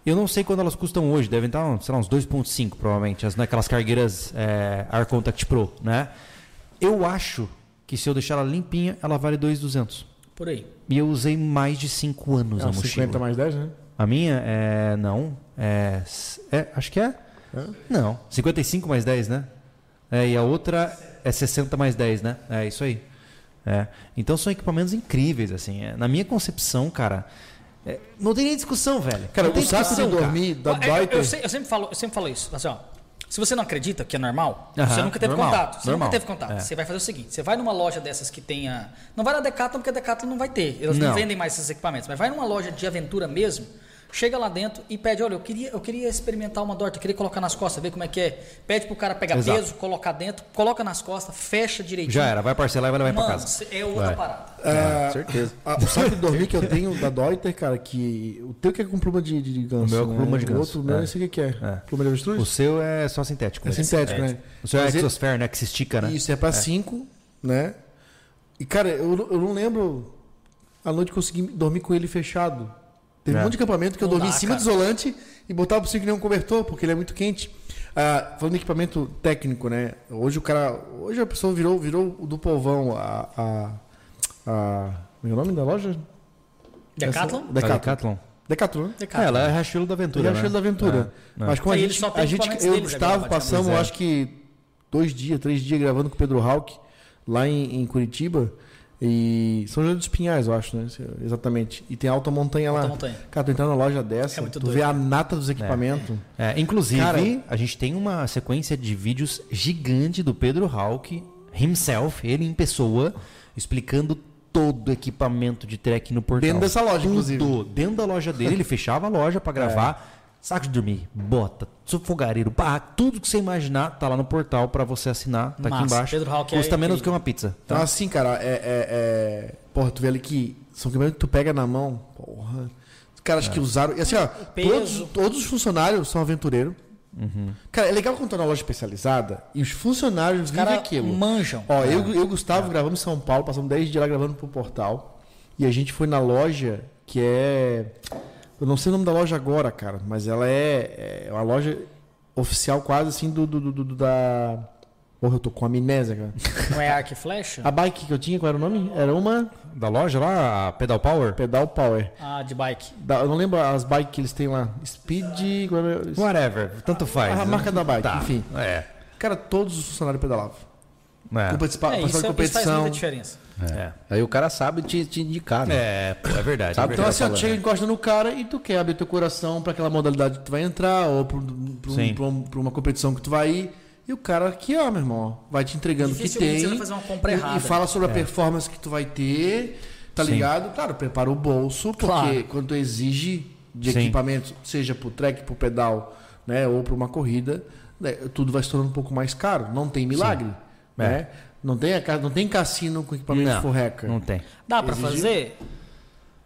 Eu não sei quando elas custam hoje, devem estar, sei lá, uns 2.5 provavelmente, as naquelas cargueiras é, Air Contact Pro, né? Eu acho que se eu deixar ela limpinha, ela vale 2.200. Por aí. E eu usei mais de 5 anos é a mochila. 50 mais 10, né? A minha é. Não. É. é, acho que é. Não. 55 mais 10, né? É, e a outra é 60 mais 10, né? É isso aí. É. Então são equipamentos incríveis, assim. É, na minha concepção, cara. é, não tem nem discussão, velho. Cara, não o saco de dormir da Eu- eu, Deuter... eu, sei- eu sempre falo, eu sempre falo isso. Assim, ó, se você não acredita que é normal, você nunca teve normal, contato. Você normal, nunca teve contato. é. Você vai fazer o seguinte: você vai numa loja dessas que tenha. Não vai na Decathlon, porque a Decathlon não vai ter. Elas não, Não. vendem mais esses equipamentos. Mas vai numa loja de aventura mesmo. Chega lá dentro e pede, olha, eu queria, eu queria experimentar uma Dorta, eu queria colocar nas costas, ver como é que é. Pede pro cara pegar Exato. peso, colocar dentro, coloca nas costas, fecha direitinho. Já era, vai parcelar e vai levar pra Mano, casa. é outra Vai. parada. Ah, certeza. ah, o saco de dormir que eu tenho da Deuter, cara, que o teu que é com pluma de, de, de ganso. O meu é com né? pluma de O ganso, outro, meu, é. não sei o que é. É. Pluma de avestruz? O seu é só sintético. É né? sintético, né? O seu é Mas ele- exosfera, né? Que se estica, né? Isso, é pra 5, né? E, cara, eu, não- eu não lembro a noite que eu consegui dormir com ele fechado. Teve É. um monte de acampamento que eu Não dormi dá, em cima cara. do isolante e botava por cima que nem um cobertor, porque ele é muito quente. Ah, falando de equipamento técnico, né? Hoje o cara. Hoje a pessoa virou, virou o do povão. A. a, a como é o nome da loja? Decathlon? Essa- Decathlon. Decathlon. Decathlon, né? É, Decathlon. ela é a Rachelo da Aventura. É o né? da aventura. É, é. Mas como a E gente, só tem a gente eu e o Gustavo passamos, acho que dois dias, três dias gravando com o Pedro Hawk lá em, em Curitiba. E São José dos Pinhais, eu acho, né? Exatamente. E tem alta montanha lá. Alta montanha. Cara, tu entrar na loja dessa, É muito tu doido. vê a nata dos equipamentos. É, inclusive, Cara- a gente tem uma sequência de vídeos gigante do Pedro Hawk, himself, ele em pessoa, explicando todo o equipamento de trek no portal. Dentro dessa loja, Tudo. inclusive. Dentro da loja dele, ele fechava a loja pra [laughs] gravar. Saco de dormir, bota, fogareiro, barraco, tudo que você imaginar tá lá no portal pra você assinar, tá aqui Massa. embaixo. Pedro Hawk é Custa menos incrível. que uma pizza. Então, Tá? assim, cara, é, é, é- Porra, tu vê ali que são equipamentos que tu pega na mão. Porra. Os caras que usaram. E assim, ó, todos, todos os funcionários são aventureiros. Cara, é legal quando tá na loja especializada e os funcionários Os vivem caras aquilo. manjam. Ó, eu e o Gustavo gravamos em São Paulo, passamos 10 dias lá gravando pro portal. E a gente foi na loja que é. Eu não sei o nome da loja agora, cara, mas ela é, é uma loja oficial quase assim do, do, do- do- da. Porra, eu tô com amnésia, cara. Não é arco e flecha? A bike que eu tinha, qual era o nome? Era uma Da loja lá, a Pedal Power? Pedal Power. Ah, de bike. Da- eu não lembro as bikes que eles têm lá. Speed. Whatever, tanto faz. A né? marca da bike, Tá. enfim. É. Cara, todos os funcionários pedalavam. É. Participa, É, participavam isso, de isso faz competição. muita diferença. É. Aí o cara sabe te, te indicar, né? É, pô, é verdade. Sabe, é Então verdade. assim, ó, tu chega né? encosta no cara e tu quer abrir teu coração pra aquela modalidade que tu vai entrar ou pra, um- um- Sim. um- uma competição que tu vai ir. E o cara aqui, ó, meu irmão, ó, vai te entregando o que tem. você vai fazer uma compra e- errada. E fala sobre a performance que tu vai ter, tá Sim. ligado? Claro, prepara o bolso, porque Claro. quando tu exige de Sim. equipamento, seja pro track, pro pedal, né, ou pra uma corrida, né, tudo vai se tornando um pouco mais caro. Não tem milagre, né? Não tem, não tem cassino com equipamento Não, forreca. não tem. Dá pra Exigir? fazer?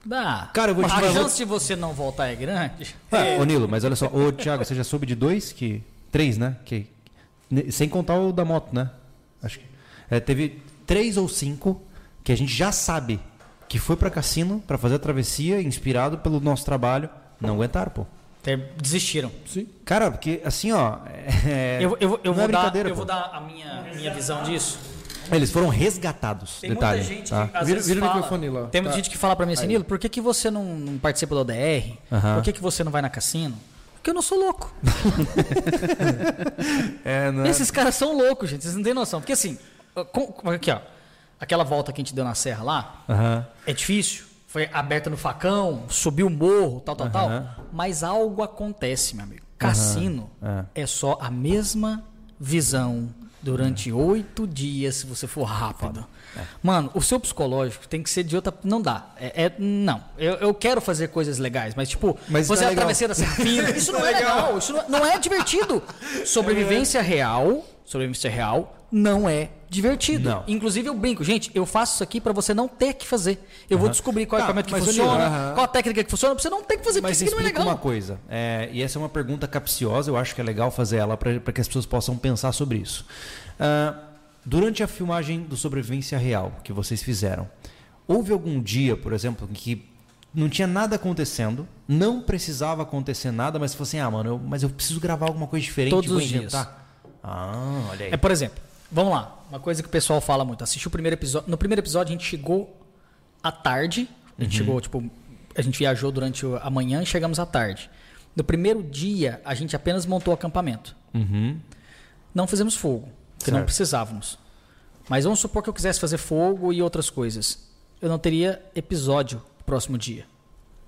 Dá. Cara, eu vou te A falar- chance de você não voltar é grande. Ah, Ô Nilo, mas olha só, ô Thiago, você já soube de dois que. Três, né? Que, sem contar o da moto, né? Acho que. é, teve três ou cinco que a gente já sabe que foi pra cassino pra fazer a travessia, inspirado pelo nosso trabalho. Não aguentaram, pô. Desistiram. Cara, porque assim, ó. é- Eu, eu, eu, não é vou, dar, eu vou dar a minha, minha visão disso. Eles foram resgatados. Tem detalhe, muita gente tá? que às Vira- vezes vira o fala, microfone lá. Tem muita Tá. gente que fala pra mim assim, Nilo, por que, que você não, não participa do ODR? Por que, que você não vai na cassino? Porque eu não sou louco. [laughs] É, né? Esses caras são loucos, gente. Vocês não têm noção. Porque assim, com- aqui ó, aquela volta que a gente deu na serra lá, é difícil. Foi aberta no facão, subiu o morro, tal, tal, tal. Mas algo acontece, meu amigo. Cassino Aham. é só a mesma visão durante oito dias, se você for rápido. Mano, o seu psicológico tem que ser de outra. Não dá. É, é- não. Eu, eu quero fazer coisas legais, mas tipo, Mas você é legal. atravessar da Serra Fina, isso não é legal. Isso não, não é divertido. Sobrevivência real, sobrevivência real não é divertido. Não. Inclusive eu brinco, gente, eu faço isso aqui pra você não ter que fazer. Eu vou descobrir qual é Tá, equipamento que funciona, aham. qual a técnica que funciona, pra você não ter que fazer, porque Mas isso aqui não é legal. uma coisa, é, e essa é uma pergunta capciosa, eu acho que é legal fazer ela para que as pessoas possam pensar sobre isso. Ah, durante a filmagem do Sobrevivência Real que vocês fizeram, houve algum dia, por exemplo, em que não tinha nada acontecendo, não precisava acontecer nada, mas você assim, ah, mano, eu- mas eu preciso gravar alguma coisa diferente, Todos vou os dias. Ah, olha aí. É, por exemplo, vamos lá. Uma coisa que o pessoal fala muito. Assiste o primeiro episódio. No primeiro episódio a gente chegou à tarde. A gente chegou, tipo, a gente viajou durante a manhã e chegamos à tarde. No primeiro dia, a gente apenas montou o acampamento. Uhum. Não fizemos fogo, porque não Certo. precisávamos. Mas vamos supor que eu quisesse fazer fogo e outras coisas. Eu não teria episódio no próximo dia.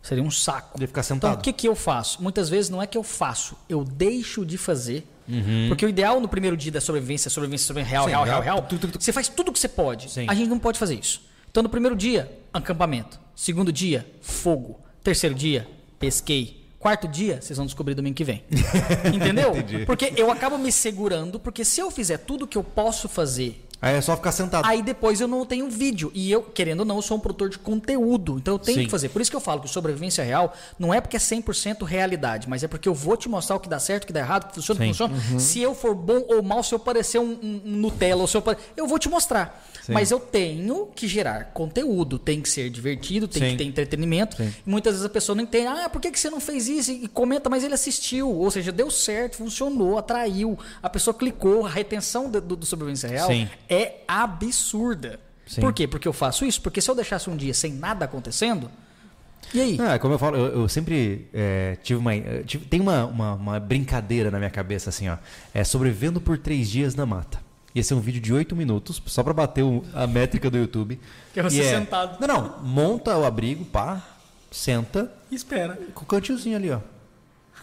Seria um saco. De ficar Então, sentado. o que, que eu faço? Muitas vezes não é que eu faço, eu deixo de fazer. Uhum. Porque o ideal no primeiro dia da sobrevivência, sobrevivência, sobrevivência real, Sim, real, real, real. real, você faz tudo o que você pode. Sim. A gente não pode fazer isso. Então, no primeiro dia, acampamento. Segundo dia, fogo. Terceiro dia, pesquei. Quarto dia, vocês vão descobrir domingo que vem. [laughs] Entendeu? Porque eu acabo me segurando, porque se eu fizer tudo que eu posso fazer Aí é só ficar sentado. Aí depois eu não tenho vídeo. E eu, querendo ou não, eu sou um produtor de conteúdo. Então eu tenho Sim. que fazer. Por isso que eu falo que sobrevivência real não é porque é 100% realidade, mas é porque eu vou te mostrar o que dá certo, o que dá errado, o que funciona, o que Sim. funciona. Se eu for bom ou mal, se eu parecer um, um- um Nutella, ou se eu pare... eu vou te mostrar. Sim. Mas eu tenho que gerar conteúdo, tem que ser divertido, tem Sim. que ter entretenimento. Sim. E muitas vezes a pessoa não entende. Ah, por que, que você não fez isso? E comenta, mas ele assistiu. Ou seja, deu certo, funcionou, atraiu. A pessoa clicou. A retenção do, do, sobrevivência real é absurda. Por quê? Porque eu faço isso? Porque se eu deixasse um dia sem nada acontecendo, e aí? Ah, como eu falo, eu, eu sempre é, tive uma. tive- tem uma, uma, uma brincadeira na minha cabeça, assim, ó. É sobrevivendo por três dias na mata. Esse é um vídeo de oito minutos, só pra bater o- a métrica do YouTube. Que é você E sentado. Não, não. Monta o abrigo, pá, senta, Espera. com o cantilzinho ali, ó.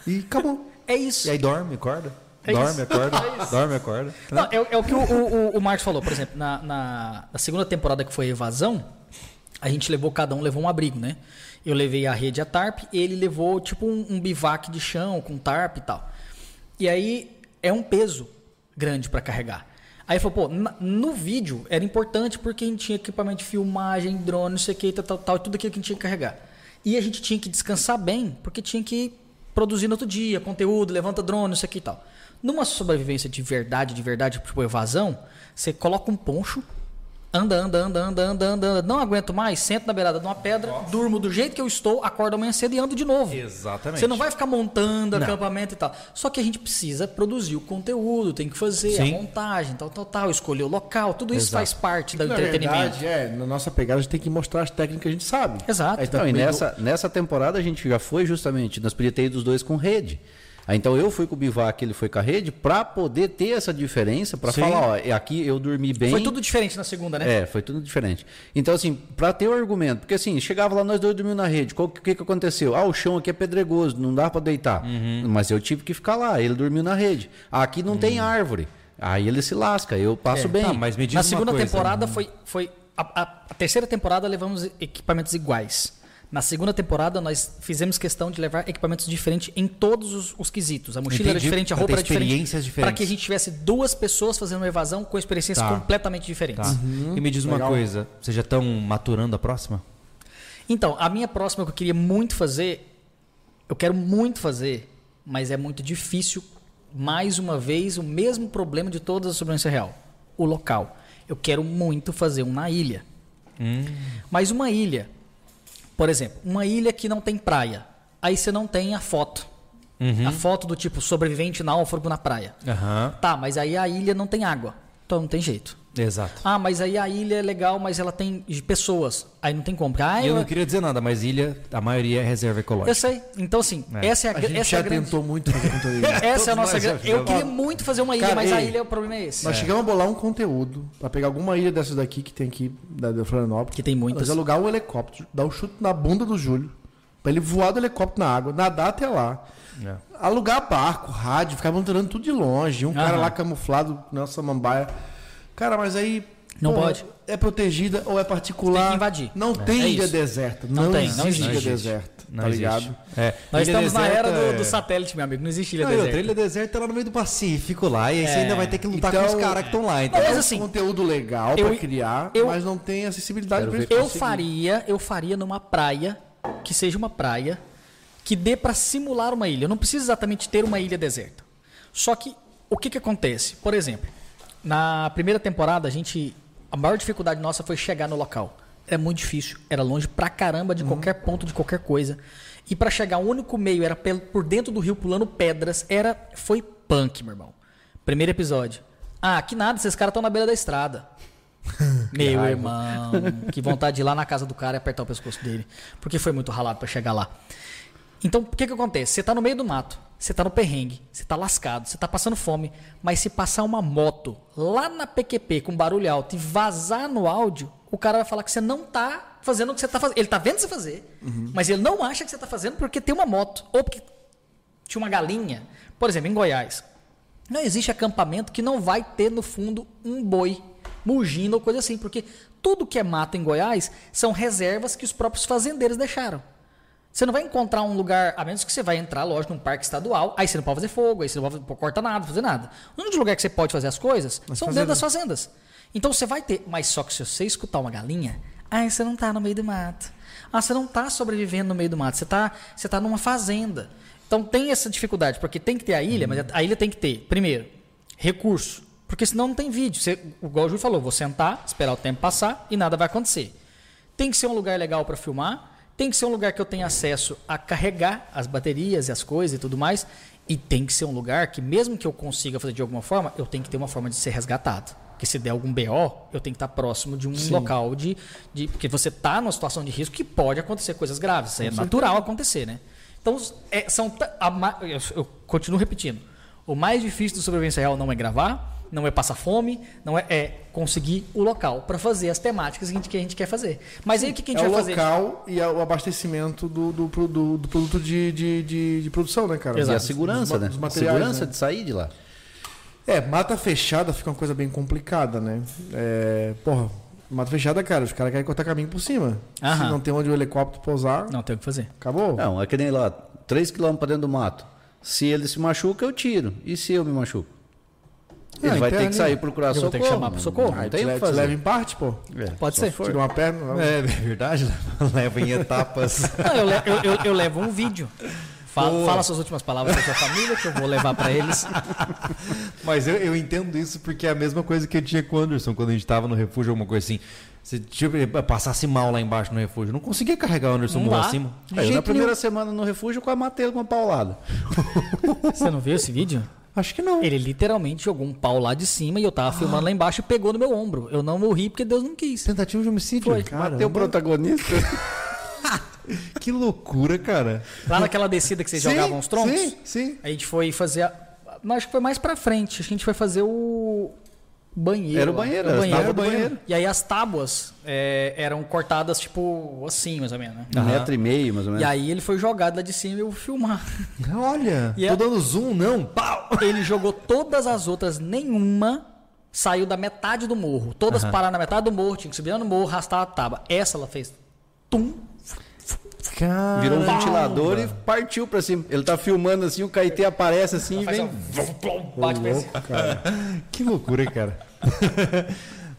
E acabou. [laughs] É isso. E aí dorme, acorda. É dorme, isso. acorda. [laughs] dorme, acorda. Não, é, é o que o, o, o- o Marcos falou, por exemplo, na, na, na segunda temporada que foi Evasão, a gente levou, cada um levou um abrigo, né? Eu levei a rede a tarp, ele levou tipo um, um bivac de chão com tarp e tal. E aí é um peso grande para carregar. Aí falou, pô, no vídeo era importante porque a gente tinha equipamento de filmagem, drone, não sei o que, tal, tal, tal, tudo aquilo que a gente tinha que carregar. E a gente tinha que descansar bem, porque tinha que produzir no outro dia, conteúdo, levanta drone, não sei o que e tal. Numa sobrevivência de verdade, de verdade, tipo evasão, você coloca um poncho, anda, anda, anda, anda, anda, anda, anda, não aguento mais, sento na beirada de uma pedra, durmo do jeito que eu estou, acordo amanhã cedo e ando de novo. Exatamente. Você não vai ficar montando Não. acampamento e tal. Só que a gente precisa produzir o conteúdo, tem que fazer Sim. a montagem, tal, tal, tal, escolher o local, tudo isso Exato. faz parte do Na entretenimento. verdade, é, na nossa pegada a gente tem que mostrar as técnicas que a gente sabe. Exato. Não, e nessa, nessa temporada a gente já foi justamente, nós podia ter ido os dois com rede. Aí, então eu fui com o bivac, ele foi com a rede, pra poder ter essa diferença, pra Sim. falar, ó, é aqui eu dormi bem. Foi tudo diferente na segunda, né? É, foi tudo diferente. Então, assim, pra ter o argumento, porque assim, chegava lá, nós dois dormimos na rede, o que, que aconteceu? Ah, o chão aqui é pedregoso, não dá pra deitar. Uhum. Mas eu tive que ficar lá, ele dormiu na rede. Ah, aqui não tem árvore. Aí ele se lasca, eu passo bem. Tá, mas me diz Na uma segunda coisa. temporada foi. foi a, a- a terceira temporada levamos equipamentos iguais. Na segunda temporada nós fizemos questão de levar equipamentos diferentes em todos os, os quesitos. A mochila era Entendi. diferente, a roupa era diferente. experiências diferentes. Para que a gente tivesse duas pessoas fazendo uma evasão com experiências Tá. completamente diferentes. Tá. E me diz uma Legal. coisa, vocês já estão maturando a próxima? Então, a minha próxima que eu queria muito fazer, eu quero muito fazer, mas é muito difícil. Mais uma vez, o mesmo problema de todas as sobrevivência real: o local. Eu quero muito fazer um na ilha. Mas uma ilha, por exemplo, uma ilha que não tem praia. Aí você não tem a foto. A foto do tipo sobrevivente náufrago na praia. Aham. Tá, mas aí a ilha não tem água. Então não tem jeito. Exato. Ah, mas aí a ilha é legal, mas ela tem pessoas. Aí não tem como. Ah, eu eu- não queria dizer nada, mas ilha, a maioria é reserva ecológica. eu sei. Então, assim, É. essa é a, A gente essa já é a grande... tentou muito fazer conteúdo. [laughs] Essa é a nossa grande... Eu queria muito fazer uma ilha, Cara, mas a ei, ilha, o problema é esse. Nós chegamos a bolar um conteúdo pra pegar alguma ilha dessas daqui que tem aqui da, da Florianópolis. Que tem muitas. Nós alugar um helicóptero, dar um chute na bunda do Júlio, pra ele voar do helicóptero na água, nadar até lá. É. Alugar barco, rádio, ficar monitorando tudo de longe. Um cara lá camuflado na samambaia. Cara, mas aí. Não pode. É protegida ou é particular? Tem que invadir. Não É. tem É deserta. isso. deserta. Não Não, tem, existe não existe. ilha Não existe. deserta. Não tá existe. ligado? É. Nós Ilha estamos na era deserta do, do é- satélite, meu amigo. Não existe ilha Não, e outra, deserta. ilha deserta é lá no meio do Pacífico lá, e aí você É. ainda vai ter que lutar com Então- os caras que estão lá. Então, mas é assim, um conteúdo legal eu- pra criar, eu- mas não tem acessibilidade pra Eu conseguir. faria, eu faria numa praia, que seja uma praia, que dê pra simular uma ilha. Eu não preciso exatamente ter uma ilha deserta. Só que, o que que acontece? Por exemplo, na primeira temporada, a gente... A maior dificuldade nossa foi chegar no local. Era muito difícil. Era longe pra caramba de qualquer ponto, de qualquer coisa. E pra chegar, o único meio era por dentro do rio, pulando pedras. Era, foi punk, meu irmão. Primeiro episódio. Ah, que nada, esses caras estão na beira da estrada. [laughs] Meu irmão, que vontade de ir lá na casa do cara e apertar o pescoço dele. Porque foi muito ralado pra chegar lá. Então, o que que acontece? Você tá no meio do mato, você tá no perrengue, você tá lascado, você tá passando fome, mas se passar uma moto lá na PQP com barulho alto e vazar no áudio, o cara vai falar que você não tá fazendo o que você tá fazendo. Ele tá vendo você fazer, mas ele não acha que você tá fazendo porque tem uma moto ou porque tinha uma galinha. Por exemplo, em Goiás, não existe acampamento que não vai ter no fundo um boi mugindo ou coisa assim, porque tudo que é mato em Goiás são reservas que os próprios fazendeiros deixaram. Você não vai encontrar um lugar, a menos que você vai entrar, lógico, num parque estadual, aí você não pode fazer fogo, aí você não pode cortar nada, fazer nada. O único lugar que você pode fazer as coisas são dentro das fazendas. Então você vai ter, mas só que se você escutar uma galinha, aí você não tá no meio do mato. Ah, você não tá sobrevivendo no meio do mato, você tá, você tá numa fazenda. Então tem essa dificuldade, porque tem que ter a ilha, mas a ilha tem que ter, primeiro, recurso. Porque senão não tem vídeo. Você, igual o Ju falou, vou sentar, esperar o tempo passar e nada vai acontecer. Tem que ser um lugar legal para filmar, tem que ser um lugar que eu tenha acesso a carregar as baterias e as coisas e tudo mais, e tem que ser um lugar que mesmo que eu consiga fazer de alguma forma, eu tenho que ter uma forma de ser resgatado. Porque se der algum BO, eu tenho que estar próximo de um local de, de. Porque você está numa situação de risco que pode acontecer coisas graves. Isso é natural acontecer, né? Então, é, são. a eu, eu continuo repetindo. O mais difícil do sobrevivência real não é gravar, não é passar fome, não é, é conseguir o local para fazer as temáticas que a, gente, que a gente quer fazer. Mas aí o que, que a gente é o vai fazer? local e é o abastecimento do, do, do- do produto de, de, de, de produção, né, cara? E a Exato. segurança, Dos né? dos materiais, segurança né? de sair de lá. É, mata fechada fica uma coisa bem complicada, né? É, porra, Mata fechada, cara. Os caras querem cortar caminho por cima. Aham. Se não tem onde o helicóptero pousar, Não tem o que fazer. acabou. Não, é que nem lá, 3 km para dentro do mato. Se ele se machuca, eu tiro. E se eu me machuco? Ele Ah, vai ter que sair procurar Eu vou socorro. ter que chamar pro socorro. Não Aí tem o que fazer. leva em parte, pô. É, Pode ser. for. Tira uma perna. [laughs] É verdade, leva em etapas. Não, eu, le- eu- eu- eu levo um vídeo. Fala, Boa. fala suas últimas palavras pra sua família, que eu vou levar pra eles. [laughs] Mas eu, eu entendo isso porque é a mesma coisa que eu tinha com o Anderson quando a gente tava no refúgio, alguma coisa assim. Se tipo, passasse mal lá embaixo no refúgio, não conseguia carregar o Anderson dá. acima. Aí, eu, na primeira nenhum. semana no refúgio, eu quase matei com uma paulada. Você não viu esse vídeo? Acho que não. Ele literalmente jogou um pau lá de cima e eu tava filmando lá embaixo e pegou no meu ombro. Eu não morri porque Deus não quis. Tentativa de homicídio. Foi. Matei o protagonista. [laughs] Que loucura, cara. Lá naquela descida que vocês Sim, jogavam os troncos, Sim, sim. a gente foi fazer. A... Acho que foi mais pra frente. Acho que a gente foi fazer o banheiro. Era o banheiro, Era era banheiro. do banheiro. E aí as tábuas é, eram cortadas, tipo, assim, mais ou menos. né? Um metro e meio, mais ou menos. E aí ele foi jogado lá de cima e eu vou filmar. [laughs] Olha, E tô a- dando zoom, não. Pau! [laughs] Ele jogou todas as outras, nenhuma saiu da metade do morro. Todas pararam na metade do morro, tinha que subir lá no morro, arrastar a tábua. Essa ela fez. Tum. Cara. Virou um ventilador e partiu pra cima. Ele tá filmando assim, o Caetê aparece assim e Faz vem. um bate pra cima. Que loucura, hein, cara. [laughs]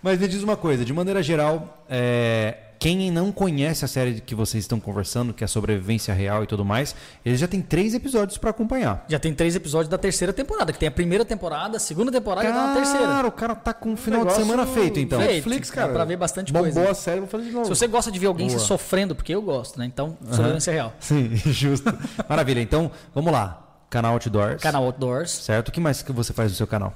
Mas me diz uma coisa, de maneira geral, é, quem não conhece a série que vocês estão conversando, que é sobrevivência real e tudo mais, eles já tem três episódios pra acompanhar. Já tem três episódios da terceira temporada, que tem a primeira temporada, a segunda temporada e a terceira. Cara, o cara tá com um final de semana feito, então. feito. Netflix, Dá cara. pra ver bastante Bombou coisa. a série, vou fazer de novo. Se você gosta de ver alguém se Boa. sofrendo, porque eu gosto, né? Então, sobrevivência real. Sim, [laughs] justo. Maravilha, então vamos lá. Canal Outdoors. Canal Outdoors. Certo? O que mais que você faz no seu canal?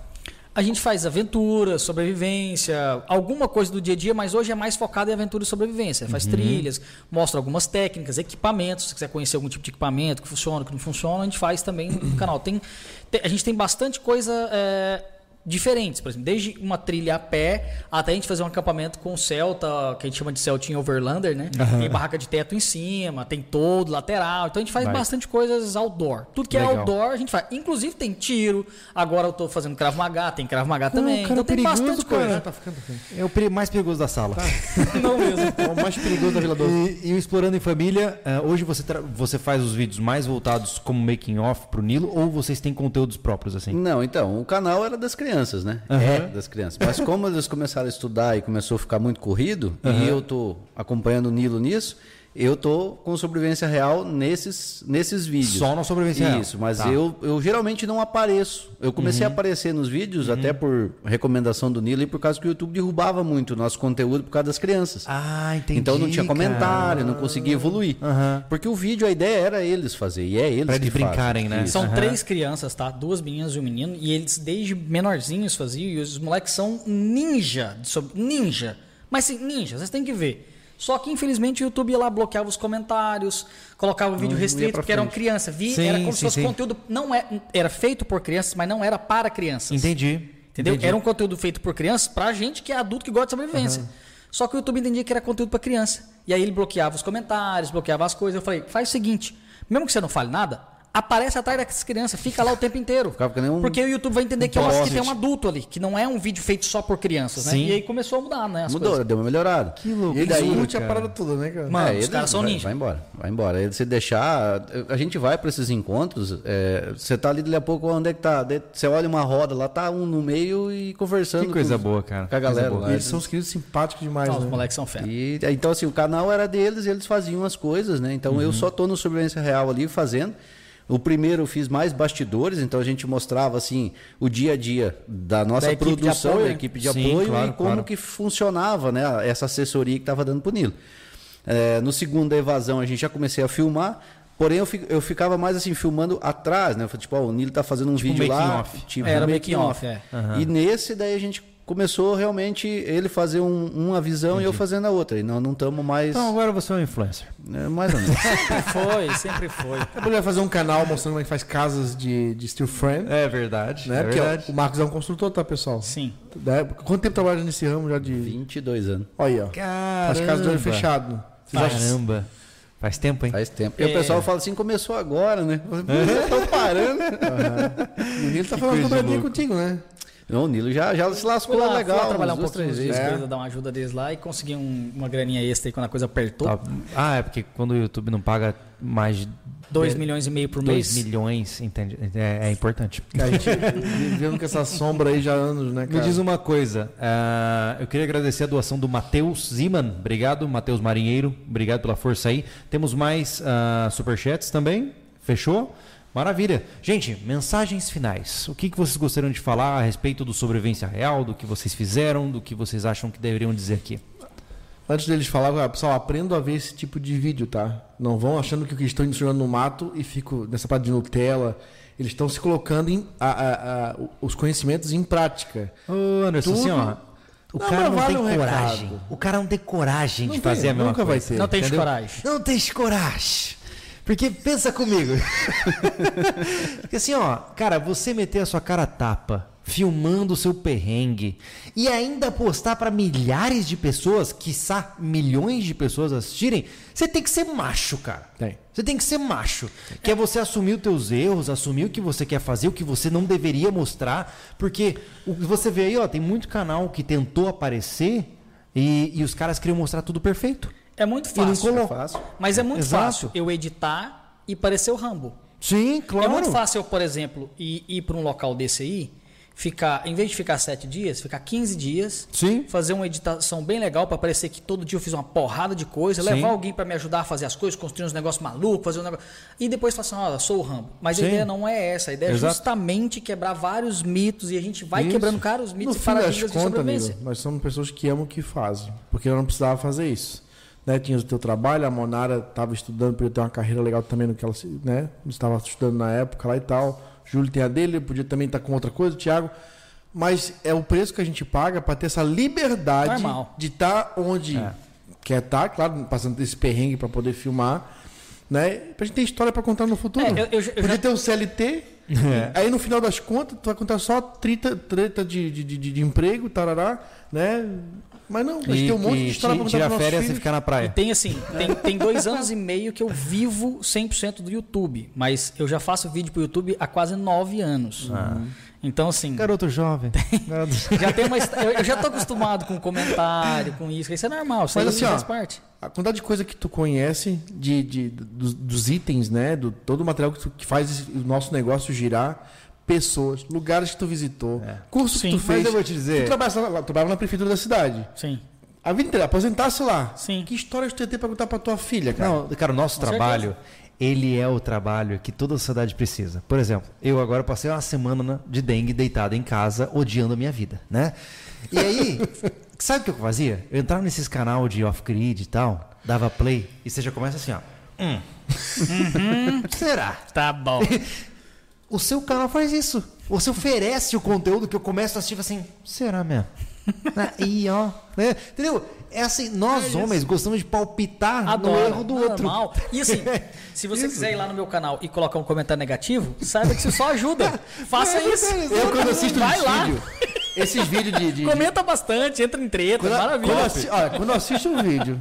A gente faz aventura, sobrevivência, alguma coisa do dia a dia, mas hoje é mais focado em aventura e sobrevivência. Faz trilhas, mostra algumas técnicas, equipamentos. Se você quiser conhecer algum tipo de equipamento que funciona, que não funciona, a gente faz também no canal. Tem, tem- a gente tem bastante coisa é, diferentes, por exemplo, desde uma trilha a pé até a gente fazer um acampamento com Celta, que a gente chama de Celtinha Overlander, né? Tem barraca de teto em cima, tem todo lateral. Então a gente faz Vai. bastante coisas outdoor. Tudo que é Legal. outdoor a gente faz. Inclusive tem tiro. Agora eu tô fazendo Krav Maga, tem Krav Maga também. cara, então tem perigoso, bastante cara. coisa. Tá ficando, tá. É o mais perigoso da sala. [laughs] Não mesmo. É o mais perigoso da Vila Doce. E, e o Explorando em Família, eh, hoje você, tra- você faz os vídeos mais voltados como making off pro Nilo ou vocês têm conteúdos próprios assim? Não, então, o canal era das crianças, né? É das crianças. Mas como eles começaram a estudar e começou a ficar muito corrido, e eu tô acompanhando o Nilo nisso, eu tô com sobrevivência real nesses, nesses vídeos. Só na sobrevivência real. Isso, mas Tá. eu, eu geralmente não apareço. Eu comecei a aparecer nos vídeos, até por recomendação do Nilo, e por causa que o YouTube derrubava muito o nosso conteúdo por causa das crianças. Ah, entendi. Então não tinha cara. comentário, não conseguia evoluir. Aham. Porque o vídeo, a ideia era eles fazer, e é eles Pra eles que fazem. brincarem, né? Isso. São três crianças, tá? Duas meninas e um menino. E eles desde menorzinhos faziam. E os moleques são ninja. de sob- Ninja. Mas sim, ninja. Vocês têm que ver. Só que infelizmente o YouTube ia lá, bloqueava os comentários, colocava o vídeo Não restrito, porque eram frente. crianças. Vi, Sim, era como sim, se fosse sim. conteúdo. Não é, era feito por crianças, mas não era para crianças. Entendi. Entendeu? Entendi. Era um conteúdo feito por crianças pra gente que é adulto que gosta de sobrevivência. Só que o YouTube entendia que era conteúdo pra criança. E aí ele bloqueava os comentários, bloqueava as coisas. Eu falei, faz o seguinte, mesmo que você não fale nada, aparece atrás dessas crianças, fica lá o tempo inteiro. Ficava que nem um- Porque o YouTube vai entender que, é uma- que tem um adulto ali, que não é um vídeo feito só por crianças, né? Sim. E aí começou a mudar, né? As Mudou, coisas. deu uma melhorada. Que E loucura. ele daí, curte a parada toda, né, cara? Mano, os eles- caras são vai, ninja. Vai embora, vai embora. Aí Você deixar. A gente vai para esses encontros, é, você tá ali dali a pouco, onde é que tá? Você olha uma roda, lá tá um no meio e conversando. Que coisa com, boa, cara. Com a galera boa. E eles são os queridos simpáticos demais, Não, os né? moleques são fera. E, então, assim, o canal era deles, eles faziam as coisas, né? Então eu só tô no Sobrevivência Real ali fazendo. O primeiro eu fiz mais bastidores, então a gente mostrava assim o dia a dia da nossa Da equipe de produção, apoio, da né? equipe de Sim, apoio claro, e como claro. que funcionava, né? Essa assessoria que estava dando pro Nilo. É, no segundo da evasão a gente já comecei a filmar. Porém, eu, fi- eu ficava mais assim, filmando atrás, né? Eu falei, Tipo, ó, o Nilo tá fazendo um vídeo making lá. off. Tipo, Era um making off, é. E nesse daí a gente começou realmente ele fazer um- uma visão e eu fazendo a outra. E nós não estamos mais. Então agora você é um influencer. é, mais ou menos. [laughs] Sempre foi, sempre foi. Eu poderia fazer um canal mostrando como é que faz casas de, de steel frame, É verdade. né? É Porque verdade. o Marcos é um construtor, tá, pessoal? Sim. Né? Quanto tempo trabalha nesse ramo já de... 22 anos. Olha aí, ó. Caramba. Faz casa de olho fechado. Caramba. Faz tempo, hein? Faz tempo. E É. o pessoal fala assim, começou agora, né? Estão [laughs] parando. O [laughs] Nilo tá falando coisa dobradinha contigo, né? Não, o Nilo já, já se lascou lá, legal. fui lá trabalhar um pouquinho, três vezes, querendo dar uma ajuda deles lá e consegui um- uma graninha extra aí quando a coisa apertou. Tá. Ah, é porque quando o YouTube não paga mais de 2 É, milhões e meio por 2 mês. milhões, entende? É, é importante. A gente [laughs] vivendo com essa sombra aí já há anos, né, Me cara? diz uma coisa, ah, eu queria agradecer a doação do Matheus Ziman, obrigado, Matheus Marinheiro, obrigado pela força aí. Temos mais ah, superchats também, fechou? Maravilha. Gente, mensagens finais. O que, que vocês gostariam de falar a respeito do sobrevivência real, do que vocês fizeram, do que vocês acham que deveriam dizer aqui? Antes deles falar, pessoal, aprendam a ver esse tipo de vídeo, tá? Não vão achando que o que estão ensinando no mato e fico nessa parte de Nutella. Eles estão se colocando em, a- a- a- os conhecimentos em prática. Ô, Anderson, Tudo- assim, ó, o Não, cara não vale tem um coragem. recado. O cara não tem coragem Não de tem, fazer a mesma nunca vai coisa. ter. Não tem coragem. Não tem coragem. Porque pensa comigo. [laughs] Porque assim, ó, cara, você meter a sua cara tapa, filmando o seu perrengue e ainda postar pra milhares de pessoas, quiçá milhões de pessoas assistirem, você tem que ser macho, cara. Tem. Você tem que ser macho. Que é você assumir os teus erros, assumir o que você quer fazer, o que você não deveria mostrar. Porque o que você vê aí, ó, tem muito canal que tentou aparecer e, e os caras queriam mostrar tudo perfeito. É muito E não fácil. colou. fácil. Mas é muito Exato. fácil eu editar e parecer o Rambo. Sim, claro. É muito fácil eu, por exemplo, ir, ir para um local desse aí, ficar, em vez de ficar 7 dias, ficar 15 dias, Sim. fazer uma editação bem legal para parecer que todo dia eu fiz uma porrada de coisa, Sim. levar alguém para me ajudar a fazer as coisas, construir uns negócios malucos, fazer um negócio. E depois falar assim, olha, sou o Rambo. Mas Sim. a ideia não é essa, a ideia Exato. é justamente quebrar vários mitos e a gente vai Isso. quebrando cara os No mitos e fim das paradigmas de contas, sobrevivência. amigo, nós somos pessoas que amam o que fazem. Porque eu não precisava fazer isso. Né? Tinha o teu trabalho, a Monara estava estudando, podia ter uma carreira legal também no que ela né? estava estudando na época lá e tal. Júlio tem a dele, podia também estar com outra coisa, o Thiago. Mas é o preço que a gente paga para ter essa liberdade Normal. de estar onde quer estar, claro, passando esse perrengue para poder filmar. Né? Pra gente ter história para contar no futuro. É, eu- eu eu Podia já- ter o CLT, aí no final das contas, tu vai contar só treta, treta de, de, de, de emprego, tarará, né? Mas não, a gente E, tem um monte e de história pra contar tira férias e ficar na E praia. tem assim, tem, tem dois anos e meio que eu vivo 100% do YouTube, mas eu já faço vídeo pro YouTube há quase nove anos. Então assim, Garoto jovem. [laughs] Garoto- já tem uma, eu eu já tô acostumado com comentário, com isso, isso é normal, isso Mas aí assim, ó, faz parte. A quantidade de coisa que tu conhece, de, de, dos, dos itens, né? Do, todo o material que, tu- que faz esse- o nosso negócio girar, pessoas, lugares que tu visitou, curso Sim, que tu mas fez. eu vou te dizer- Tu trabalhava, trabalhava na prefeitura da cidade. Sim. A vida inteira, aposentasse lá. Sim. Que histórias tu ia ter pra contar pra tua filha, cara? Não, cara, o nosso Com trabalho, ele é o trabalho que toda a sociedade precisa. Por exemplo, eu agora passei uma semana na- de dengue deitado em casa, odiando a minha vida, né? E aí, [laughs] sabe o que eu fazia? Eu entrava nesses canal de off-grid e tal, dava play, e você já começa assim, ó. Hum. Será? Tá bom. [laughs] O seu canal faz isso. Você oferece o conteúdo que eu começo a assistir assim, será mesmo? [laughs] Aí, ó. né? Entendeu? É assim, nós homens gostamos de palpitar no Adoro. erro do outro. Normal. E assim, [laughs] se você quiser ir lá no meu canal e colocar um comentário negativo, saiba que isso só ajuda. [laughs] Faça isso. Eu, quando assisto Vai lá. vídeo, esses vídeos de. de- de- Comenta bastante, entra em treta, quando, maravilha. quando, eu assi- olha, quando eu assisto um vídeo,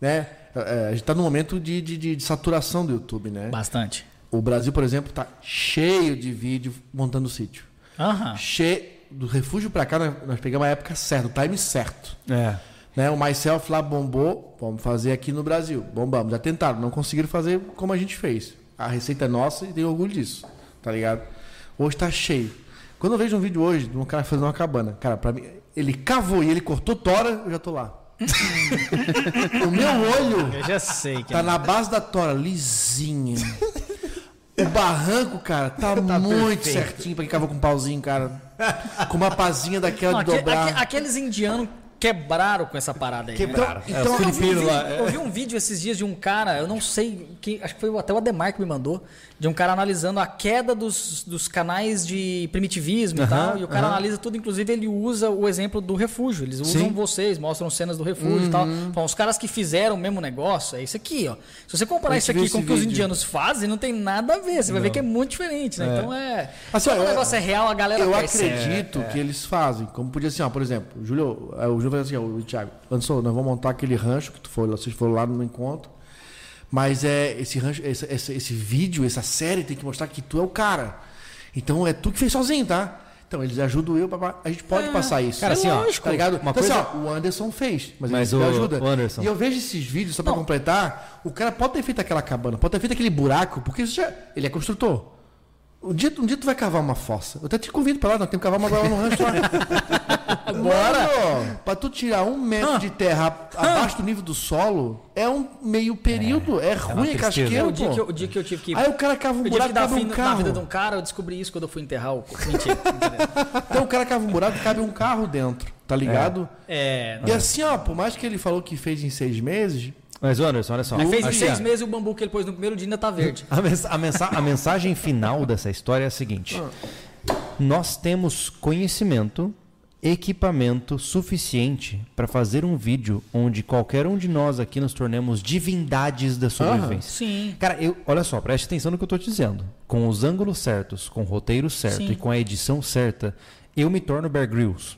né? é, a gente tá num momento de, de, de- de saturação do YouTube, né? Bastante. O Brasil, por exemplo, tá cheio de vídeo montando sítio. Aham. Cheio. Do refúgio pra cá, nós, pegamos a época certa, o time certo. É. Né? O Myself lá bombou, vamos fazer aqui no Brasil. Bombamos, já tentaram, não conseguiram fazer como a gente fez. A receita é nossa e tenho orgulho disso, tá ligado? Hoje tá cheio. Quando eu vejo um vídeo hoje de um cara fazendo uma cabana, cara, pra mim, ele cavou e ele cortou tora, eu já tô lá. [laughs] o meu olho Eu já sei que tá na base da tora, lisinha. O barranco, cara, tá, muito certinho pra quem cavou com um pauzinho, cara. Com uma pazinha daquela Não, de aque- dobrar. aque- aqueles indianos quebraram com essa parada aí. Quebraram. Né? É, Então, os eu, vi um vídeo, é. eu vi um vídeo esses dias de um cara, eu não sei, que, acho que foi até o Ademar que me mandou, de um cara analisando a queda dos, dos canais de primitivismo e Aham, tal. E o cara aham. analisa tudo, inclusive ele usa o exemplo do refúgio. Eles usam Sim. vocês, mostram cenas do refúgio e tal. Uhum. Falam, os caras que fizeram o mesmo negócio é isso aqui, ó. Se você comparar isso aqui com o que os indianos fazem, não tem nada a ver. Você vai ver que é muito diferente, né? Então é. Assim, Quando o negócio é real, a galera Eu percebe. acredito que eles fazem. Como podia assim, ó, por exemplo, o Júlio, é, o Júlio falou assim, ó, o Thiago, lançou, nós vamos montar aquele rancho que tu foi, vocês foram lá no encontro. Mas é esse rancho, esse, esse, esse vídeo, essa série tem que mostrar que tu é o cara. Então é tu que fez sozinho, tá? Então, eles ajudam eu, papá. a gente pode passar isso. Cara, assim, ó, tá ligado? uma Então, coisa- assim, ó, o Anderson fez, mas, Mas ele o- ajuda. o Anderson. E eu vejo esses vídeos, só pra completar, o cara pode ter feito aquela cabana, pode ter feito aquele buraco, porque isso já, ele é construtor. Um dia, um dia tu vai cavar uma fossa. Eu até te convido pra lá, nós temos que cavar uma agora no rancho lá. [laughs] Bora! Pra tu tirar um metro Ah. de terra abaixo do nível do solo, é um meio período. É, ruim, é tristeza. casqueiro, o, dia que eu, o dia que eu tive que. Aí o cara cava um buraco e fim um na carro. vida de um cara, eu descobri isso quando eu fui enterrar o. [laughs] Mentira. Então o cara cava um buraco e cabe um carro dentro, tá ligado? É. E assim, ó, por mais que ele falou que fez em seis meses, Mas, Anderson, olha só. Aí fez em Aqui, seis meses o bambu que ele pôs no primeiro dia ainda tá verde. A, mensa- a mensa- a mensagem final dessa história é a seguinte: nós temos conhecimento, equipamento suficiente para fazer um vídeo onde qualquer um de nós aqui nos tornemos divindades da sobrevivência. Sim. Cara, eu, olha só, preste atenção no que eu tô te dizendo. Com os ângulos certos, com o roteiro certo Sim. e com a edição certa, eu me torno Bear Grylls.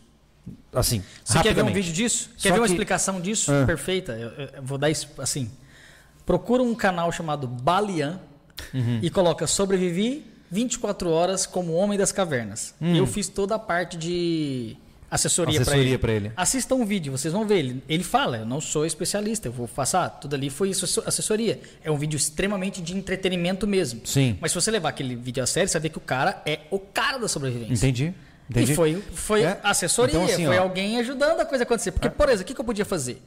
Assim, Você quer ver um vídeo disso? Só Quer ver uma que- explicação disso? Ah. Perfeita. Eu, eu- vou dar isso assim. Procura um canal chamado Balian Uhum. e coloca Sobrevivi 24 horas como Homem das Cavernas. Eu fiz toda a parte de assessoria, Hum. Assessoria para ele. ele. Assistam o vídeo, vocês vão ver. Ele, ele fala, eu não sou especialista, eu vou passar. Tudo ali foi isso, assessoria. É um vídeo extremamente de entretenimento mesmo. Sim. Mas se você levar aquele vídeo a sério, você vai ver que o cara é o cara da sobrevivência. Entendi. Entendi. E foi, foi É. assessoria, Então, assim, foi ó. alguém ajudando a coisa acontecer. Porque, por exemplo, o que, que eu podia fazer?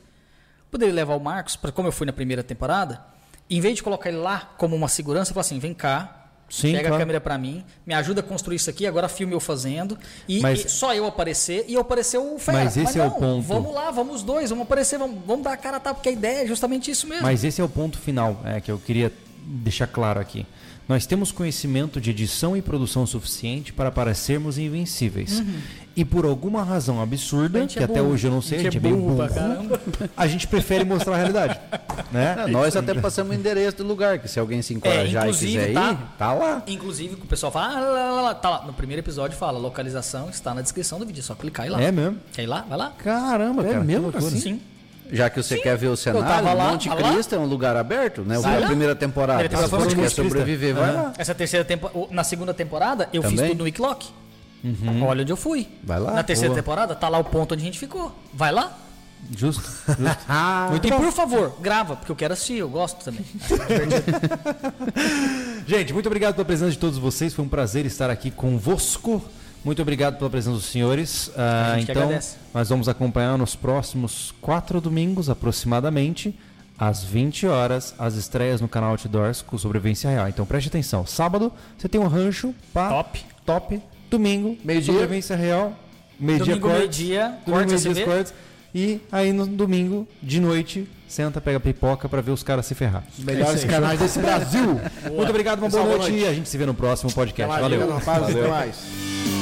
Poderia levar o Marcos, pra, como eu fui na primeira temporada, em vez de colocar ele lá como uma segurança, eu falar assim: vem cá, Sim, pega claro. a câmera pra mim, me ajuda a construir isso aqui, agora filme eu fazendo, e, Mas- e só eu aparecer e eu aparecer o Fera. Mas esse é o ponto. Vamos lá, vamos os dois, vamos aparecer, vamos, vamos dar a cara a tapa, porque a ideia é justamente isso mesmo. Mas esse é o ponto final é, que eu queria deixar claro aqui. Nós temos conhecimento de edição e produção suficiente para parecermos invencíveis. E por alguma razão A absurda, gente que é até burro. hoje eu não sei, a gente é burro bem burro, pra caramba. a gente prefere mostrar a realidade. [laughs] Né? É, nós até passamos o endereço do lugar, que se alguém se encorajar e inclusive, quiser ir, tá? tá lá. Inclusive, o pessoal fala, ah, lá, lá, lá, tá lá. No primeiro episódio fala, localização está na descrição do vídeo, é só clicar e ir lá. É mesmo? Quer ir lá? Vai lá. Caramba, cara. que mesmo loucura. assim? Sim. Já que você quer ver o cenário, lá, Monte. Cristo é um lugar aberto, né? Vai a lá. primeira temporada. Primeira Se temporada você quer Monte Cristo. sobreviver, vai Aham. lá. Essa terceira temporada, na segunda temporada, eu fiz Também? tudo no Wicklock. Olha onde eu fui. Vai lá. Na terceira Boa. temporada, tá lá o ponto onde a gente ficou. Vai lá. Justo, justo. [laughs] e por favor, grava, porque eu quero assistir, eu gosto também. [laughs] Gente, muito obrigado pela presença de todos vocês. Foi um prazer estar aqui convosco. Muito obrigado pela presença dos senhores. A gente que então, agradece. nós vamos acompanhar nos próximos quatro domingos, aproximadamente, às 20 horas, as estreias no canal Outdoors com Sobrevivência Real. Então preste atenção. Sábado, você tem um rancho. Pá, Top. Top. Domingo, Meio-dia. Sobrevivência Real. Meio-dia Domingo, cortes. meio-dia, cortes. E aí no domingo, de noite, senta, pega pipoca pra ver os caras se ferrar. melhores canais desse Brasil. Muito obrigado, uma boa Pessoal, boa noite. noite. e a gente se vê no próximo podcast. Valeu. obrigado, rapaz. Até mais.